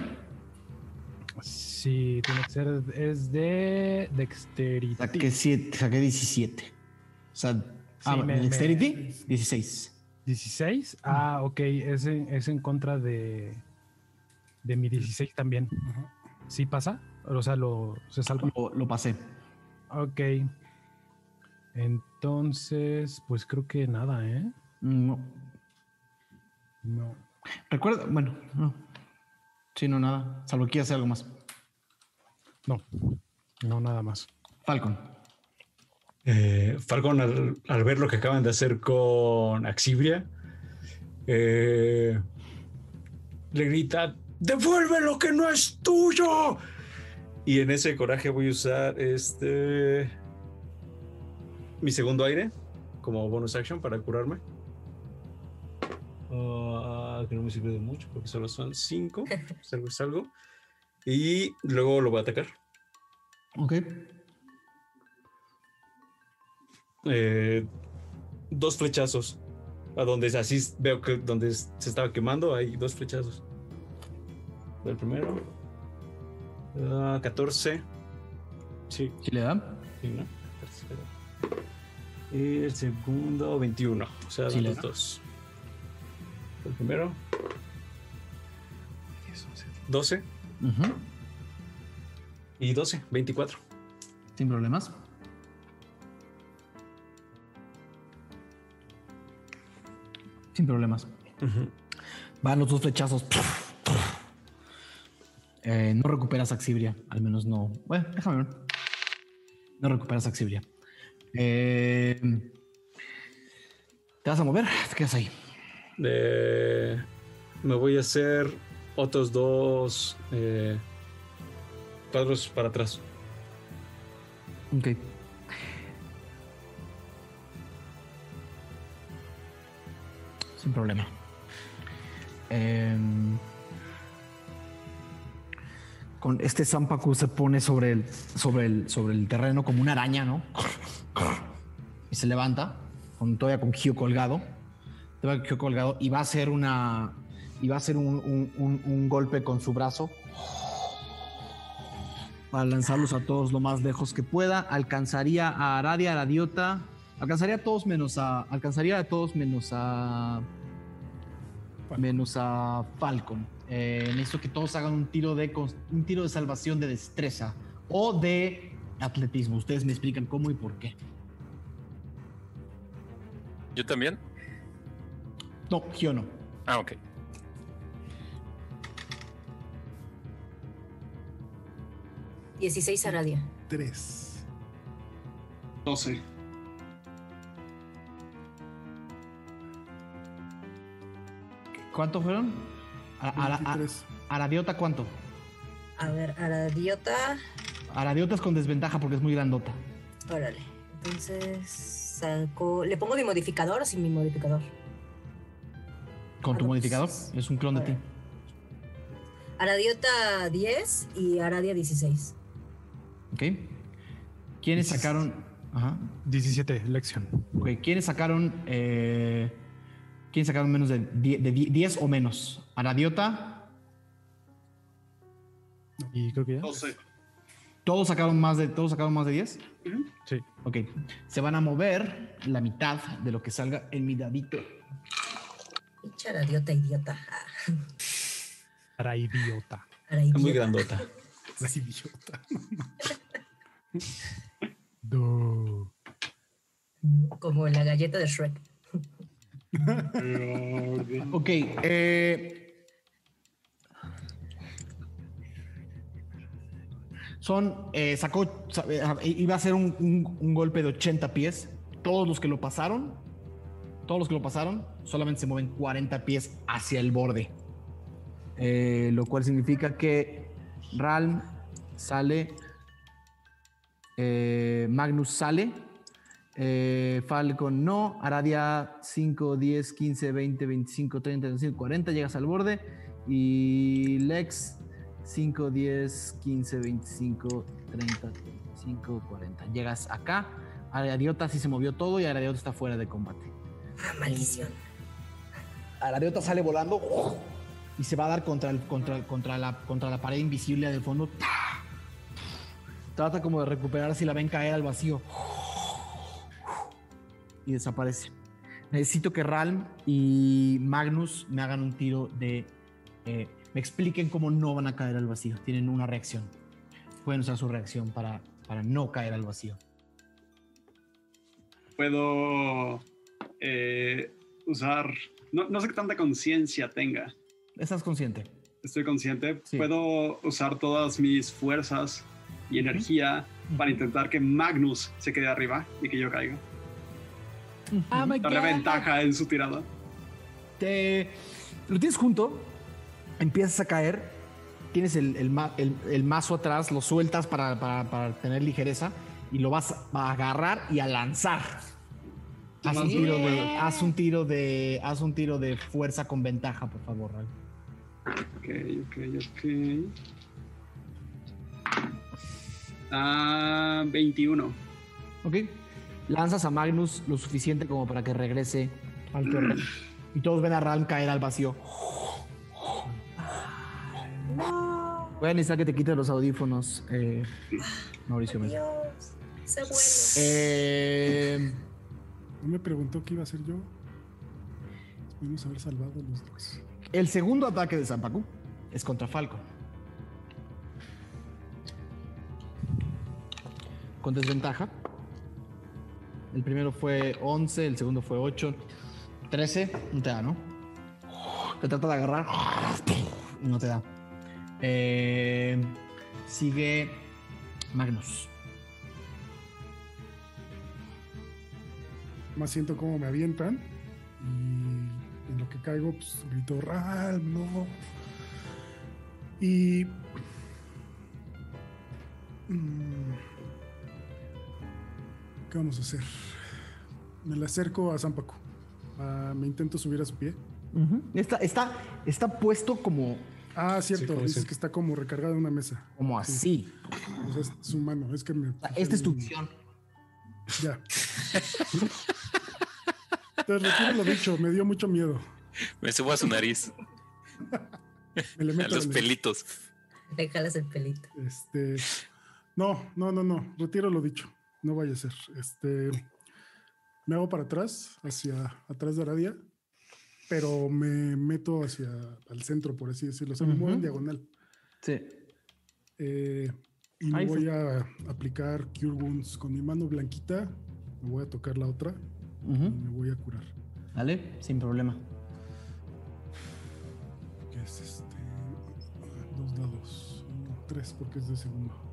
Sí, tiene que ser. Es de Dexterity. Saqué, siete, saqué 17. O sea, ah, me- me- Dexterity, 16. 16. Ah, ok. Es en, es en contra de, de mi 16 también. ¿Sí pasa? O sea, lo, se salva. Lo, lo pasé. Ok. Entonces, pues creo que nada, ¿eh? No. No. Recuerda, bueno, no. Sí, no, nada. Salvo que hacer algo más. No. No, nada más. Falcon. Eh, Falcon, al, al ver lo que acaban de hacer con Axibria, eh, le grita: ¡Devuelve lo que no es tuyo! Y en ese coraje voy a usar este. Mi segundo aire como bonus action para curarme. Ah, que no me sirve de mucho porque solo son 5. salgo, salgo. Y luego lo voy a atacar. Ok. eh, dos flechazos. A donde así veo que donde se estaba quemando hay dos flechazos. El primero. Ah, 14. Sí, ¿Sí le da? sí, ¿no? 14, pero- Y el segundo, 21. O sea, Sí, los da. dos. El primero. 12 Ujú. y 12, 24. Sin problemas. Sin problemas. Van los dos flechazos. Eh, no recuperas Axibria. Al menos no. Bueno, déjame ver. No recuperas Axibria. Eh, ¿Te vas a mover? Te quedas ahí. Eh, me voy a hacer otros dos eh, cuadros para atrás. Ok. Sin problema. Em, con este Zampacu se pone sobre el, sobre, el, sobre el terreno como una araña, ¿no? Y se levanta, con, todavía con Gio colgado. Todavía con Gio colgado y va a hacer una. Y va a hacer un, un- un- un golpe con su brazo para lanzarlos a todos lo más lejos que pueda. Alcanzaría a Aradia, a la Diota. Alcanzaría a todos menos a. Alcanzaría a todos menos a. Menos a Falcon. Eh, necesito que todos hagan un tiro de un tiro de salvación de destreza o de atletismo. Ustedes me explican cómo y por qué. Yo también. No, yo no. Ah, ok. Dieciséis Aradia. 3. 12. ¿Cuánto fueron? A, a- a- 23. Aradiota, ¿cuánto? A ver, Aradiota. Aradiota es con desventaja porque es muy grandota. Órale. Entonces saco. ¿Le pongo mi modificador o sin mi modificador? Con tu Ah, modificador. pues, Es un clon de ti. Aradiota 10 y Aradia 16. Ok. ¿Quiénes sacaron? Ajá. 17, lección. Ok. ¿Quiénes sacaron? Eh, ¿Quiénes sacaron menos de 10, de 10 o menos? Aradiota. Y creo que ya. 12. ¿Todos sacaron más de, todos sacaron más de 10? Sí. Ok. Se van a mover la mitad de lo que salga en mi dadito. Pinche idiota, idiota. Para idiota. para Está muy idiota. grandota. Es idiota. Do. Como la galleta de Shrek. Ok. eh, son. eh, sacó. sa- eh, iba a ser un, un- golpe de 80 pies. Todos los que lo pasaron. Todos los que lo pasaron. Solamente se mueven 40 pies hacia el borde. Eh, lo cual significa que Ralm sale. Magnus sale. Eh, Falcon no. Aradia 5, 10, 15, 20, 25, 30, 35, 40. Llegas al borde. Y Lex 5, 10, 15, 25, 30, 35, 40. Llegas acá. Aradiota sí se movió todo y Aradiota está fuera de combate. Ah, maldición. Aradiota sale volando y se va a dar contra, el, contra, contra, la, contra la pared invisible del fondo. Trata como de recuperar si la ven caer al vacío. Y desaparece. Necesito que Ralm y Magnus me hagan un tiro de... eh, me expliquen cómo no van a caer al vacío. Tienen una reacción. Pueden usar su reacción para, para no caer al vacío. Puedo eh, usar. No, no sé qué tanta conciencia tenga. ¿Estás consciente? Estoy consciente. Sí. Puedo usar todas mis fuerzas y energía para intentar que Magnus se quede arriba y que yo caiga. Ah, my Darle God. ventaja en su tirada. te lo tienes junto, empiezas a caer, tienes el, el ma- el- el mazo atrás, lo sueltas para, para- para tener ligereza y lo vas a agarrar y a lanzar. Haz un, tiro de, haz un tiro de haz un tiro de fuerza con ventaja, por favor. Ral. Ok, ok, ok. Ah, 21. ¿Ok? Lanzas a Magnus lo suficiente como para que regrese al terreno. Y todos ven a Ralm caer al vacío. Voy a necesitar que te quites los audífonos, eh, Mauricio. Dios. Sé bueno. Eh, No me preguntó qué iba a hacer yo. Pudimos haber salvado los dos. el segundo ataque de Zampacu es contra Falcon. Con desventaja. El primero fue 11, el segundo fue 8. 13, no te da, ¿no? Te trata de agarrar. No te da. Eh, sigue Magnus. Más siento cómo me avientan. Y en lo que caigo, pues grito, Ral, no. Y. Mm, ¿Qué vamos a hacer? Me le acerco a Zampacu. Ah, me intento subir a su pie. está, está, está puesto como, Ah, cierto. dices que está como recargada en una mesa. como así. O sea, es su mano. Es que me. Esta es tu visión. Ya. Te retiro lo dicho. Me dio mucho miedo. Me subo a su nariz, Me le a los pelitos. Le jalas el pelito. Este. No, no, no, no. Retiro lo dicho. No vaya a ser. Este. Me hago para atrás, hacia atrás de Aradia, pero me meto hacia el centro, por así decirlo. O sea, me muevo en diagonal. Sí. Eh, y me voy a aplicar Cure Wounds con mi mano blanquita. Me voy a tocar la otra y me voy a curar. Vale, sin problema. Que es este. Dos dados. Uno, tres, porque es de segundo.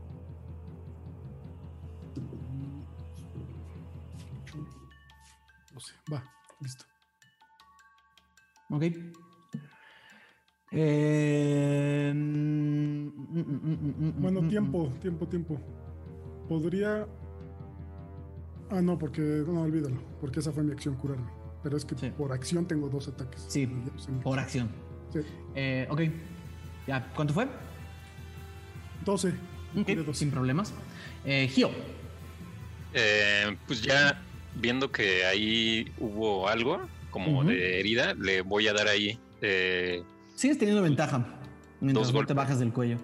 Va, listo. Ok. Eh, bueno, mm, mm, mm, tiempo, tiempo, tiempo. Podría. Ah, no, porque. No, olvídalo. Porque esa fue mi acción, curarme. Pero es que por acción tengo dos ataques. Sí, por acción. Sí. Eh, ok. Ya, ¿cuánto fue? 12. Okay, Sin problemas. Eh, Gio. Eh, pues ya viendo que ahí hubo algo como de herida, le voy a dar ahí. eh, Sigues teniendo ventaja mientras Dos no te golpes. bajas del cuello.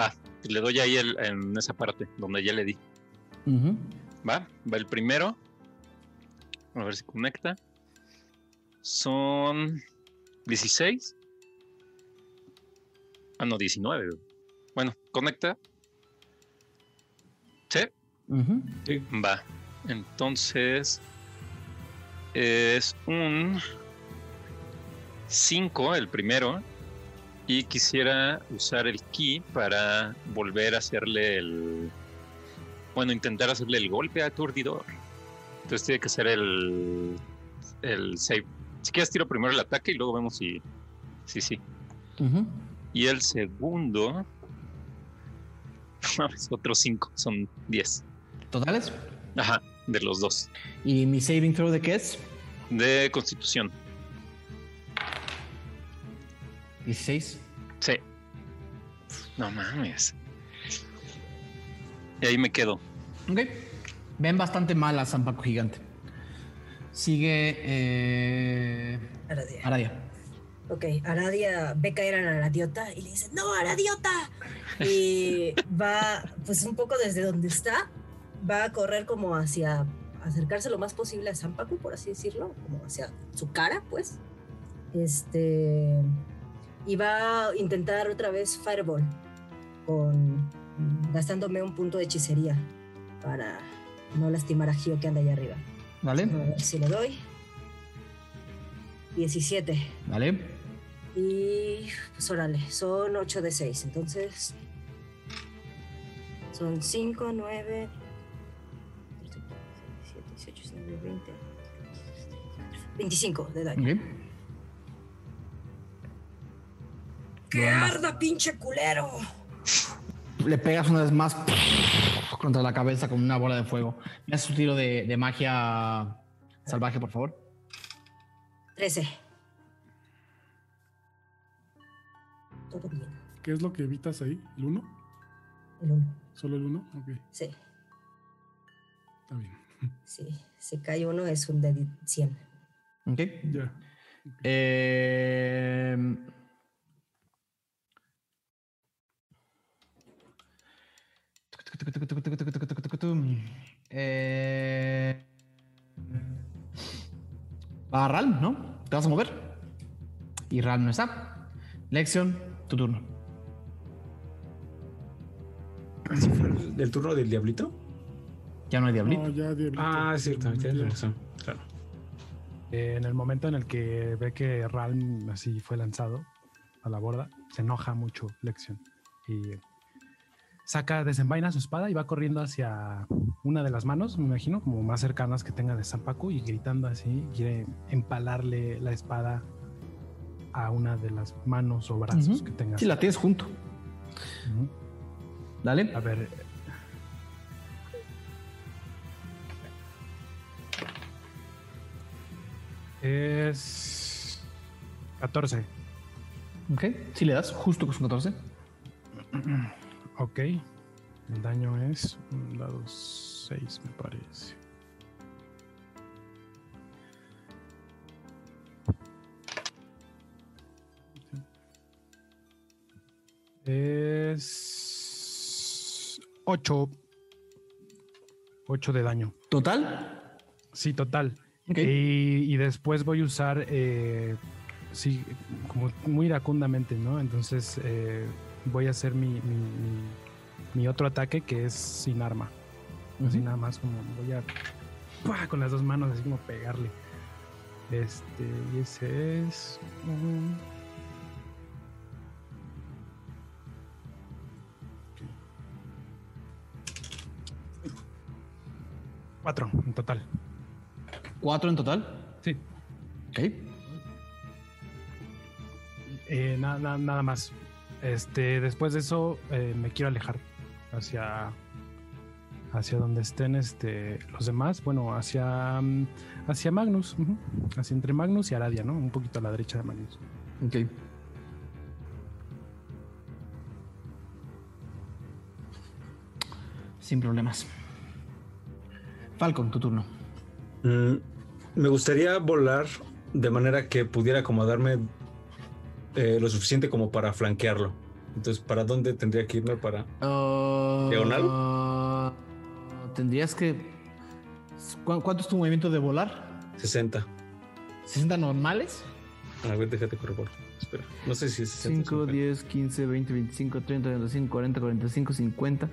va, le doy ahí el- en esa parte donde ya le di. Va, va el primero. A ver si conecta. Son 16. Ah, no, 19. güey. Bueno, conecta. Sí, Ujú. va. Entonces es un 5 el primero. Y quisiera usar el ki para volver a hacerle el. Bueno, intentar hacerle el golpe aturdidor. Entonces tiene que ser el. El save. Si quieres, tiro primero el ataque y luego vemos si. Sí, sí. Y el segundo. Es otro 5, son 10. ¿Totales? Ajá, de los dos. ¿Y mi saving throw de qué es? De constitución. 16. Sí. No mames. Y ahí me quedo. Ok. Ven bastante mal a Zampaco Gigante. Sigue eh, Aradia. Aradia. Ok, Aradia ve caer a la Aradiota y le dice, ¡No, Aradiota! Y va, pues un poco desde donde está, va a correr como hacia, acercarse lo más posible a Zampacu, por así decirlo, como hacia su cara, pues. Este. Y va a intentar otra vez Fireball, con, gastándome un punto de hechicería para no lastimar a Gio que anda allá arriba. A ¿Vale? ver si le doy. 17. ¿Vale? Y pues órale, son 8 de 6, entonces son 5, 9, 7, 18, 19, 20, 25 de daño. Ok. ¡Que arda, pinche culero! Le pegas una vez más contra la cabeza con una bola de fuego. Me haces un tiro de, de magia salvaje, por favor. 13. Todo bien, ¿Qué es lo que evitas ahí? ¿El 1? el 1. ¿Solo el 1? Ok, Sí, está bien. sí. Si cae uno es un de 100. Ok. Ya. Eh, eh, Va Ral, ¿no? ¿Te vas a mover? Y Ral no está. Lección, tu turno. ¿Así fue el- del turno del diablito? Ya no hay diablito. No, ya, diablito. Ah, es cierto, tienes razón. Claro. Eh, en el momento en el que ve que Ralm así fue lanzado a la borda, se enoja mucho Lexion y saca, desenvaina su espada y va corriendo hacia una de las manos, me imagino, como más cercanas que tenga de Zampacu y gritando así, quiere empalarle la espada a una de las manos o brazos Ujú. que tenga. Si la tienes junto. Dale. A ver. Es 14. Ok. Si le das, justo con su 14. Ok. El daño es un dado 6, me parece. Es 8. 8 de daño. Total. Sí, total. Y, y después voy a usar, eh, sí, como muy iracundamente, ¿no? Entonces eh, voy a hacer mi, mi, mi- mi otro ataque que es sin arma. Así nada más como voy a ¡pua! con las dos manos, así como pegarle. Este, y ese es. Cuatro en total. Cuatro en total. Sí. Ok. Eh, na- na- nada más. Este, después de eso eh, me quiero alejar hacia hacia donde estén este los demás. Bueno, hacia mm, hacia Magnus, hacia entre Magnus y Aradia, ¿no? Un poquito a la derecha de Magnus. Ok. Sin problemas. Falcon, tu turno. Mm, me gustaría volar de manera que pudiera acomodarme eh, lo suficiente como para flanquearlo. Entonces, ¿para dónde tendría que irme para...? ¿Diagonal? Ah, tendrías que... ¿Cu- ¿Cuánto es tu movimiento de volar? 60. ¿60 normales? A ver, déjate correr. Espera. No sé si es 60. 5, 10, 15, 20, 25, 30, 35, 40, 45, 50,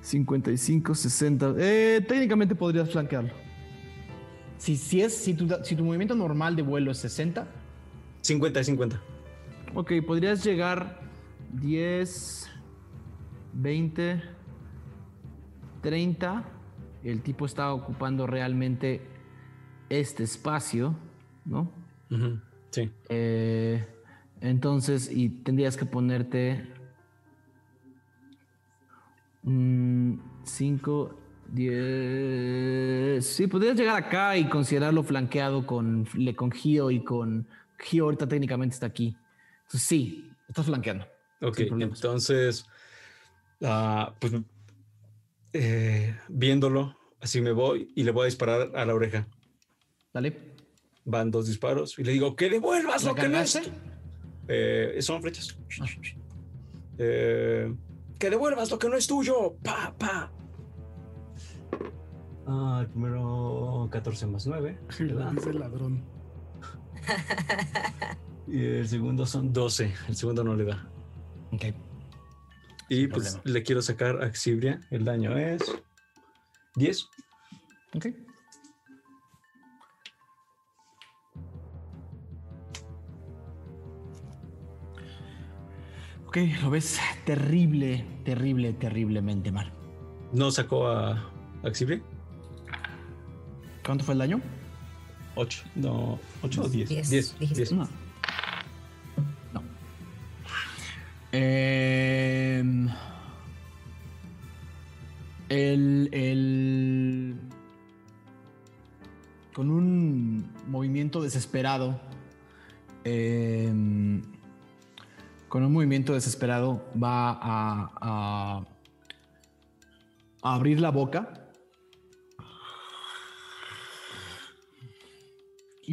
55, 60. Eh, técnicamente podrías flanquearlo. Si, si, es, si, tu, si tu movimiento normal de vuelo es 60, 50 y 50. ok, podrías llegar 10, 20, 30. El tipo está ocupando realmente este espacio, ¿no? Ujú, Sí. Eh, entonces, y tendrías que ponerte 5, 10. Sí, podrías llegar acá y considerarlo flanqueado con, con Gio y con. Gio ahorita técnicamente está aquí. Entonces, sí, estás flanqueando. Ok, entonces, ah, pues eh, viéndolo, así me voy y le voy a disparar a la oreja. Dale. Van dos disparos y le digo, que devuelvas ¿La lo que no es. cargaste? Eh, son flechas. Eh, que devuelvas lo que no es tuyo. Pa, pa. Ah, el primero 14 más 9. Dice el ladrón. Y el segundo son 12. El segundo no le da. Ok. Y Sin pues problema. le quiero sacar a Xibria. El daño es 10. Ok. Ok, lo ves terrible, terrible, terriblemente mal. No sacó a, a Xibria. ¿Cuánto fue el daño? 8. No, 8 o 10. Diez, 10. dijiste. 10. No. No. Em, el, el- Con un movimiento desesperado. em, con un movimiento desesperado va a, a- a abrir la boca.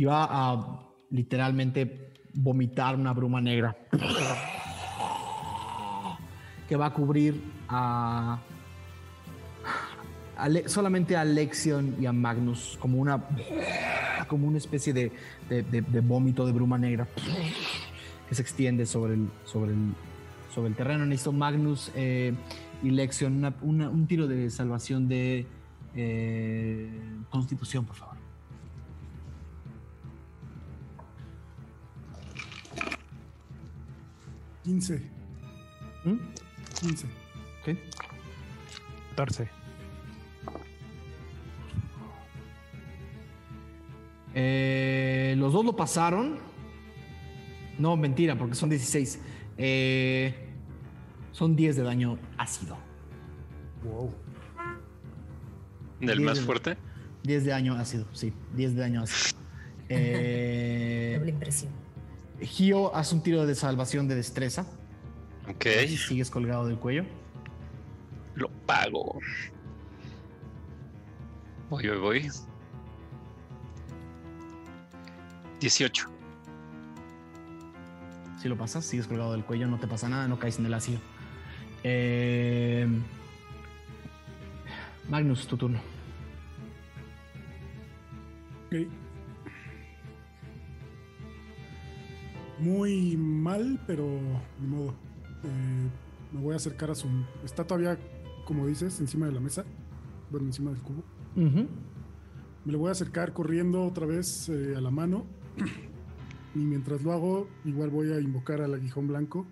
Va a literalmente vomitar una bruma negra que va a cubrir a, solamente a Lexion y a Magnus como una como una especie de, vómito de bruma negra que se extiende sobre el sobre el sobre el terreno. Necesito Magnus eh, y Lexion un tiro de salvación de eh, Constitución por favor 15. ¿Mm? 15. Ok. 14. Eh, los dos lo pasaron. No, mentira, porque son 16. Eh, son 10 de daño ácido. Wow. ¿Del más de- fuerte? 10 de daño ácido, sí. 10 de daño ácido. Eh, Doble impresión. Gio, haz un tiro de salvación de destreza. Ok, Sigues colgado del cuello. lo pago. Voy, voy, voy. 18. Si lo pasas, sigues colgado del cuello, no te pasa nada, no caes en el ácido. Eh, Magnus, tu turno. Ok. Muy mal, pero ni modo. Eh, me voy a acercar a su. Está todavía, como dices, encima de la mesa. Bueno, encima del cubo. Me lo voy a acercar corriendo otra vez eh, a la mano. Y mientras lo hago, igual voy a invocar al aguijón blanco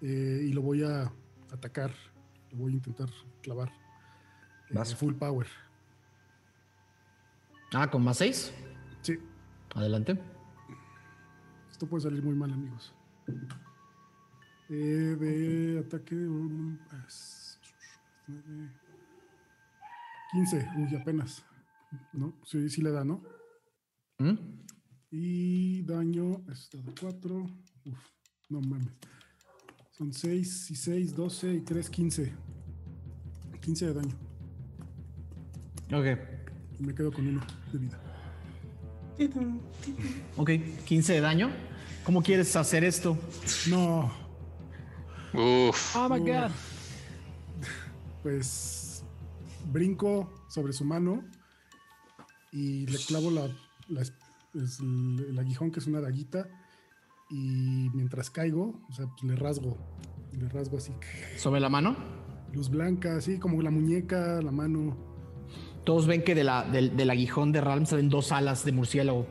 eh, y lo voy a atacar. Lo voy a intentar clavar. Vas. full power. Ah, con más 6. Sí, Adelante. Esto puede salir muy mal, amigos. Eh, de ataque. um, nueve, 15. Uy, apenas. ¿No? Sí, sí le da, ¿no? ¿Mm? Y daño, está de 4. Uf, no mames. Son 6 y 6, 12 y 3, 15. 15 de daño. Ok. Y me quedo con uno de vida. Ok, 15 de daño. ¿Cómo quieres hacer esto? No, Uf. Oh my god. pues brinco sobre su mano y le clavo la, la es- el aguijón que es una daguita y mientras caigo, o sea, pues le rasgo, le rasgo así, ¿Sobre la mano? luz blanca, así como la muñeca, la mano. Todos ven que de la, del, aguijón de Ralm salen dos alas de murciélago.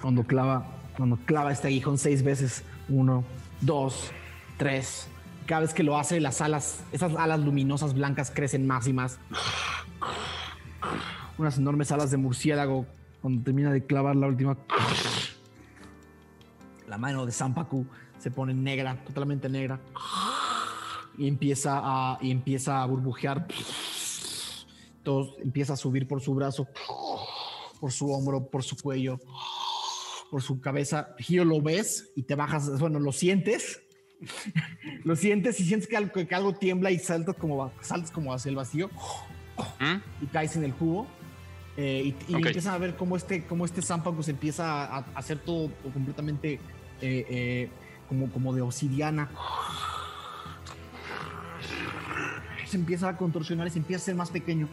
Cuando clava, cuando clava este aguijón seis veces. Uno, dos, tres. Cada vez que lo hace, las alas, esas alas luminosas blancas crecen más y más. Unas enormes alas de murciélago. Cuando termina de clavar la última. La mano de Sampaku se pone negra, totalmente negra. Y empieza a, y empieza a burbujear todo empieza a subir por su brazo, por su hombro, por su cuello, por su cabeza. Giro lo ves y te bajas, bueno, lo sientes. lo sientes y sientes que algo, que algo tiembla y saltas como, saltas como hacia el vacío ¿Mm? y caes en el cubo. Eh, y y Ok. empiezan a ver cómo este, cómo este Zampaco se empieza a, a hacer todo completamente eh, eh, como, como de obsidiana. Se empieza a contorsionar y se empieza a hacer más pequeño.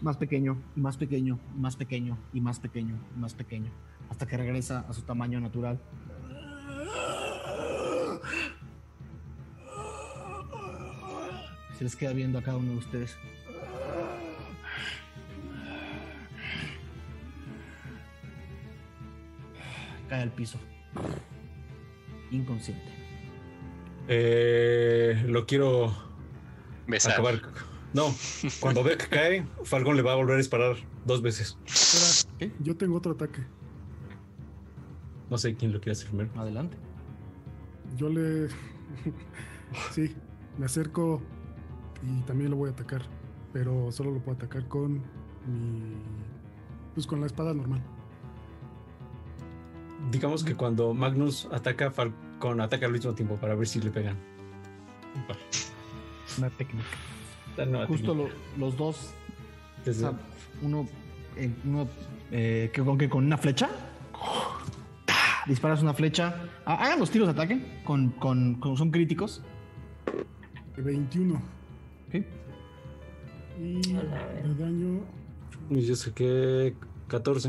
Más pequeño, y más pequeño, y más pequeño, y más pequeño, y más pequeño. Hasta que regresa a su tamaño natural. Se les queda viendo a cada uno de ustedes. Cae al piso. Inconsciente. Eh, lo quiero Besar. acabar. No, cuando vea que cae, Falcon le va a volver a disparar dos veces. Espera, yo tengo otro ataque. No sé quién lo quiere hacer primero. Adelante. Yo le. sí, me acerco y también lo voy a atacar. Pero solo lo puedo atacar con mi. Pues con la espada normal. Digamos que cuando Magnus ataca, Falcon ataca al mismo tiempo para ver si le pegan. Una técnica. La nueva Justo técnica. lo- los dos. Desde- o sea, uno. eh, uno eh, que con, que con una flecha. Disparas una flecha. Ah, hagan los tiros de ataque. Con, con, con- son críticos. De 21. ¿ok? Y A la ver. de daño. Y yo saqué 14.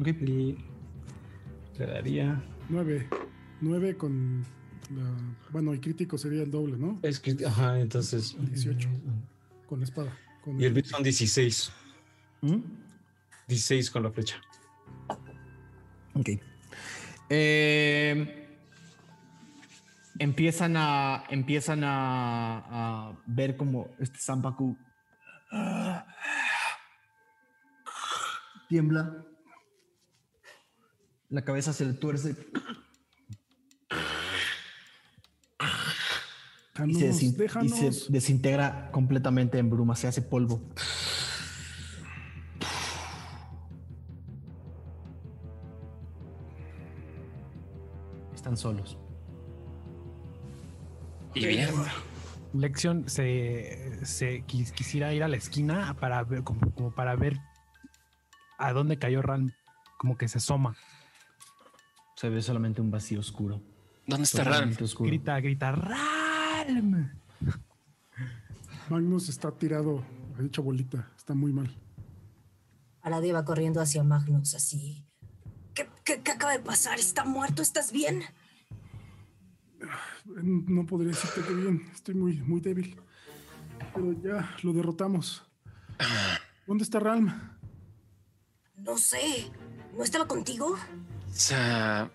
Ok. Y le daría. 9. 9 con. La, bueno, el crítico sería el doble, ¿no? Es que, ajá, entonces. 18. Con la espada. Con Y el beat son 16. ¿Mm? 16 con la flecha. Ok. Eh, empiezan a. Empiezan a, a ver como este Zampaku tiembla. La cabeza se le tuerce y se, y desintegra completamente en bruma, se hace polvo. Están solos. Y bien. Lección se, se quis- quisiera ir a la esquina para ver, como, como para ver a dónde cayó Ran, como que se asoma. Se ve solamente un vacío oscuro. ¿Dónde está oscuro. Grita, grita, Ralm. Magnus está tirado, ha hecho bolita. Está muy mal. Aladio va corriendo hacia Magnus así. ¿Qué, qué, qué acaba de pasar? ¿Está muerto? ¿Estás bien? No podría decirte que bien. Estoy muy, muy débil. Pero ya lo derrotamos. ¿Dónde está Ralm? No sé. ¿No estaba contigo? O sea,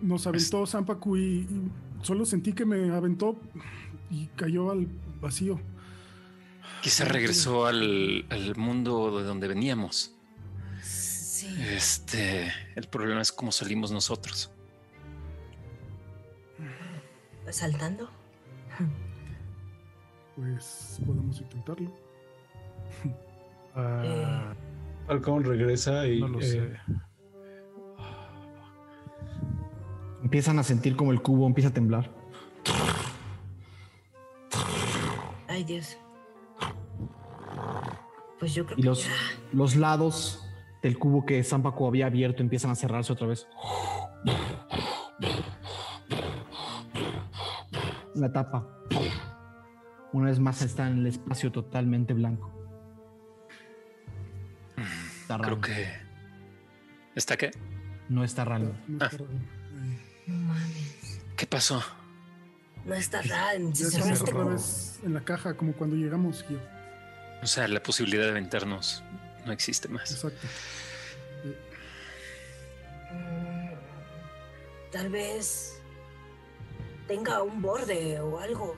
Nos aventó Zampacu y, y solo sentí que me aventó y cayó al vacío. quizá regresó al, al mundo de donde veníamos. Sí. Este, el problema es cómo salimos nosotros. ¿Saltando? Pues podemos intentarlo. Ah, Falcon regresa y. no lo eh, sé. Empiezan a sentir como el cubo empieza a temblar. Ay, Dios. Pues yo creo Y que los, ya. los lados del cubo que Zampaco había abierto empiezan a cerrarse otra vez. La tapa. Una vez más está en el espacio totalmente blanco. Está Creo raro. que. ¿Está qué? No está raro. No está raro. Eh, No mames. ¿Qué pasó? No está raro. ya Se en la caja, como cuando llegamos, Gio. O sea, la posibilidad de aventarnos no existe más. Exacto. Mm, Tal vez tenga un borde o algo.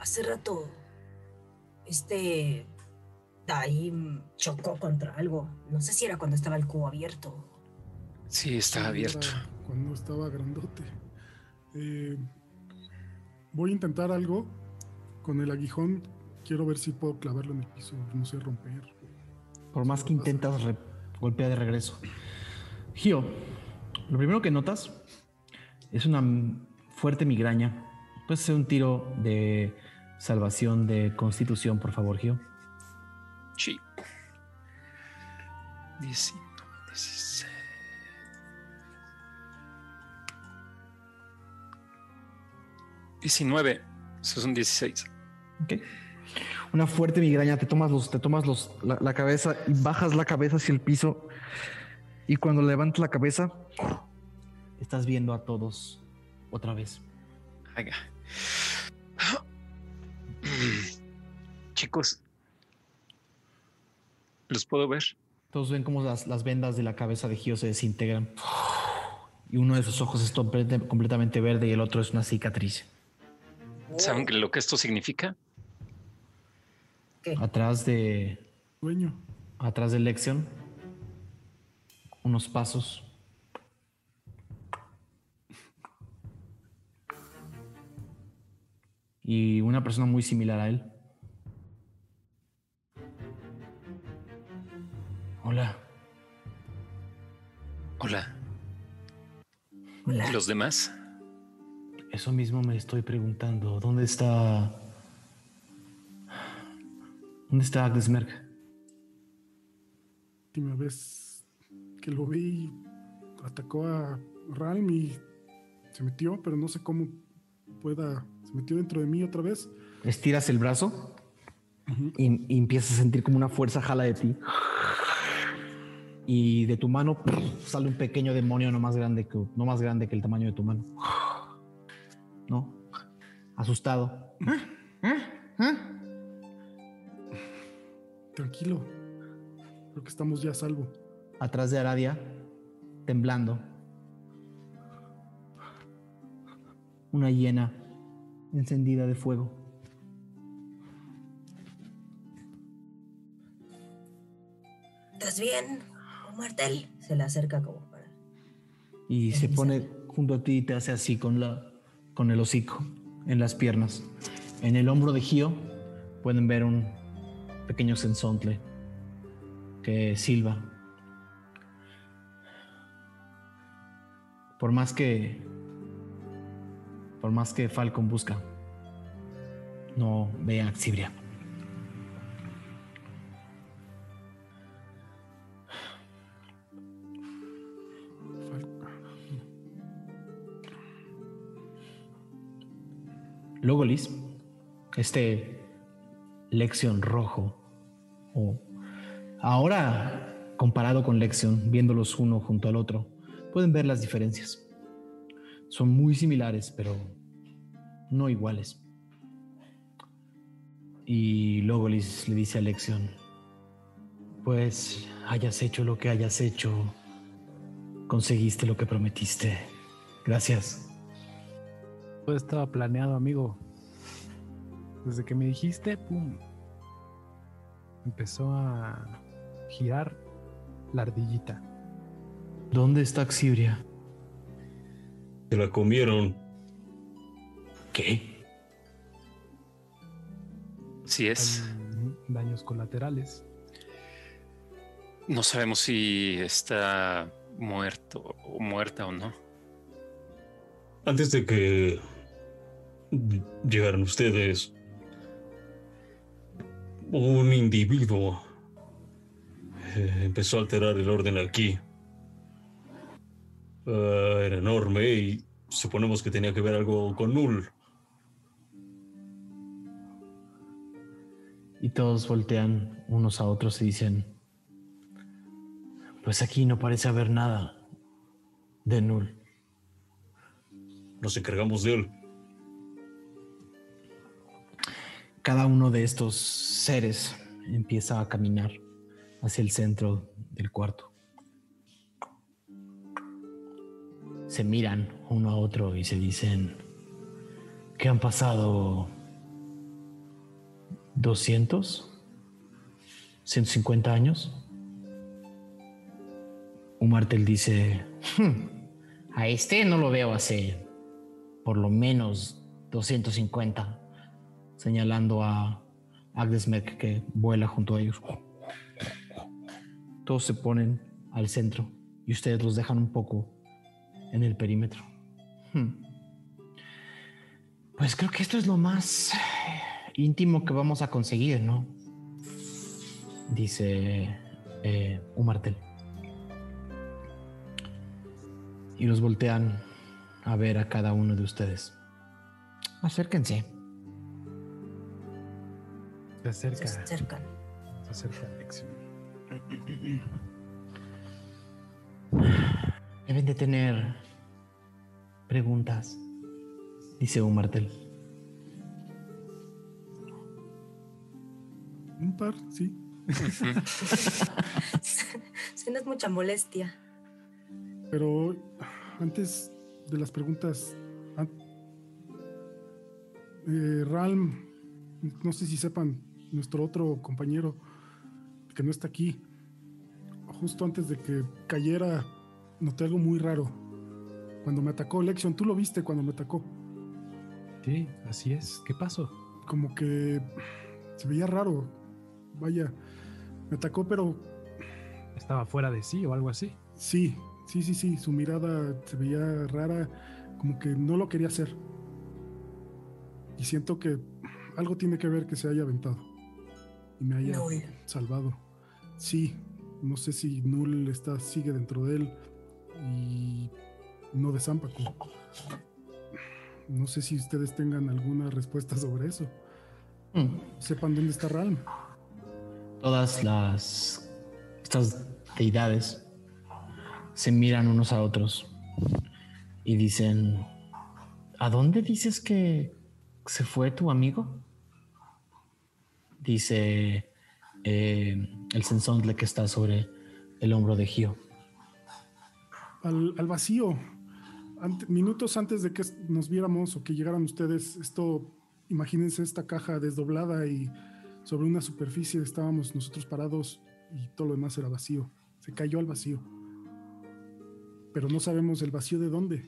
Hace rato, este ahí chocó contra algo. No sé si era cuando estaba el cubo abierto. Sí, está Sí, abierto. Cuando estaba grandote. Eh, voy a intentar algo con el aguijón. Quiero ver si puedo clavarlo en el piso. No sé romper. Por más que intentas, re- golpea de regreso. Gio, lo primero que notas es una fuerte migraña. Puedes hacer un tiro de salvación de constitución, por favor, Gio. Sí. 19, 16. Diecinueve. Eso es un 16. Ok. Una fuerte migraña, te tomas, los, te tomas los, la, la cabeza y bajas la cabeza hacia el piso. Y cuando levantas la cabeza, estás viendo a todos otra vez. Chicos. ¿Los puedo ver? Todos ven cómo las, las vendas de la cabeza de Gio se desintegran. Y uno de sus ojos es complet- completamente verde y el otro es una cicatriz. ¿Saben lo que esto significa? ¿Qué? Atrás de, Dueño. atrás de Lexion, unos pasos. Y una persona muy similar a él. Hola. Hola. Hola. ¿Y los demás? Eso mismo me estoy preguntando. ¿Dónde está... ¿Dónde está Agnes Merck? Última vez que lo vi, atacó a Ralm y se metió, pero no sé cómo pueda. Se metió dentro de mí otra vez. Estiras el brazo y, y empiezas a sentir como una fuerza jala de ti. Y de tu mano sale un pequeño demonio no más grande que, no más grande que el tamaño de tu mano. ¿No? Asustado. Tranquilo. Creo que estamos ya a salvo. Atrás de Aradia, temblando. Una hiena encendida de fuego. ¿Estás bien, Martel? Se le acerca como para. y se pone junto a ti y te hace así con la con el hocico en las piernas. En el hombro de Gio pueden ver un pequeño sensontle que silba. Por más que por más que Falcon busca, no ve a Xibria. Logolis, este Lexion rojo, o ahora comparado con Lexion, viéndolos uno junto al otro, pueden ver las diferencias. Son muy similares, pero no iguales. Y Logolis le dice a Lexion, pues hayas hecho lo que hayas hecho, conseguiste lo que prometiste. Gracias. Todo estaba planeado, amigo. Desde que me dijiste, pum. Empezó a girar la ardillita. ¿Dónde está Xibria? Se la comieron. ¿Qué? Sí es. Hay daños colaterales. No sabemos si está muerto o muerta o no. Antes de que llegaran ustedes, un individuo eh, empezó a alterar el orden aquí. Ah, era enorme y suponemos que tenía que ver algo con Null. Y todos voltean unos a otros y dicen, pues aquí no parece haber nada de Null. Nos encargamos de él. Cada uno de estos seres empieza a caminar hacia el centro del cuarto. Se miran uno a otro y se dicen que han pasado 200, 150 años. Un martel dice, "Hmm, a este no lo veo hace por lo menos 250, señalando a Agnes Merck que vuela junto a ellos. Todos se ponen al centro y ustedes los dejan un poco en el perímetro. Hmm. Pues creo que esto es lo más íntimo que vamos a conseguir, ¿no? Dice eh, un martel. Y los voltean a ver a cada uno de ustedes. Acérquense. Se acerca. Se acercan. Se acerca. Deben de tener preguntas, dice un martel. Un par, sí. Si no es mucha molestia. Pero antes de las preguntas, an- eh, Ralm, no sé si sepan, nuestro otro compañero que no está aquí, justo antes de que cayera, noté algo muy raro. Cuando me atacó Lexion, tú lo viste cuando me atacó. Sí, así es. ¿Qué pasó? Como que se veía raro. Vaya, me atacó, pero ¿Estaba fuera de sí o algo así? Sí, sí, sí, sí, su mirada se veía rara, como que no lo quería hacer. Y siento que algo tiene que ver que se haya aventado y me haya Null. salvado. Sí, no sé si Null está, sigue dentro de él y no de Zampacu. No sé si ustedes tengan alguna respuesta sobre eso. Hmm. Sepan dónde está Ralm. Todas las estas deidades se miran unos a otros y dicen, ¿a dónde dices que se fue tu amigo? Dice eh, el sensontle que está sobre el hombro de Gio. al, al vacío. Ante- minutos antes de que nos viéramos o que llegaran ustedes, esto, imagínense esta caja desdoblada y sobre una superficie estábamos nosotros parados y todo lo demás era vacío. Se cayó al vacío. Pero no sabemos el vacío de dónde.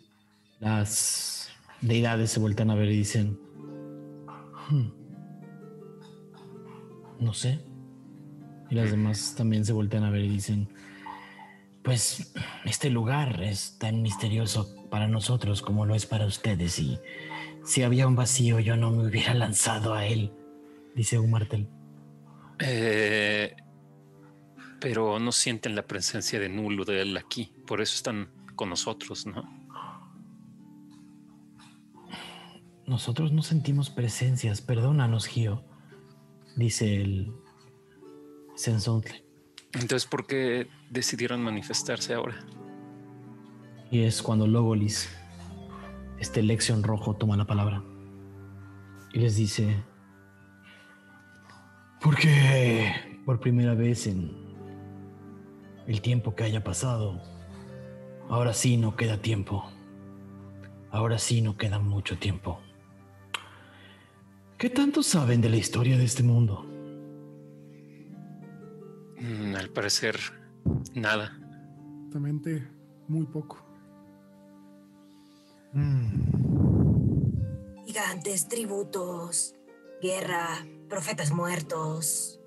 Las deidades se vueltan a ver y dicen, "Hmm, no sé. Y las demás también se voltean a ver y dicen, pues este lugar es tan misterioso para nosotros como lo es para ustedes y si había un vacío yo no me hubiera lanzado a él, dice un martel. Eh, pero no sienten la presencia de nulo de él aquí. Por eso están con nosotros, ¿no? Nosotros no sentimos presencias, perdónanos, Gio, dice el sensontle. Entonces, ¿por qué decidieron manifestarse ahora? Y es cuando Logolis, este Lexion rojo, toma la palabra y les dice: Porque por primera vez en el tiempo que haya pasado, ahora sí no queda tiempo. Ahora sí no queda mucho tiempo. ¿Qué tanto saben de la historia de este mundo? Mm, al parecer, nada. Exactamente, muy poco. Gigantes, tributos, guerra, profetas muertos.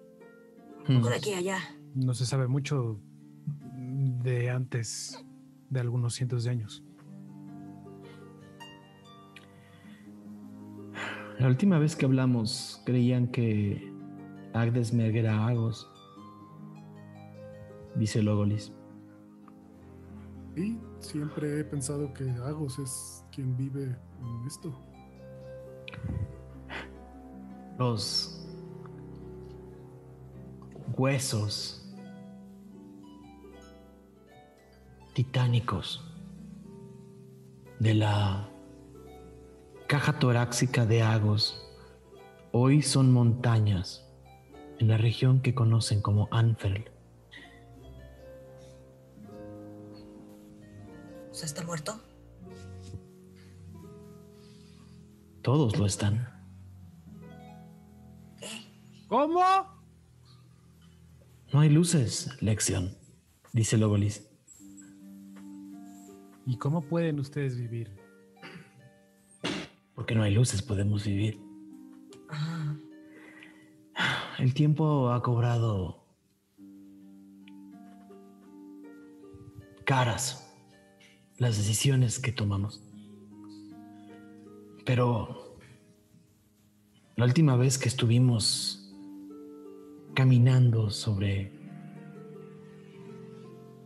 Hmm. Por aquí y allá. No se sabe mucho de antes de algunos cientos de años. La última vez que hablamos creían que Agdes Mergera Agos, dice Logolis. Y siempre he pensado que Agos es quien vive en esto. Los huesos titánicos de la caja torácica de Agos hoy son montañas en la región que conocen como Anferl. O sea, ¿está muerto? Todos lo están. ¿Cómo? No hay luces, Lexion, dice Logolis. ¿Y cómo pueden ustedes vivir? Porque no hay luces, podemos vivir. Ah, El tiempo ha cobrado caras las decisiones que tomamos. Pero la última vez que estuvimos caminando sobre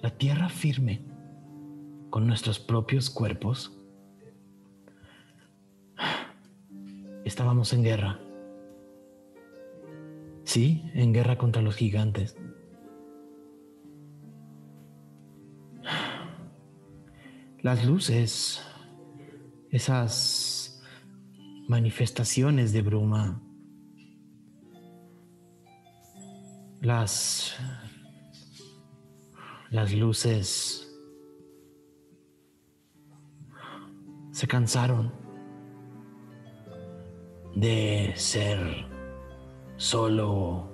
la tierra firme con nuestros propios cuerpos, estábamos en guerra. Sí, en guerra contra los gigantes. Las luces, esas manifestaciones de bruma, las las luces se cansaron de ser solo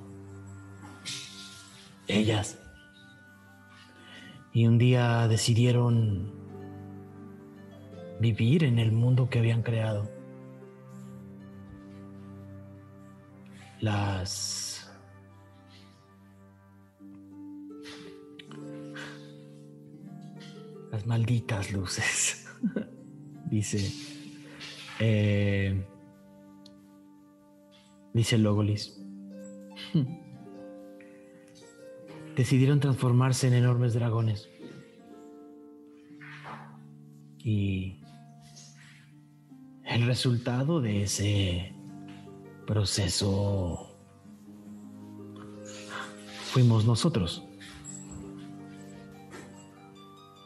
ellas. Y un día decidieron vivir en el mundo que habían creado. Las las malditas luces. dice eh, dice Logolis. Decidieron transformarse en enormes dragones. Y el resultado de ese proceso fuimos nosotros,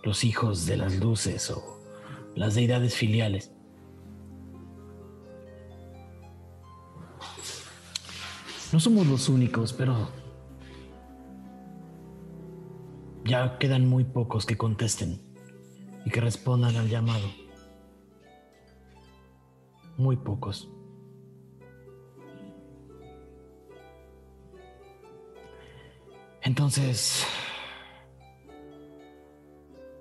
los hijos de las luces o las deidades filiales. No somos los únicos, pero ya quedan muy pocos que contesten y que respondan al llamado. Muy pocos. Entonces,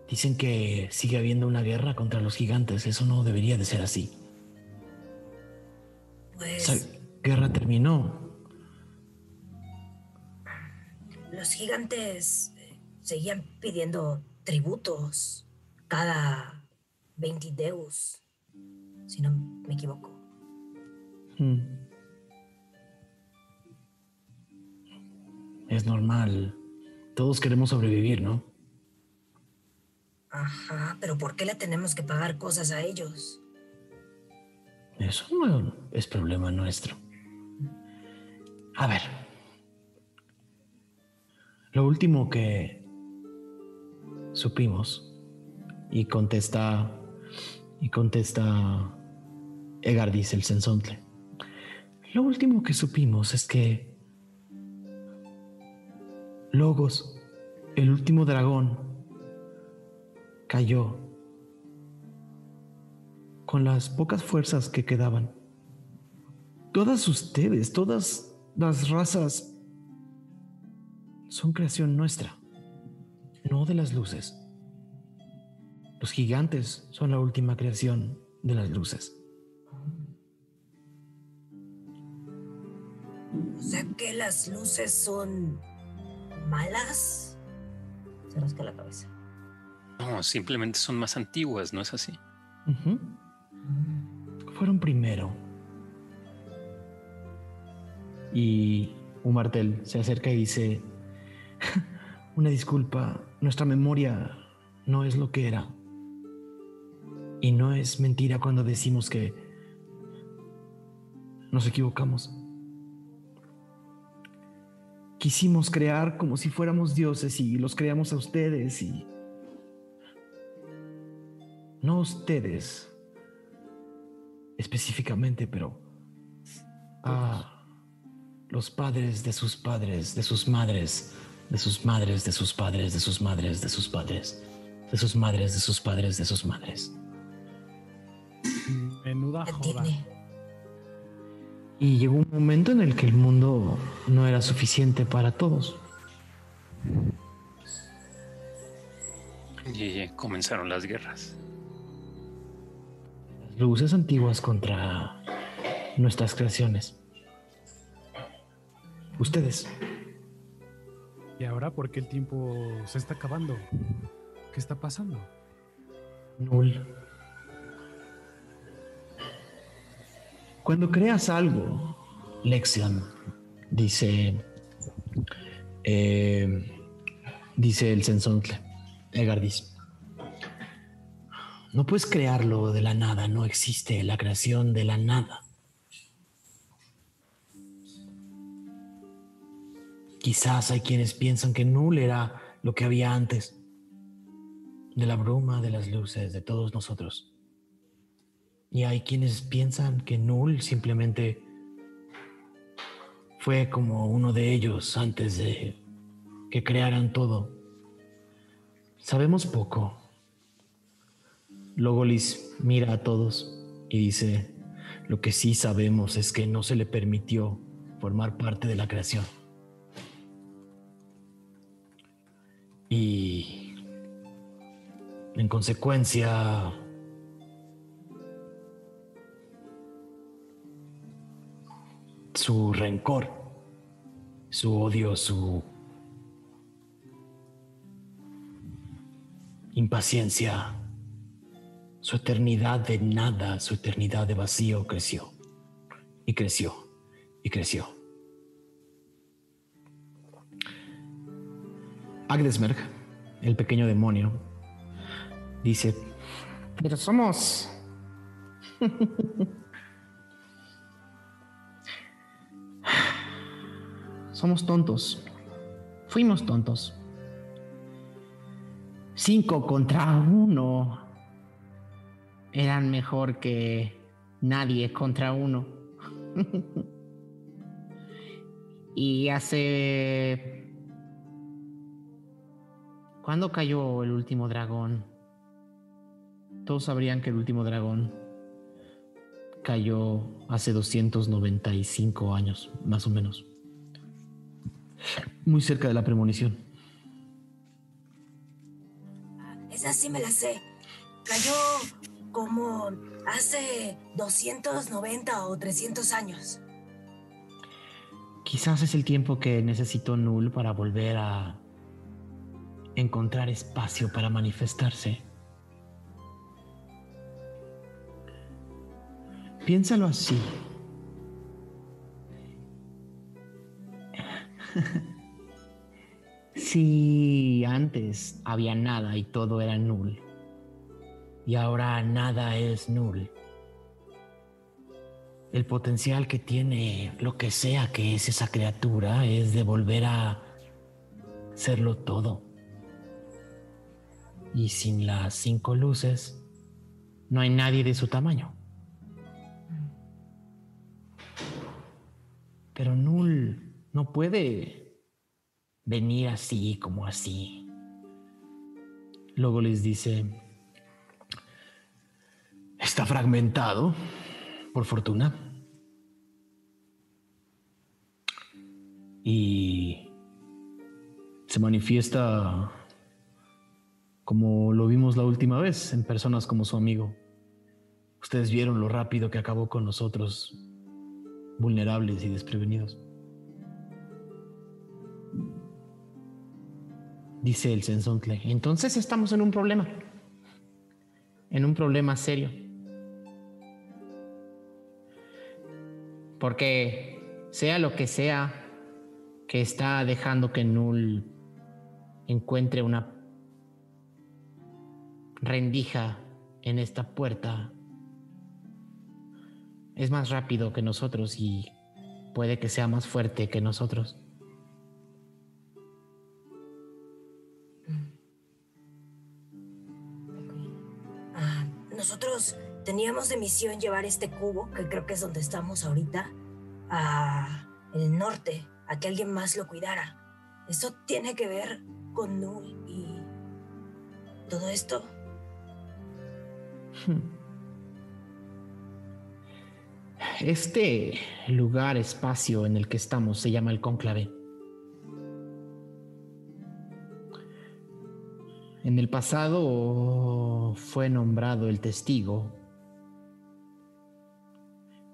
dicen que sigue habiendo una guerra contra los gigantes. Eso no debería de ser así. pues Esa guerra terminó. Los gigantes eh, seguían pidiendo tributos cada 20 deus, si no me equivoco. Hmm. Es normal. Todos queremos sobrevivir, ¿no? Ajá, pero ¿por qué le tenemos que pagar cosas a ellos? Eso no es problema nuestro. A ver. Lo último que supimos y contesta y contesta Egardis el sensontle. Lo último que supimos es que Logos, el último dragón, cayó con las pocas fuerzas que quedaban. Todas ustedes, todas las razas son creación nuestra, no de las luces. Los gigantes son la última creación de las luces. O sea que las luces son malas. Se rasca la cabeza. No, simplemente son más antiguas, ¿no es así? Fueron primero. Y Un martel se acerca y dice, una disculpa, nuestra memoria no es lo que era. Y no es mentira cuando decimos que nos equivocamos. Quisimos crear como si fuéramos dioses y los creamos a ustedes y... No ustedes específicamente, pero a los padres de sus padres, de sus madres, de sus madres, de sus padres, de sus madres, de sus padres, de sus madres, de sus padres, de sus madres. Menuda joda. Y llegó un momento en el que el mundo no era suficiente para todos. Y comenzaron las guerras. Las luces antiguas contra nuestras creaciones. Ustedes. ¿Y ahora por qué el tiempo se está acabando? ¿Qué está pasando? Null. Cuando creas algo, Lexion, dice, eh, dice el sensontle, Egardis. No puedes crearlo de la nada, no existe la creación de la nada. Quizás hay quienes piensan que Null era lo que había antes, de la bruma, de las luces, de todos nosotros. Y hay quienes piensan que Null simplemente fue como uno de ellos antes de que crearan todo. Sabemos poco. Logolis mira a todos y dice, lo que sí sabemos es que no se le permitió formar parte de la creación. Y en consecuencia, su rencor, su odio, su impaciencia, su eternidad de nada, su eternidad de vacío creció y creció y creció. Agdesmerg, el pequeño demonio, dice, pero somos... somos tontos. Fuimos tontos. Cinco contra uno eran mejor que nadie contra uno. y hace ¿Cuándo cayó el último dragón? Todos sabrían que el último dragón cayó hace 295 años, más o menos. Muy cerca de la premonición. Esa sí me la sé. Cayó como hace 290 o 300 años. Quizás es el tiempo que necesitó Null para volver a encontrar espacio para manifestarse. Piénsalo así. si antes había nada y todo era null, y ahora nada es null, el potencial que tiene lo que sea que es esa criatura es de volver a serlo todo. Y sin las cinco luces, no hay nadie de su tamaño. Pero Null no puede venir así como así. Luego les dice, está fragmentado, por fortuna. Y se manifiesta como lo vimos la última vez en personas como su amigo. Ustedes vieron lo rápido que acabó con nosotros, vulnerables y desprevenidos. Dice el sensontle. Entonces estamos en un problema. En un problema serio. Porque sea lo que sea que está dejando que Null encuentre una rendija en esta puerta es más rápido que nosotros y puede que sea más fuerte que nosotros. Ah, nosotros teníamos de misión llevar este cubo, que creo que es donde estamos ahorita, a el norte, a que alguien más lo cuidara. ¿Eso tiene que ver con Null y todo esto? Este lugar, espacio en el que estamos se llama el cónclave. En el pasado fue nombrado el testigo.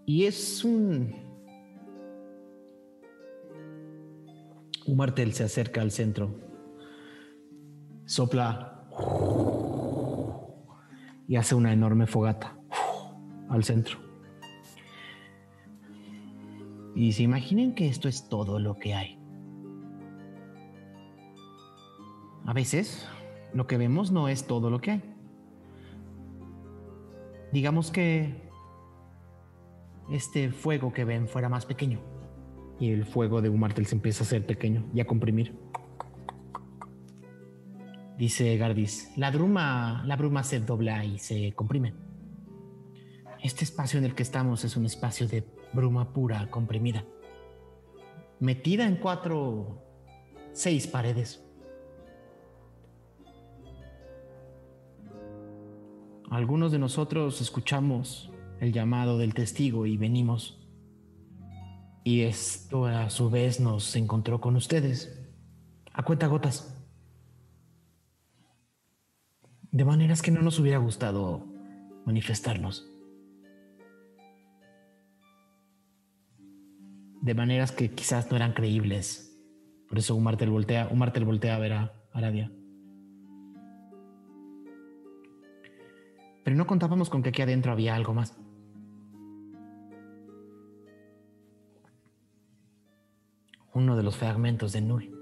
Y es un... Un martel se acerca al centro. Sopla. Y hace una enorme fogata al centro. Y se imaginen que esto es todo lo que hay. A veces lo que vemos no es todo lo que hay. Digamos que este fuego que ven fuera más pequeño. Y el fuego de un martel se empieza a hacer pequeño y a comprimir. Dice Gardis, la bruma, la bruma se dobla y se comprime. Este espacio en el que estamos es un espacio de bruma pura, comprimida, metida en cuatro, seis paredes. Algunos de nosotros escuchamos el llamado del testigo y venimos. Y esto a su vez nos encontró con ustedes, a cuenta gotas. De maneras que no nos hubiera gustado manifestarnos. De maneras que quizás no eran creíbles. Por eso un martel voltea, un martel voltea a ver a Aradia. Pero no contábamos con que aquí adentro había algo más. Uno de los fragmentos de Null.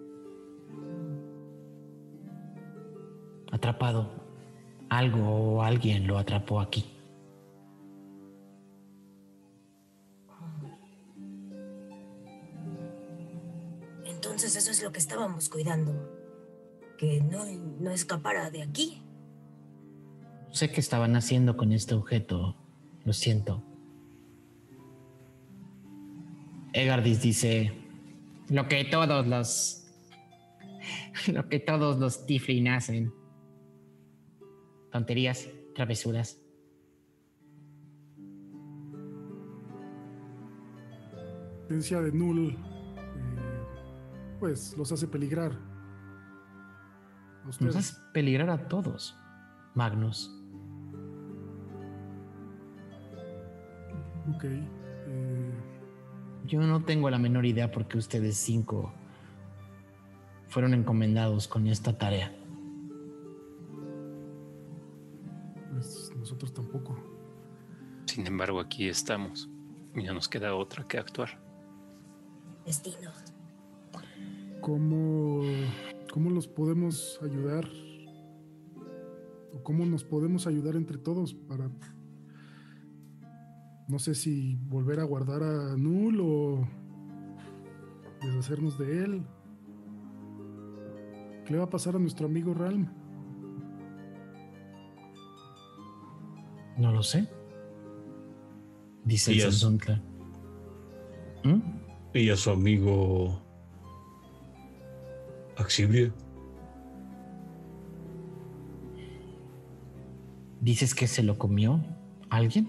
Atrapado. Algo o alguien lo atrapó aquí. Entonces eso es lo que estábamos cuidando. Que no, no escapara de aquí. No sé qué estaban haciendo con este objeto. Lo siento. Egardis dice lo que todos los lo que todos los Tiflin hacen. Tonterías, travesuras. La presencia de Null eh, pues los hace peligrar. Nos hace peligrar a todos, Magnus. Ok. eh, Yo no tengo la menor idea por qué ustedes cinco fueron encomendados con esta tarea. Pues nosotros tampoco. Sin embargo, aquí estamos. Y no nos queda otra que actuar. Destino. ¿Cómo, ¿Cómo los podemos ayudar? ¿O cómo nos podemos ayudar entre todos para... No sé si volver a guardar a Null o deshacernos de él. ¿Qué le va a pasar a nuestro amigo Ralm? No lo sé. Dice el Díaz. Zazuntla. ¿Mm? Y a su amigo Axibria. ¿Dices que se lo comió alguien?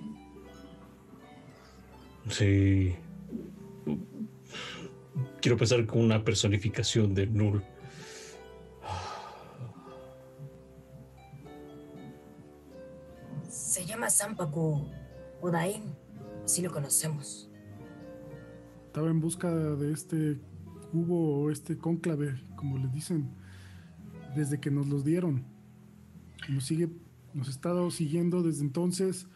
Sí. Quiero pensar con una personificación de Null. Llama Sampaku Odain. Así lo conocemos. Estaba en busca de este cubo o este cónclave, como le dicen, desde que nos los dieron. Nos sigue, nos ha estado siguiendo desde entonces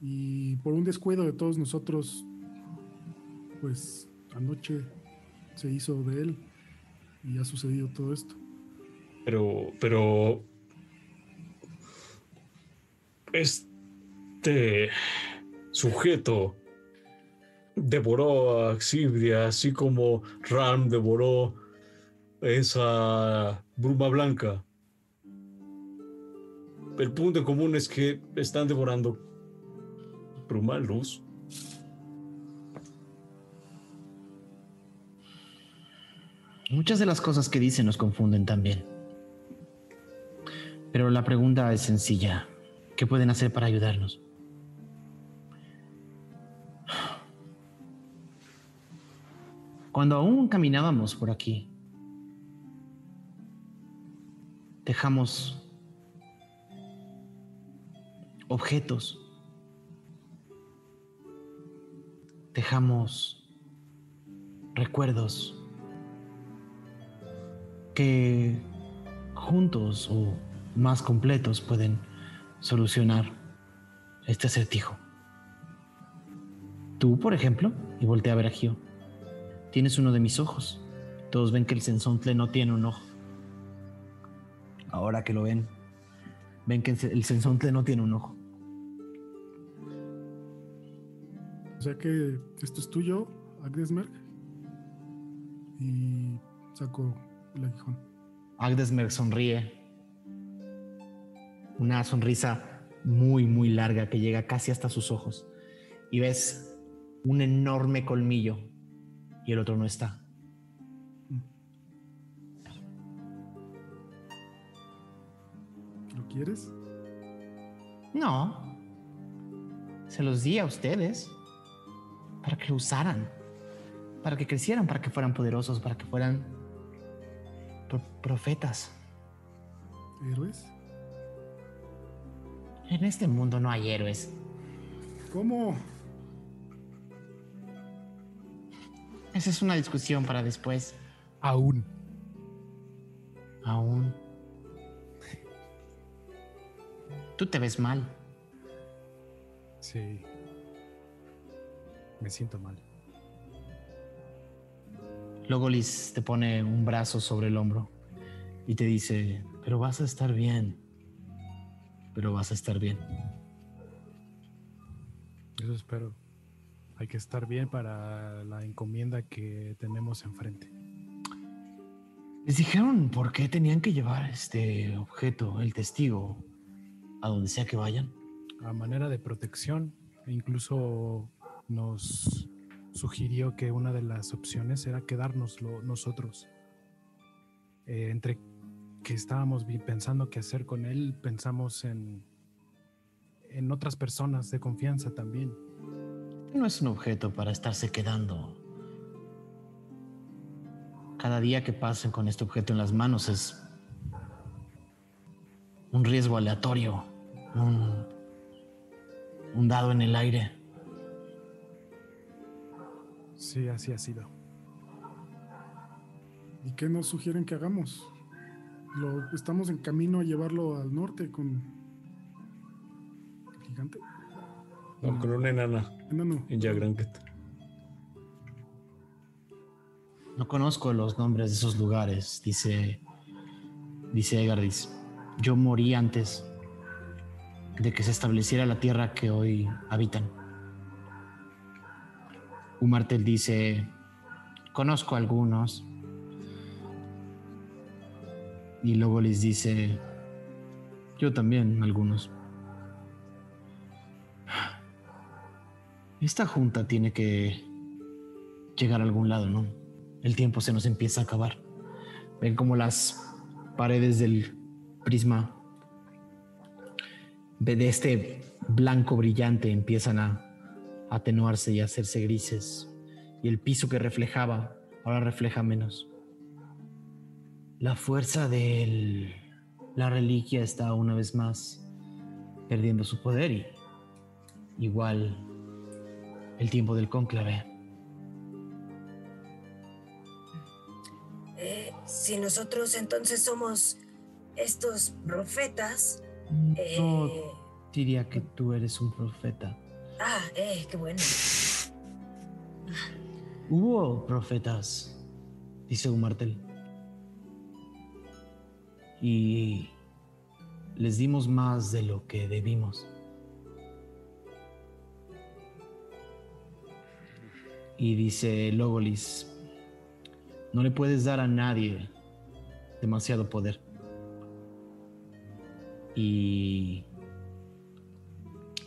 y por un descuido de todos nosotros, pues anoche se hizo de él y ha sucedido todo esto. Pero, pero... Este sujeto devoró a Xibria, así como Ram devoró esa bruma blanca. El punto común es que están devorando bruma luz. Muchas de las cosas que dicen nos confunden también. Pero la pregunta es sencilla. ¿Qué pueden hacer para ayudarnos? Cuando aún caminábamos por aquí, dejamos objetos, dejamos recuerdos que juntos o más completos pueden solucionar este acertijo. Tú, por ejemplo, y volteé a ver a Gio, tienes uno de mis ojos. Todos ven que el sensontle no tiene un ojo. Ahora que lo ven, ven que el sensontle no tiene un ojo. O sea que esto es tuyo, Agdesmerg. Y saco el aguijón. Agdesmerg sonríe. Una sonrisa muy, muy larga que llega casi hasta sus ojos. Y ves un enorme colmillo y el otro no está. ¿Lo quieres? No. Se los di a ustedes para que lo usaran, para que crecieran, para que fueran poderosos, para que fueran pro- profetas. ¿Héroes? En este mundo no hay héroes. ¿Cómo? Esa es una discusión para después. Aún. Aún. Tú te ves mal. Sí. Me siento mal. Logolis te pone un brazo sobre el hombro y te dice, pero vas a estar bien. Pero vas a estar bien. Eso espero. Hay que estar bien para la encomienda que tenemos enfrente. Les dijeron por qué tenían que llevar este objeto, el testigo, a donde sea que vayan. A manera de protección, e incluso nos sugirió que una de las opciones era quedárnoslo nosotros. Eh, entre que estábamos pensando qué hacer con él, pensamos en, en otras personas de confianza también. No es un objeto para estarse quedando. Cada día que pasen con este objeto en las manos es un riesgo aleatorio, un, un dado en el aire. Sí, así ha sido. ¿Y qué nos sugieren que hagamos? Lo, estamos en camino a llevarlo al norte con el gigante. No, con una enana Enano. en Jagranket. No conozco los nombres de esos lugares, dice, dice Egardis. Yo morí antes de que se estableciera la tierra que hoy habitan. Umartel dice, conozco algunos. Y luego les dice, yo también algunos. Esta junta tiene que llegar a algún lado, ¿no? El tiempo se nos empieza a acabar. Ven como las paredes del prisma de este blanco brillante empiezan a atenuarse y a hacerse grises. Y el piso que reflejaba ahora refleja menos. La fuerza de la reliquia está una vez más perdiendo su poder y igual el tiempo del cónclave. Eh, si nosotros entonces somos estos profetas. No eh, diría que tú eres un profeta. ah, eh, qué bueno. Hubo profetas dice Umartel. Y les dimos más de lo que debimos. Y dice Logolis, no le puedes dar a nadie demasiado poder. Y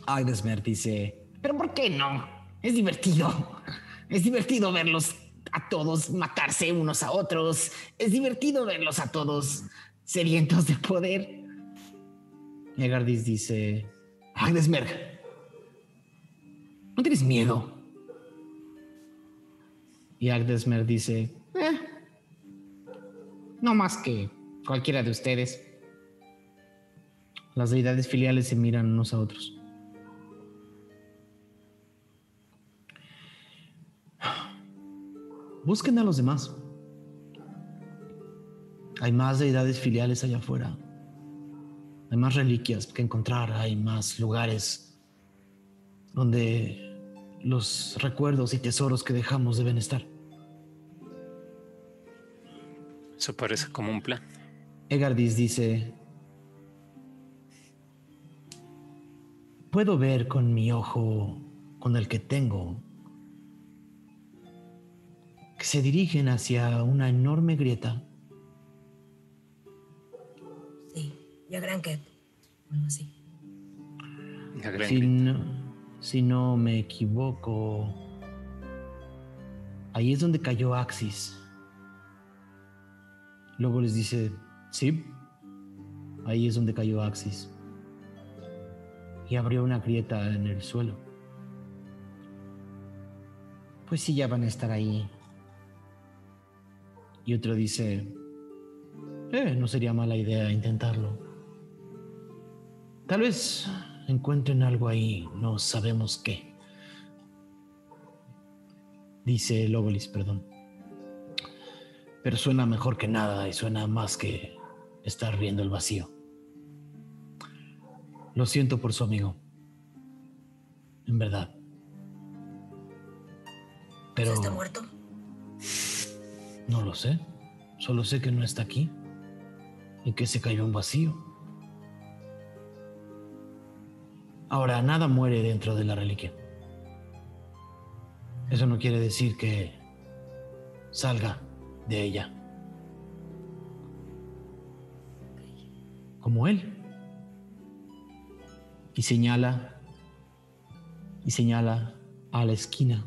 Agdesmer dice, pero ¿por qué no? Es divertido. Es divertido verlos a todos matarse unos a otros. Es divertido verlos a todos sedientos de poder. Y Agardis dice, Agdesmer, ¿no tienes miedo? Y Agdesmer dice, "Eh, no más que cualquiera de ustedes. Las deidades filiales se miran unos a otros. Busquen a los demás. Hay más deidades filiales allá afuera. Hay más reliquias que encontrar. Hay más lugares donde los recuerdos y tesoros que dejamos deben estar. Eso parece como un plan. Egardis dice, puedo ver con mi ojo, con el que tengo, que se dirigen hacia una enorme grieta. Sí, ya gran que. Bueno, sí. La gran Si no, si no me equivoco, ahí es donde cayó Axis. Luego les dice, sí, ahí es donde cayó Axis. Y abrió una grieta en el suelo. Pues sí, ya van a estar ahí. Y otro dice, eh, no sería mala idea intentarlo. Tal vez encuentren algo ahí, no sabemos qué. Dice Logolis, perdón. Pero suena mejor que nada y suena más que estar viendo el vacío. Lo siento por su amigo. En verdad. Pero ¿Está muerto? no lo sé. Solo sé que no está aquí. Y que se cayó en vacío. Ahora, nada muere dentro de la reliquia. Eso no quiere decir que salga de ella. Como él. Y señala, y señala a la esquina.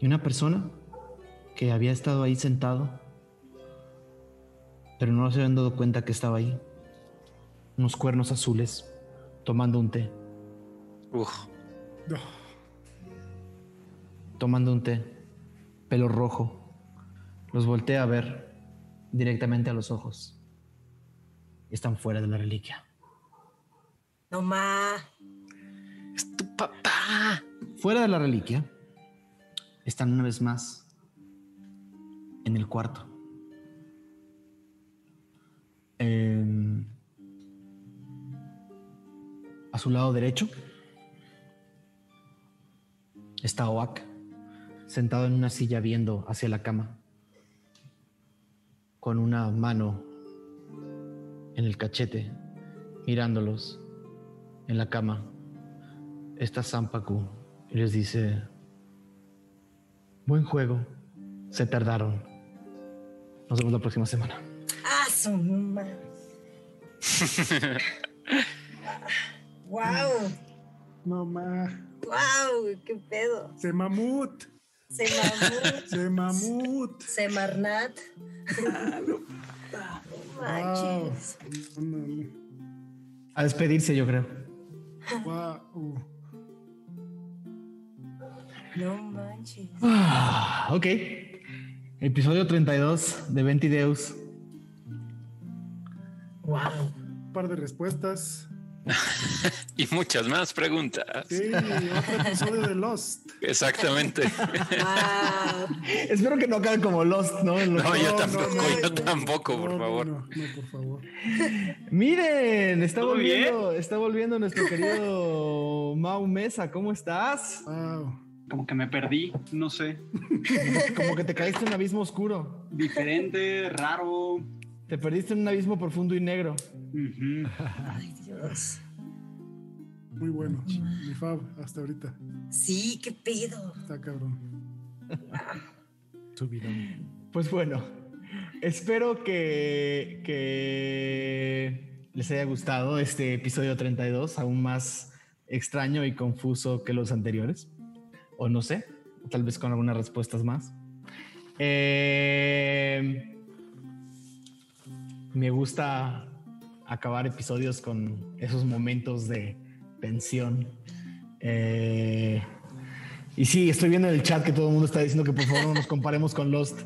Y una persona que había estado ahí sentado, pero no se habían dado cuenta que estaba ahí. Unos cuernos azules, tomando un té, Uf, tomando un té, pelo rojo. Los voltea a ver directamente a los ojos. Están fuera de la reliquia. No ma. es tu papá. Fuera de la reliquia, están una vez más en el cuarto. A su lado derecho está Oak, sentado en una silla viendo hacia la cama, con una mano en el cachete, mirándolos en la cama está Sampaku y les dice, buen juego, se tardaron. Nos vemos la próxima semana. Ah, su. wow, No ma. wow, qué pedo. Se mamut. Se mamut, Se mamut. se marnat. No manches. No, no, A despedirse, yo creo. no. Guau. No manches. Ah, ok. Episodio 32 de Ventideus. Wow. Un par de respuestas. Y muchas más preguntas. Sí, otro episodio de Lost. Exactamente. Wow. Espero que no acabe como Lost, ¿no? No, yo tampoco, no, yo no. tampoco, por favor. No, no, por favor. Miren, está ¿Todo volviendo, está volviendo nuestro querido Mau Mesa. ¿Cómo estás? Wow. como que me perdí, no sé. Como que te caíste en un abismo oscuro. Diferente, raro. Te perdiste en un abismo profundo y negro. Ay, Dios. Muy bueno. Mi fab, hasta ahorita. Sí, qué pedo. Está cabrón. Subidón. Pues bueno, espero que, que les haya gustado este episodio 32, aún más extraño y confuso que los anteriores. O no sé, tal vez con algunas respuestas más. Eh, me gusta acabar episodios con esos momentos de tensión. Eh, y sí, estoy viendo en el chat que todo el mundo está diciendo que por favor no nos comparemos con Lost.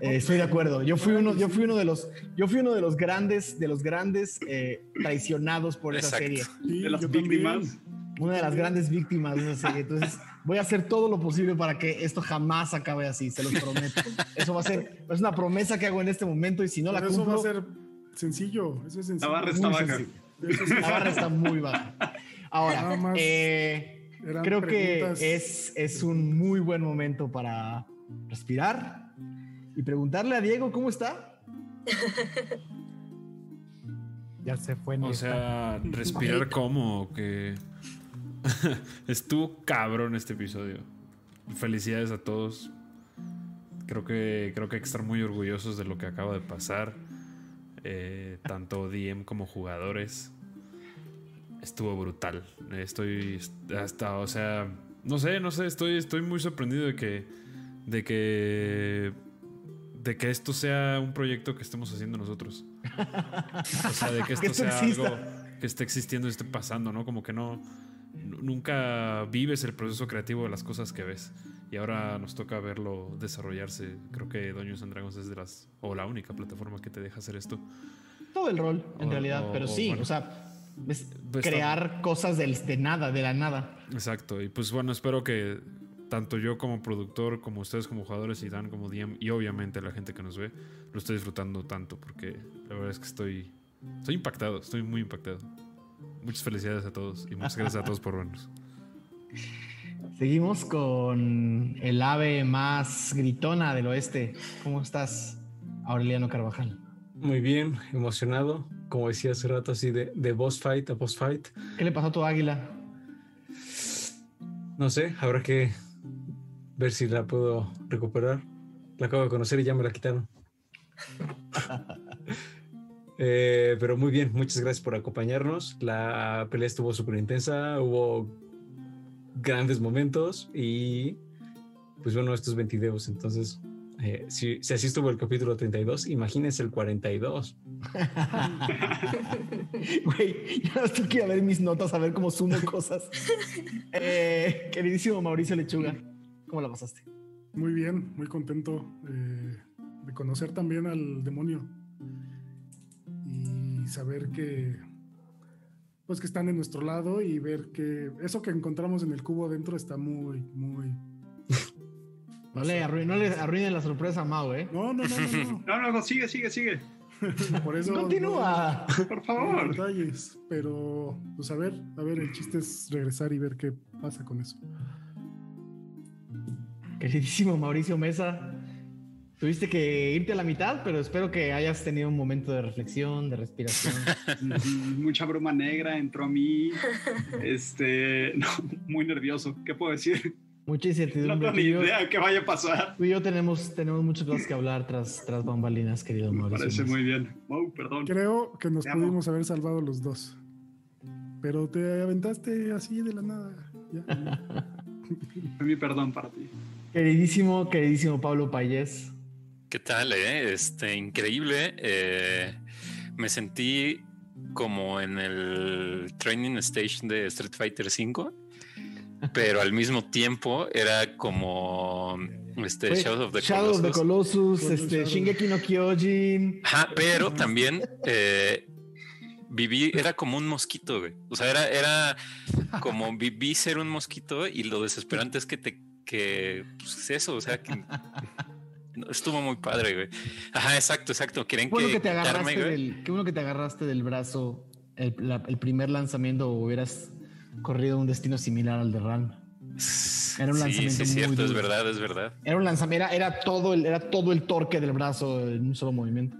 Eh, estoy de acuerdo. Yo fui uno, yo fui uno de los, yo fui uno de los grandes, de los grandes eh, traicionados por esa serie. Sí, De las también. víctimas. Una de las grandes víctimas de esa serie. Entonces, voy a hacer todo lo posible para que esto jamás acabe así, se los prometo. Eso va a ser, es una promesa que hago en este momento y si no la Pero eso va cumplo, a ser sencillo. Eso es sencillo. La barra está muy baja. es la barra está muy baja. Ahora, eh, creo que es, es un muy buen momento para respirar y preguntarle a Diego cómo está. Ya se fue. O está. sea, respirar como que estuvo cabrón este episodio. Felicidades a todos. Creo que creo que hay que estar muy orgullosos de lo que acaba de pasar. Eh, tanto DM como jugadores. Estuvo brutal. Estoy hasta, o sea, no sé, no sé, estoy, estoy muy sorprendido de que, de que, de que esto sea un proyecto que estemos haciendo nosotros. O sea, de que esto sea algo que esté existiendo y esté pasando, ¿no? Como que no, nunca vives el proceso creativo de las cosas que ves. Y ahora nos toca verlo desarrollarse. Creo que Dungeons and Dragons es de las, o la única plataforma que te deja hacer esto. Todo el rol, en O- realidad, o- pero o sí, bueno. o sea, es Pues crear cosas de nada, de la nada. Exacto. Y pues bueno, espero que tanto yo como productor, como ustedes como jugadores y Dan como DM, y obviamente la gente que nos ve, lo esté disfrutando tanto, porque la verdad es que estoy, estoy impactado, estoy muy impactado. Muchas felicidades a todos y muchas gracias a todos por vernos. Seguimos con el ave más gritona del oeste. ¿Cómo estás, Aureliano Carvajal? Muy bien, emocionado. Como decía hace rato, así de, de boss fight a boss fight. ¿Qué le pasó a tu águila? No sé, habrá que ver si la puedo recuperar. La acabo de conocer y ya me la quitaron. Eh, pero muy bien, muchas gracias por acompañarnos. La pelea estuvo súper intensa, hubo grandes momentos y pues bueno, estos 20 videos. Entonces, eh, si, si así estuvo el capítulo 32, imagínense el 42. Güey, ya estoy que ir a ver mis notas a ver cómo sumo cosas. Eh, queridísimo Mauricio Lechuga, ¿cómo la pasaste? Muy bien, muy contento eh, de conocer también al demonio saber que pues que están en nuestro lado y ver que eso que encontramos en el cubo adentro está muy, muy... No le, arruinen, no le arruinen la sorpresa a Mau, ¿eh? No, no, no, no, No, no, no, sigue, sigue, sigue. Por eso... Continúa. Por no, favor. detalles, pero pues a ver, a ver, el chiste es regresar y ver qué pasa con eso. Queridísimo Mauricio Mesa, tuviste que irte a la mitad, pero espero que hayas tenido un momento de reflexión, de respiración. Mucha bruma negra entró a mí. Este, no, muy nervioso. ¿Qué puedo decir? Mucha No incertidumbre. tengo Tú ni idea qué vaya a pasar. tú y yo tenemos, tenemos muchas cosas que hablar tras, tras bambalinas, querido Me Mauricio. parece muy bien. Wow, perdón. Creo que nos Te amo. pudimos haber salvado los dos. Pero te aventaste así de la nada. Ya. Mi perdón para ti. Queridísimo, queridísimo Pablo Payés. ¿Qué tal, eh? Este, increíble. eh, me sentí como en el training stage de Street Fighter V, pero al mismo tiempo era como este Fue Shadow of the Shadow of the Colossus. Colossus, este, Shadow. Shingeki no Kyojin. Ajá, pero también eh, viví, era como un mosquito, güey. O sea, era, era como viví ser un mosquito y lo desesperante es que te, que, pues eso, o sea, que estuvo muy padre, güey. Ajá, exacto, exacto. Quieren bueno que, que te agarraste del, qué bueno que te agarraste del brazo el, la- el primer lanzamiento o hubieras corrido un destino similar al de Ran. Era un Sí, lanzamiento sí, es muy cierto, es duro. verdad, es verdad. Era un lanzamiento, era, era todo el, era todo el torque del brazo en un solo movimiento.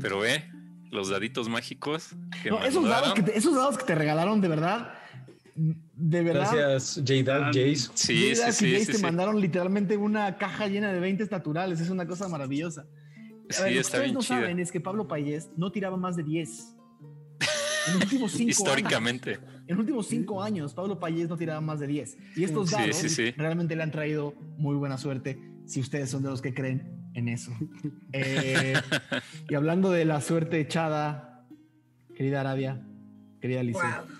Pero eh, los daditos mágicos que No, esos dados, ayudaron. que te, esos dados que te regalaron, de verdad, de verdad. Gracias, J-Dark Jace. Sí, Jada sí, y Jace sí, te sí. mandaron literalmente una caja llena de 20 naturales. Es una cosa maravillosa. A Sí, ver, lo que ustedes bien no chida. saben es que Pablo Payés no tiraba más de 10. En los últimos 5 años. Históricamente. En los últimos 5 años, Pablo Payés no tiraba más de 10. Y estos Sí, dados sí, sí. realmente le han traído muy buena suerte si ustedes son de los que creen en eso. Eh, y hablando de la suerte echada, querida Arabia, querida Alicia. Wow.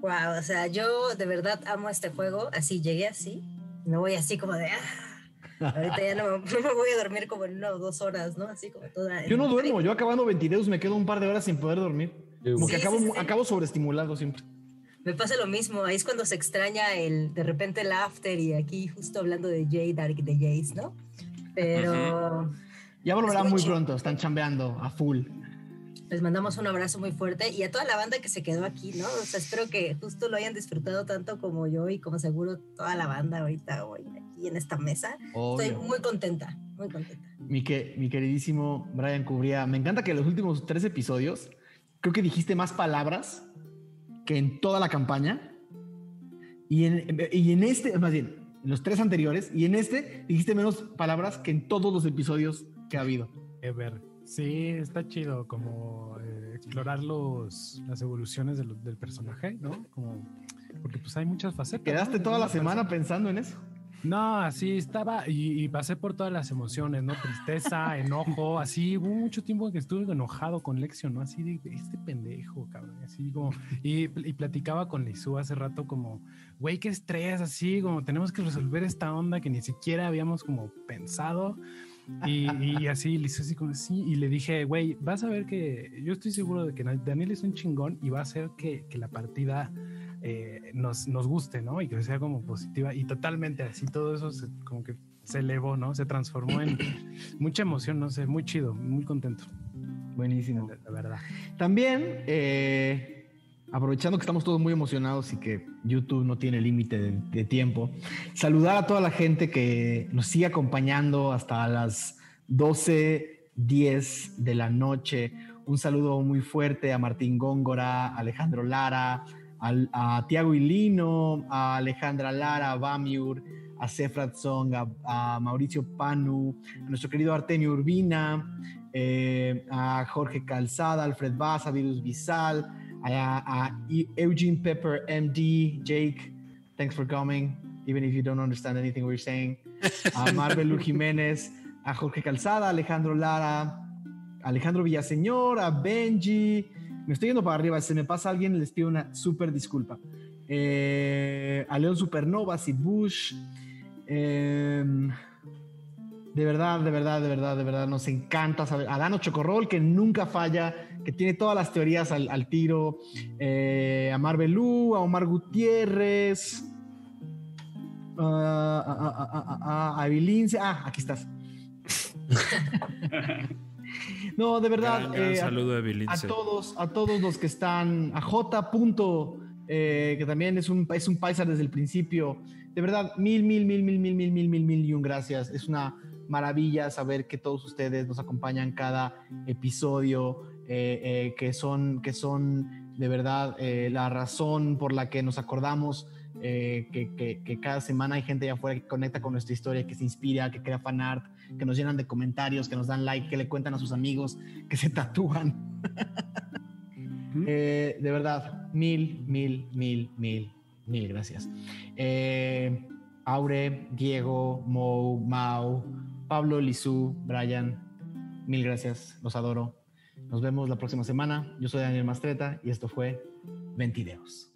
Wow, o sea, yo de verdad amo este juego. Así llegué así. Me voy así como de. "Ah". Ahorita ya no, me- no me voy a dormir como en una o dos horas, ¿no? Así como toda. Yo no duermo, yo acabando 22 me quedo un par de horas sin poder dormir. Como que Sí, acabo, sí, sí. acabo sobreestimulado siempre. Me pasa lo mismo. Ahí es cuando se extraña el de repente el after y aquí justo hablando de Jay Dark de Jace, ¿no? Pero Ya volverá Es muy pronto, están chambeando a full. Les mandamos un abrazo muy fuerte y a toda la banda que se quedó aquí, ¿no? O sea, espero que justo lo hayan disfrutado tanto como yo y como seguro toda la banda ahorita hoy aquí en esta mesa. Estoy Obvio. muy contenta, muy contenta. Mi, que, mi queridísimo Brian Cubría, me encanta que en los últimos tres episodios creo que dijiste más palabras que en toda la campaña. Y en, y en este, más bien, en los tres anteriores, y en este dijiste menos palabras que en todos los episodios que ha habido. Ever. Sí, está chido como eh, explorar los, las evoluciones del, del personaje, ¿no? Como, porque pues hay muchas facetas. ¿Quedaste ¿no? toda la semana pensando en eso? No, así estaba y, y pasé por todas las emociones, ¿no? Tristeza, enojo, así. Hubo mucho tiempo que estuve enojado con Lexion, ¿no? Así de este pendejo, cabrón. Así como. Y, y platicaba con Lizu hace rato, como, güey, qué estrés, así, como tenemos que resolver esta onda que ni siquiera habíamos como pensado. Y, y así, Lizu, así como, sí. Y le dije, güey, vas a ver que yo estoy seguro de que Daniel es un chingón y va a hacer que, que la partida eh, nos, nos guste, ¿no? Y que sea como positiva. Y totalmente así, todo eso se- como que se elevó, ¿no? Se transformó en mucha emoción, no sé, muy chido, muy contento, Buenísimo. la, la verdad. También, eh, aprovechando que estamos todos muy emocionados y que YouTube no tiene límite de, tiempo, saludar a toda la gente que nos sigue acompañando hasta las 12.10 de la noche. Un saludo muy fuerte a Martín Góngora, a Alejandro Lara, a Tiago Ilino, a Alejandra Lara, a Bamiur, a Sefrat Song, a, a Mauricio Panu, a nuestro querido Artemio Urbina, eh, a Jorge Calzada, Alfred Baza, Virus Bizal, a, a E- Eugene Pepper, MD, Jake, thanks for coming, even if you don't understand anything we're saying, a Marvelu Jiménez, a Jorge Calzada, Alejandro Lara, Alejandro Villaseñor, a Benji, me estoy yendo para arriba, si me pasa alguien les pido una súper disculpa. Eh, a León Supernova, Sid Bush, em, de verdad, de verdad, de verdad, de verdad, nos encanta saber. A Dano Chocorrol, que nunca falla, que tiene todas las teorías al, al tiro. Eh, a Marvelú, a Omar Gutiérrez. ah, a Evilince. Ah, aquí estás. No, de verdad. Gran, gran eh, a- saludo a todos, a todos los que están, a J. Punto, eh, que también es un, es un paisa desde el principio. De verdad, mil, mil, mil, mil, mil, mil, mil, mil, mil y un gracias. Es una maravilla saber que todos ustedes nos acompañan cada episodio, eh, eh, que, son, que son de verdad eh, la razón por la que nos acordamos. que, que- que cada semana hay gente allá afuera que conecta con nuestra historia, que se inspira, que crea fanart, que nos llenan de comentarios, que nos dan like, que le cuentan a sus amigos, que se tatúan. De verdad, mil, mil, mil, mil, mil gracias. Aure, Diego, Mo, Mau, Pablo, Lizu, Brian, mil gracias, los adoro. Nos vemos la próxima semana. Yo soy Daniel Mastreta y esto fue Ventideos.